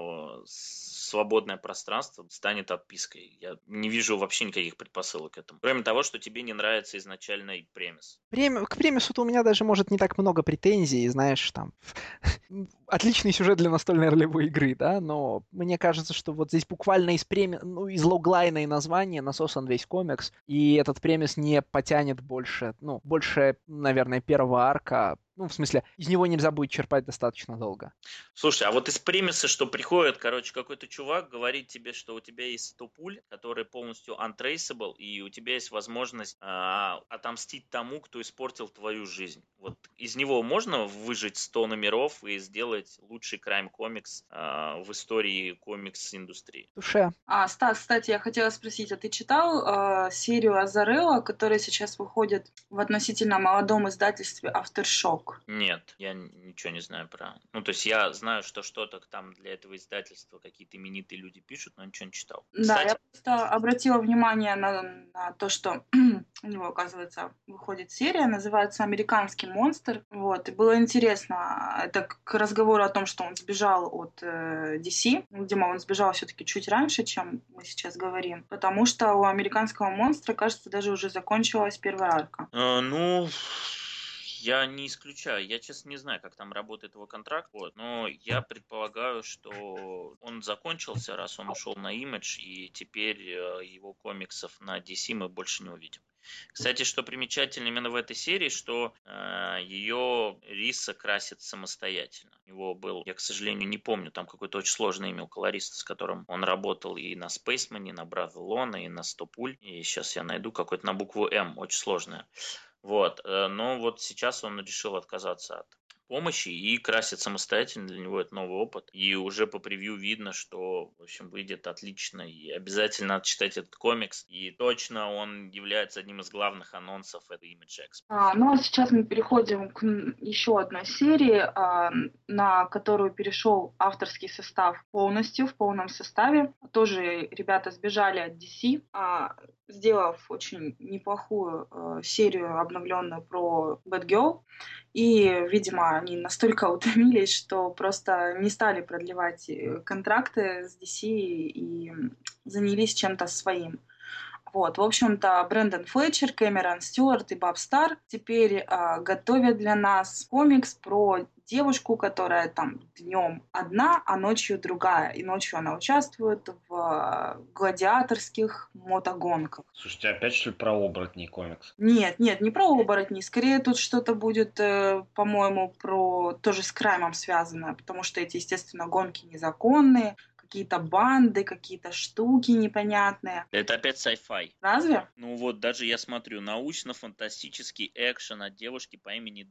свободное пространство станет отпиской? Я не вижу вообще никаких предпосылок к этому. Кроме того, что тебе не нравится изначальный премис. Прем... К премису-то у меня даже, может, не так много претензий, знаешь, там... Отличный сюжет для настольной ролевой игры, да, но мне кажется, что вот здесь буквально из преми... ну, из логлайна и названия насосан весь комикс, и этот премис не потянет больше, ну, больше, наверное, первого арка, ну, в смысле, из него нельзя будет черпать достаточно долго. Слушай, а вот из премиса, что приходит, короче, какой-то чувак говорит тебе, что у тебя есть 100 пуль, которые полностью untraceable, и у тебя есть возможность а, отомстить тому, кто испортил твою жизнь. Вот из него можно выжить 100 номеров и сделать лучший крайм-комикс а, в истории комикс-индустрии. Душе. А, Стас, кстати, я хотела спросить, а ты читал а, серию Азарелла, которая сейчас выходит в относительно молодом издательстве Нет, я ничего не знаю про... Ну, то есть я знаю, что что-то там для этого издательства какие-то именитые люди пишут, но ничего не читал. Да, Кстати... я просто обратила внимание на, на то, что у него, оказывается, выходит серия, называется «Американский монстр». Вот, и было интересно, это к разговору о том, что он сбежал от э, DC. Видимо, он сбежал все-таки чуть раньше, чем мы сейчас говорим, потому что у «Американского монстра», кажется, даже уже закончилась первая арка. А, ну, я не исключаю. Я, честно, не знаю, как там работает его контракт, вот, но я предполагаю, что он закончился, раз он ушел на имидж, и теперь э, его комиксов на DC мы больше не увидим. Кстати, что примечательно именно в этой серии, что э, ее Риса красит самостоятельно. У него был, я, к сожалению, не помню, там какое-то очень сложное имя у колориста, с которым он работал и на Спейсмане, и на Бравелона, и на Стопуль. И сейчас я найду какое-то на букву М, очень сложное. Вот. Э, но вот сейчас он решил отказаться от помощи и красит самостоятельно. Для него это новый опыт. И уже по превью видно, что, в общем, выйдет отлично. И обязательно надо читать этот комикс. И точно он является одним из главных анонсов этой Image Expo. А, ну а сейчас мы переходим к еще одной серии, а, на которую перешел авторский состав полностью, в полном составе. Тоже ребята сбежали от DC, а, сделав очень неплохую а, серию обновленную про Batgirl. И, видимо, они настолько утомились, что просто не стали продлевать э, контракты с DC и занялись чем-то своим. Вот, в общем-то, Брэндон Флетчер, Кэмерон Стюарт и Баб Стар теперь э, готовят для нас комикс про девушку, которая там днем одна, а ночью другая. И ночью она участвует в э, гладиаторских мотогонках. Слушайте, опять что ли про оборотней комикс? Нет, нет, не про оборотней. Скорее тут что-то будет, э, по-моему, про тоже с краймом связанное, потому что эти, естественно, гонки незаконные, какие-то банды, какие-то штуки непонятные. Это опять sci-fi. Разве? Ну вот, даже я смотрю, научно-фантастический экшен от девушки по имени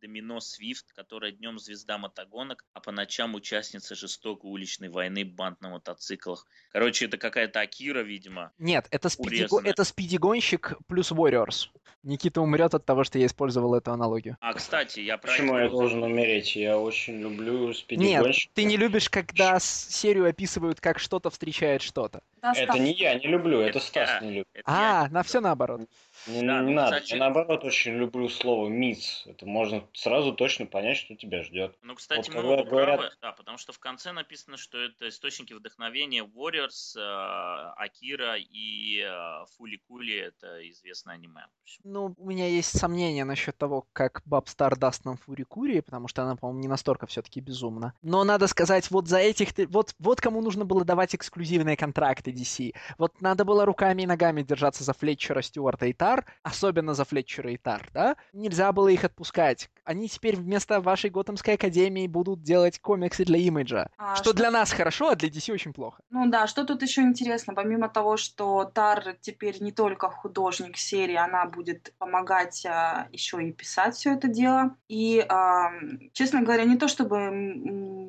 Домино Свифт, которая днем звезда мотогонок, а по ночам участница жестокой уличной войны банд на мотоциклах. Короче, это какая-то Акира, видимо. Нет, это, спиди... это спидигонщик плюс Warriors. Никита умрет от того, что я использовал эту аналогию. А, кстати, я про Почему я должен умереть? Я очень люблю спидигонщика. Нет, ты не любишь, когда серию описывают, как что-то встречает что-то. Да, это не я не люблю, это, это Стас я, не любит. а, я. на все наоборот. Не, да, не ну, надо. Кстати... Я наоборот очень люблю слово миц. Это можно сразу точно понять, что тебя ждет. Ну, кстати, вот, мы оба говорят... правы, да, потому что в конце написано, что это источники вдохновения Warriors, э, Акира и э, Фули Кули, это известное аниме. Ну, у меня есть сомнения насчет того, как Баб Стар даст нам Фури Кури, потому что она, по-моему, не настолько все-таки безумна. Но надо сказать, вот за этих... Вот, вот кому нужно было давать эксклюзивные контракты DC. Вот надо было руками и ногами держаться за Флетчера, Стюарта и Тар, особенно за Флетчера и Тар, да? Нельзя было их отпускать. Они теперь вместо вашей Готэмской Академии будут делать комиксы для имиджа. А, что, что для нас хорошо, а для DC очень плохо. Ну да, что тут еще интересно, помимо того, что Тар теперь не только художник серии, она будет помогать а, еще и писать все это дело. И, а, честно говоря, не то чтобы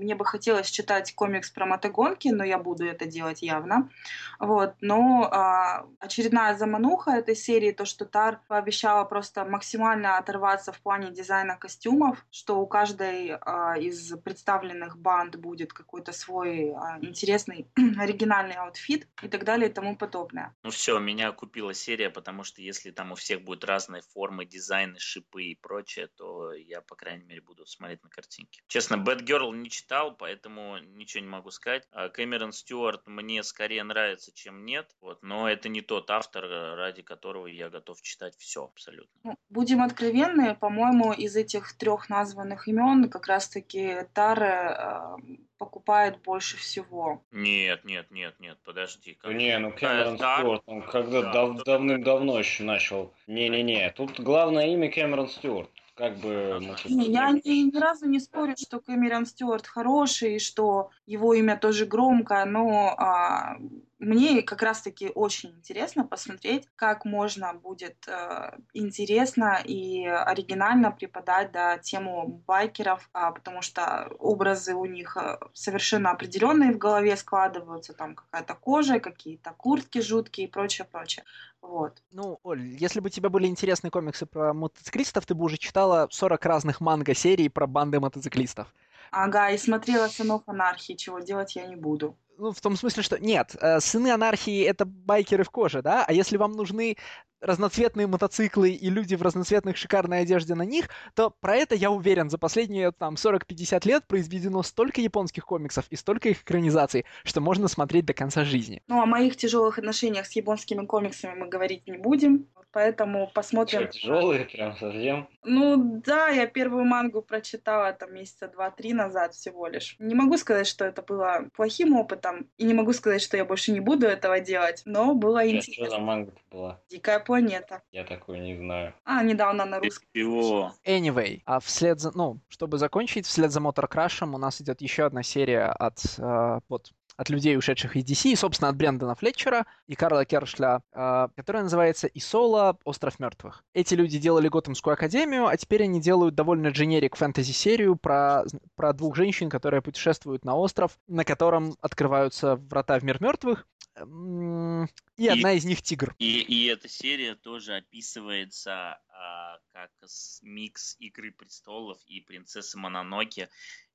мне бы хотелось читать комикс про мотогонки, но я буду это делать явно. Вот. Но а, очередная замануха этой серии, то, что Тарр пообещала просто максимально оторваться в плане дизайна костюмов, что у каждой а, из представленных банд будет какой-то свой а, интересный оригинальный outfit и так далее и тому подобное. Ну все, меня купила серия, потому что если там у всех будут разные формы, дизайны, шипы и прочее, то я, по крайней мере, буду смотреть на картинки. Честно, Batgirl не читал, поэтому ничего не могу сказать. А Кэмерон Стюарт мне скорее нравится, чем нет, вот, но это не тот автор, ради которого я готов читать все абсолютно. Ну, будем откровенны, по-моему, из этих трех названных имен как раз-таки Таре э, покупает больше всего. Нет, нет, нет, нет, подожди. Как... Не, ну Кэмерон Стюарт, он когда да, дав- давным-давно еще начал. Не-не-не, тут главное имя Кэмерон Стюарт как бы... Не, я ни, ни разу не спорю, что Кэмерон Стюарт хороший, и что его имя тоже громкое, но а, мне как раз-таки очень интересно посмотреть, как можно будет э, интересно и оригинально преподать да, тему байкеров, а, потому что образы у них э, совершенно определенные в голове складываются, там какая-то кожа, какие-то куртки жуткие и прочее, прочее. Вот. Ну, Оль, если бы тебе были интересны комиксы про мотоциклистов, ты бы уже читала 40 разных манго-серий про банды мотоциклистов. Ага, и смотрела «Сынов анархии», чего делать я не буду. Ну, в том смысле, что нет, э, «Сыны анархии» — это байкеры в коже, да? А если вам нужны разноцветные мотоциклы и люди в разноцветных шикарной одежде на них, то про это, я уверен, за последние там 40-50 лет произведено столько японских комиксов и столько их экранизаций, что можно смотреть до конца жизни. Ну, о моих тяжелых отношениях с японскими комиксами мы говорить не будем, поэтому посмотрим. Что, тяжелые прям совсем? Ну, да, я первую мангу прочитала там месяца два-три назад всего лишь. Не могу сказать, что это было плохим опытом, и не могу сказать, что я больше не буду этого делать, но было интересно. Что за манга была? Дикая планета. Я такой не знаю. А, недавно на русском. Anyway, а вслед за, ну, чтобы закончить, вслед за Мотор Крашем у нас идет еще одна серия от, э, вот, от людей, ушедших из DC, и, собственно, от Брэндона Флетчера и Карла Кершля, э, которая называется «Исола. Остров мертвых». Эти люди делали Готэмскую академию, а теперь они делают довольно дженерик фэнтези-серию про, про двух женщин, которые путешествуют на остров, на котором открываются врата в мир мертвых, и, и одна из них тигр. И, и эта серия тоже описывается а, как микс Игры престолов и принцессы Мононоки.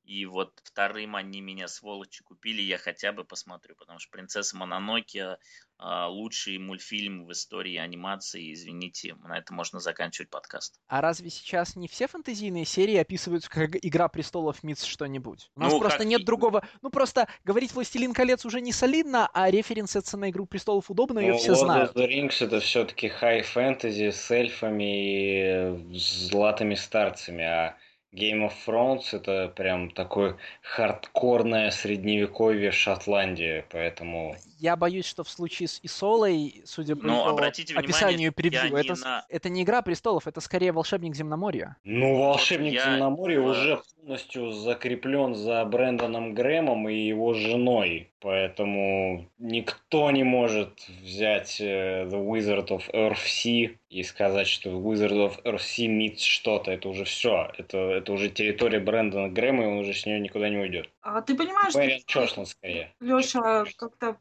И вот вторым они меня, сволочи, купили, я хотя бы посмотрю, потому что «Принцесса Мононоки» а, лучший мультфильм в истории анимации, извините, на это можно заканчивать подкаст. А разве сейчас не все фэнтезийные серии описываются как «Игра престолов» мисс что-нибудь? У нас ну, просто как... нет другого... Ну, просто говорить «Властелин колец» уже не солидно, а референсы на «Игру престолов» удобно, ее ну, все Lord знают. Lord of the Rings это все-таки high fantasy с эльфами и златыми старцами, а Game of Thrones это прям такое хардкорное средневековье Шотландии, поэтому... Я боюсь, что в случае с Исолой, судя по Но, обратите описанию внимание, превью, это, не на... это не игра престолов, это скорее волшебник Земноморья. Ну, волшебник я... Земноморья уже полностью закреплен за Брэндоном Грэмом и его женой. Поэтому никто не может взять uh, The Wizard of Earthsea и сказать, что Wizard of Earthsea meets что-то. Это уже все. Это, это уже территория Брэндона Грэма, и он уже с нее никуда не уйдет. А ты понимаешь, Мэриан что... Чошлин скорее. Леша как-то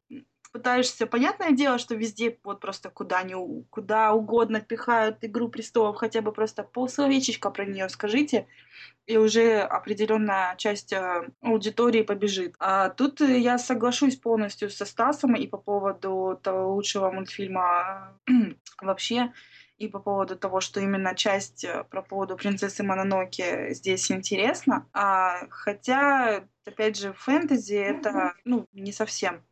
пытаешься, понятное дело, что везде вот просто куда, не, куда угодно пихают «Игру престолов», хотя бы просто полсловечечка про нее скажите, и уже определенная часть э, аудитории побежит. А тут я соглашусь полностью со Стасом и по поводу того лучшего мультфильма вообще и по поводу того, что именно часть э, про поводу принцессы Мононоки здесь интересна. А, хотя, опять же, фэнтези это ну, не совсем,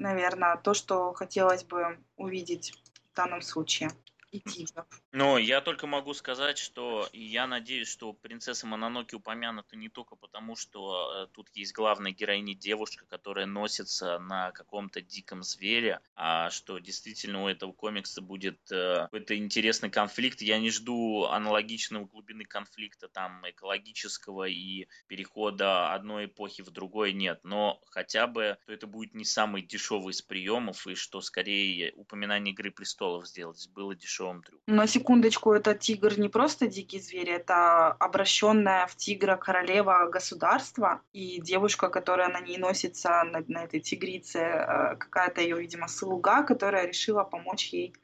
наверное, то, что хотелось бы увидеть в данном случае тигров. Но я только могу сказать, что я надеюсь, что принцесса Мононоки упомянута не только потому, что э, тут есть главная героиня девушка, которая носится на каком-то диком звере, а что действительно у этого комикса будет э, какой-то интересный конфликт. Я не жду аналогичного глубины конфликта, там, экологического и перехода одной эпохи в другой нет. Но хотя бы, то это будет не самый дешевый из приемов, и что скорее упоминание Игры престолов сделать было дешевым большом трюме. На секундочку, это тигр не просто дикий зверь, это обращенная в тигра королева государства, и девушка, которая на ней носится, на, на этой тигрице, э, какая-то ее, видимо, слуга, которая решила помочь ей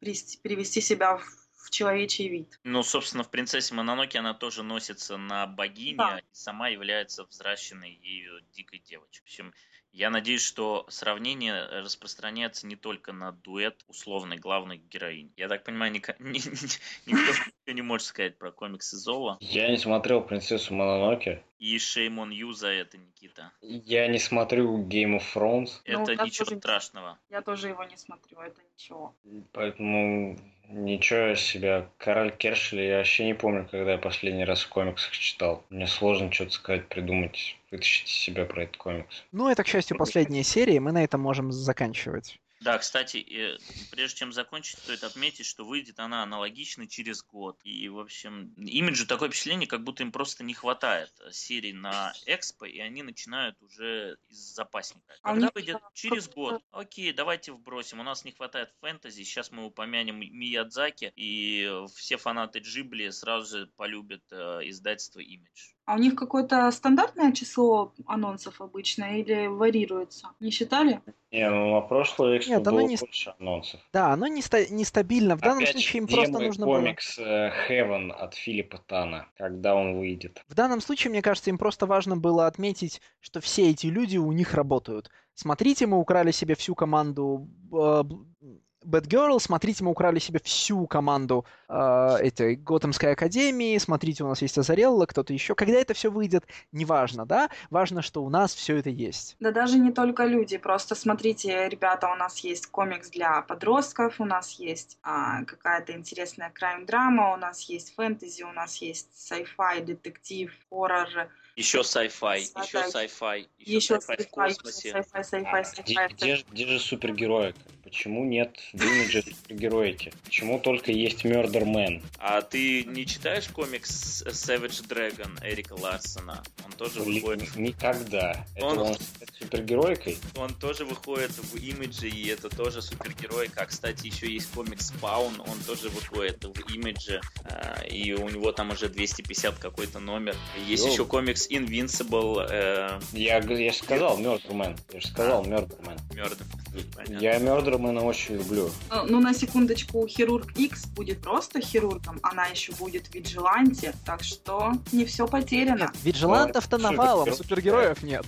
привести себя в в человечий вид. Ну, собственно, в «Принцессе Мононоке» она тоже носится на богине да. и сама является взращенной ею дикой девочкой. В общем, я надеюсь, что сравнение распространяется не только на дуэт условной главной героини. Я так понимаю, ник- ни- ни- никто не может сказать про комиксы Зола. Я не смотрел «Принцессу Мононоке». И shame on you за это, Никита. Я не смотрю Game of Thrones. Это ну, ничего тоже, страшного. Я тоже его не смотрю, это ничего. Поэтому ничего себя. Король Кершеля я вообще не помню, когда я последний раз в комиксах читал. Мне сложно что-то сказать, придумать, вытащить из себя про этот комикс. Ну, это, к счастью, последняя серия, мы на этом можем заканчивать. Да, кстати, прежде чем закончить, стоит отметить, что выйдет она аналогично через год. И, в общем, имиджу такое впечатление, как будто им просто не хватает серий на Экспо, и они начинают уже из запасника. А Когда выйдет через год, окей, давайте вбросим. У нас не хватает фэнтези, сейчас мы упомянем Миядзаки, и все фанаты Джибли сразу же полюбят э, издательство Image. А у них какое-то стандартное число анонсов обычно или варьируется? Не считали? Не, ну на прошлое Экспо Нет, было не... больше анонсов. Да, оно не ста... нестабильно. В данном Опять случае им просто нужно комикс было... комикс э, Heaven от Филиппа Тана, когда он выйдет. В данном случае, мне кажется, им просто важно было отметить, что все эти люди у них работают. Смотрите, мы украли себе всю команду Bad Girl, смотрите, мы украли себе всю команду э, этой Готэмской Академии, смотрите, у нас есть Азарелла, кто-то еще. Когда это все выйдет, неважно, да? Важно, что у нас все это есть. Да даже не только люди, просто смотрите, ребята, у нас есть комикс для подростков, у нас есть а, какая-то интересная крайм-драма, у нас есть фэнтези, у нас есть sci-fi, детектив, хоррор, еще sci-fi, еще sci-fi, еще sci-fi в космосе. Sci-fi, sci-fi, sci-fi, где, где же супергероика? Почему нет в имидже супергероики? Почему только есть Murder Man? А ты не читаешь комикс Savage Dragon Эрика Ларсона? Он тоже Ли- выходит... Никогда. Это он... он супергероикой? Он тоже выходит в имидже, и это тоже супергеройка. А, кстати, еще есть комикс Spawn, он тоже выходит в имидже, а, и у него там уже 250 какой-то номер. Есть Йо. еще комикс Invincible. Э... Я, я же сказал Murderman. Я же сказал Murderman. Murder. Я Murderman очень люблю. Ну, ну, на секундочку, Хирург X будет просто хирургом, она еще будет Виджиланте, так что не все потеряно. Нет, Виджилантов-то навалом, супергероев нет.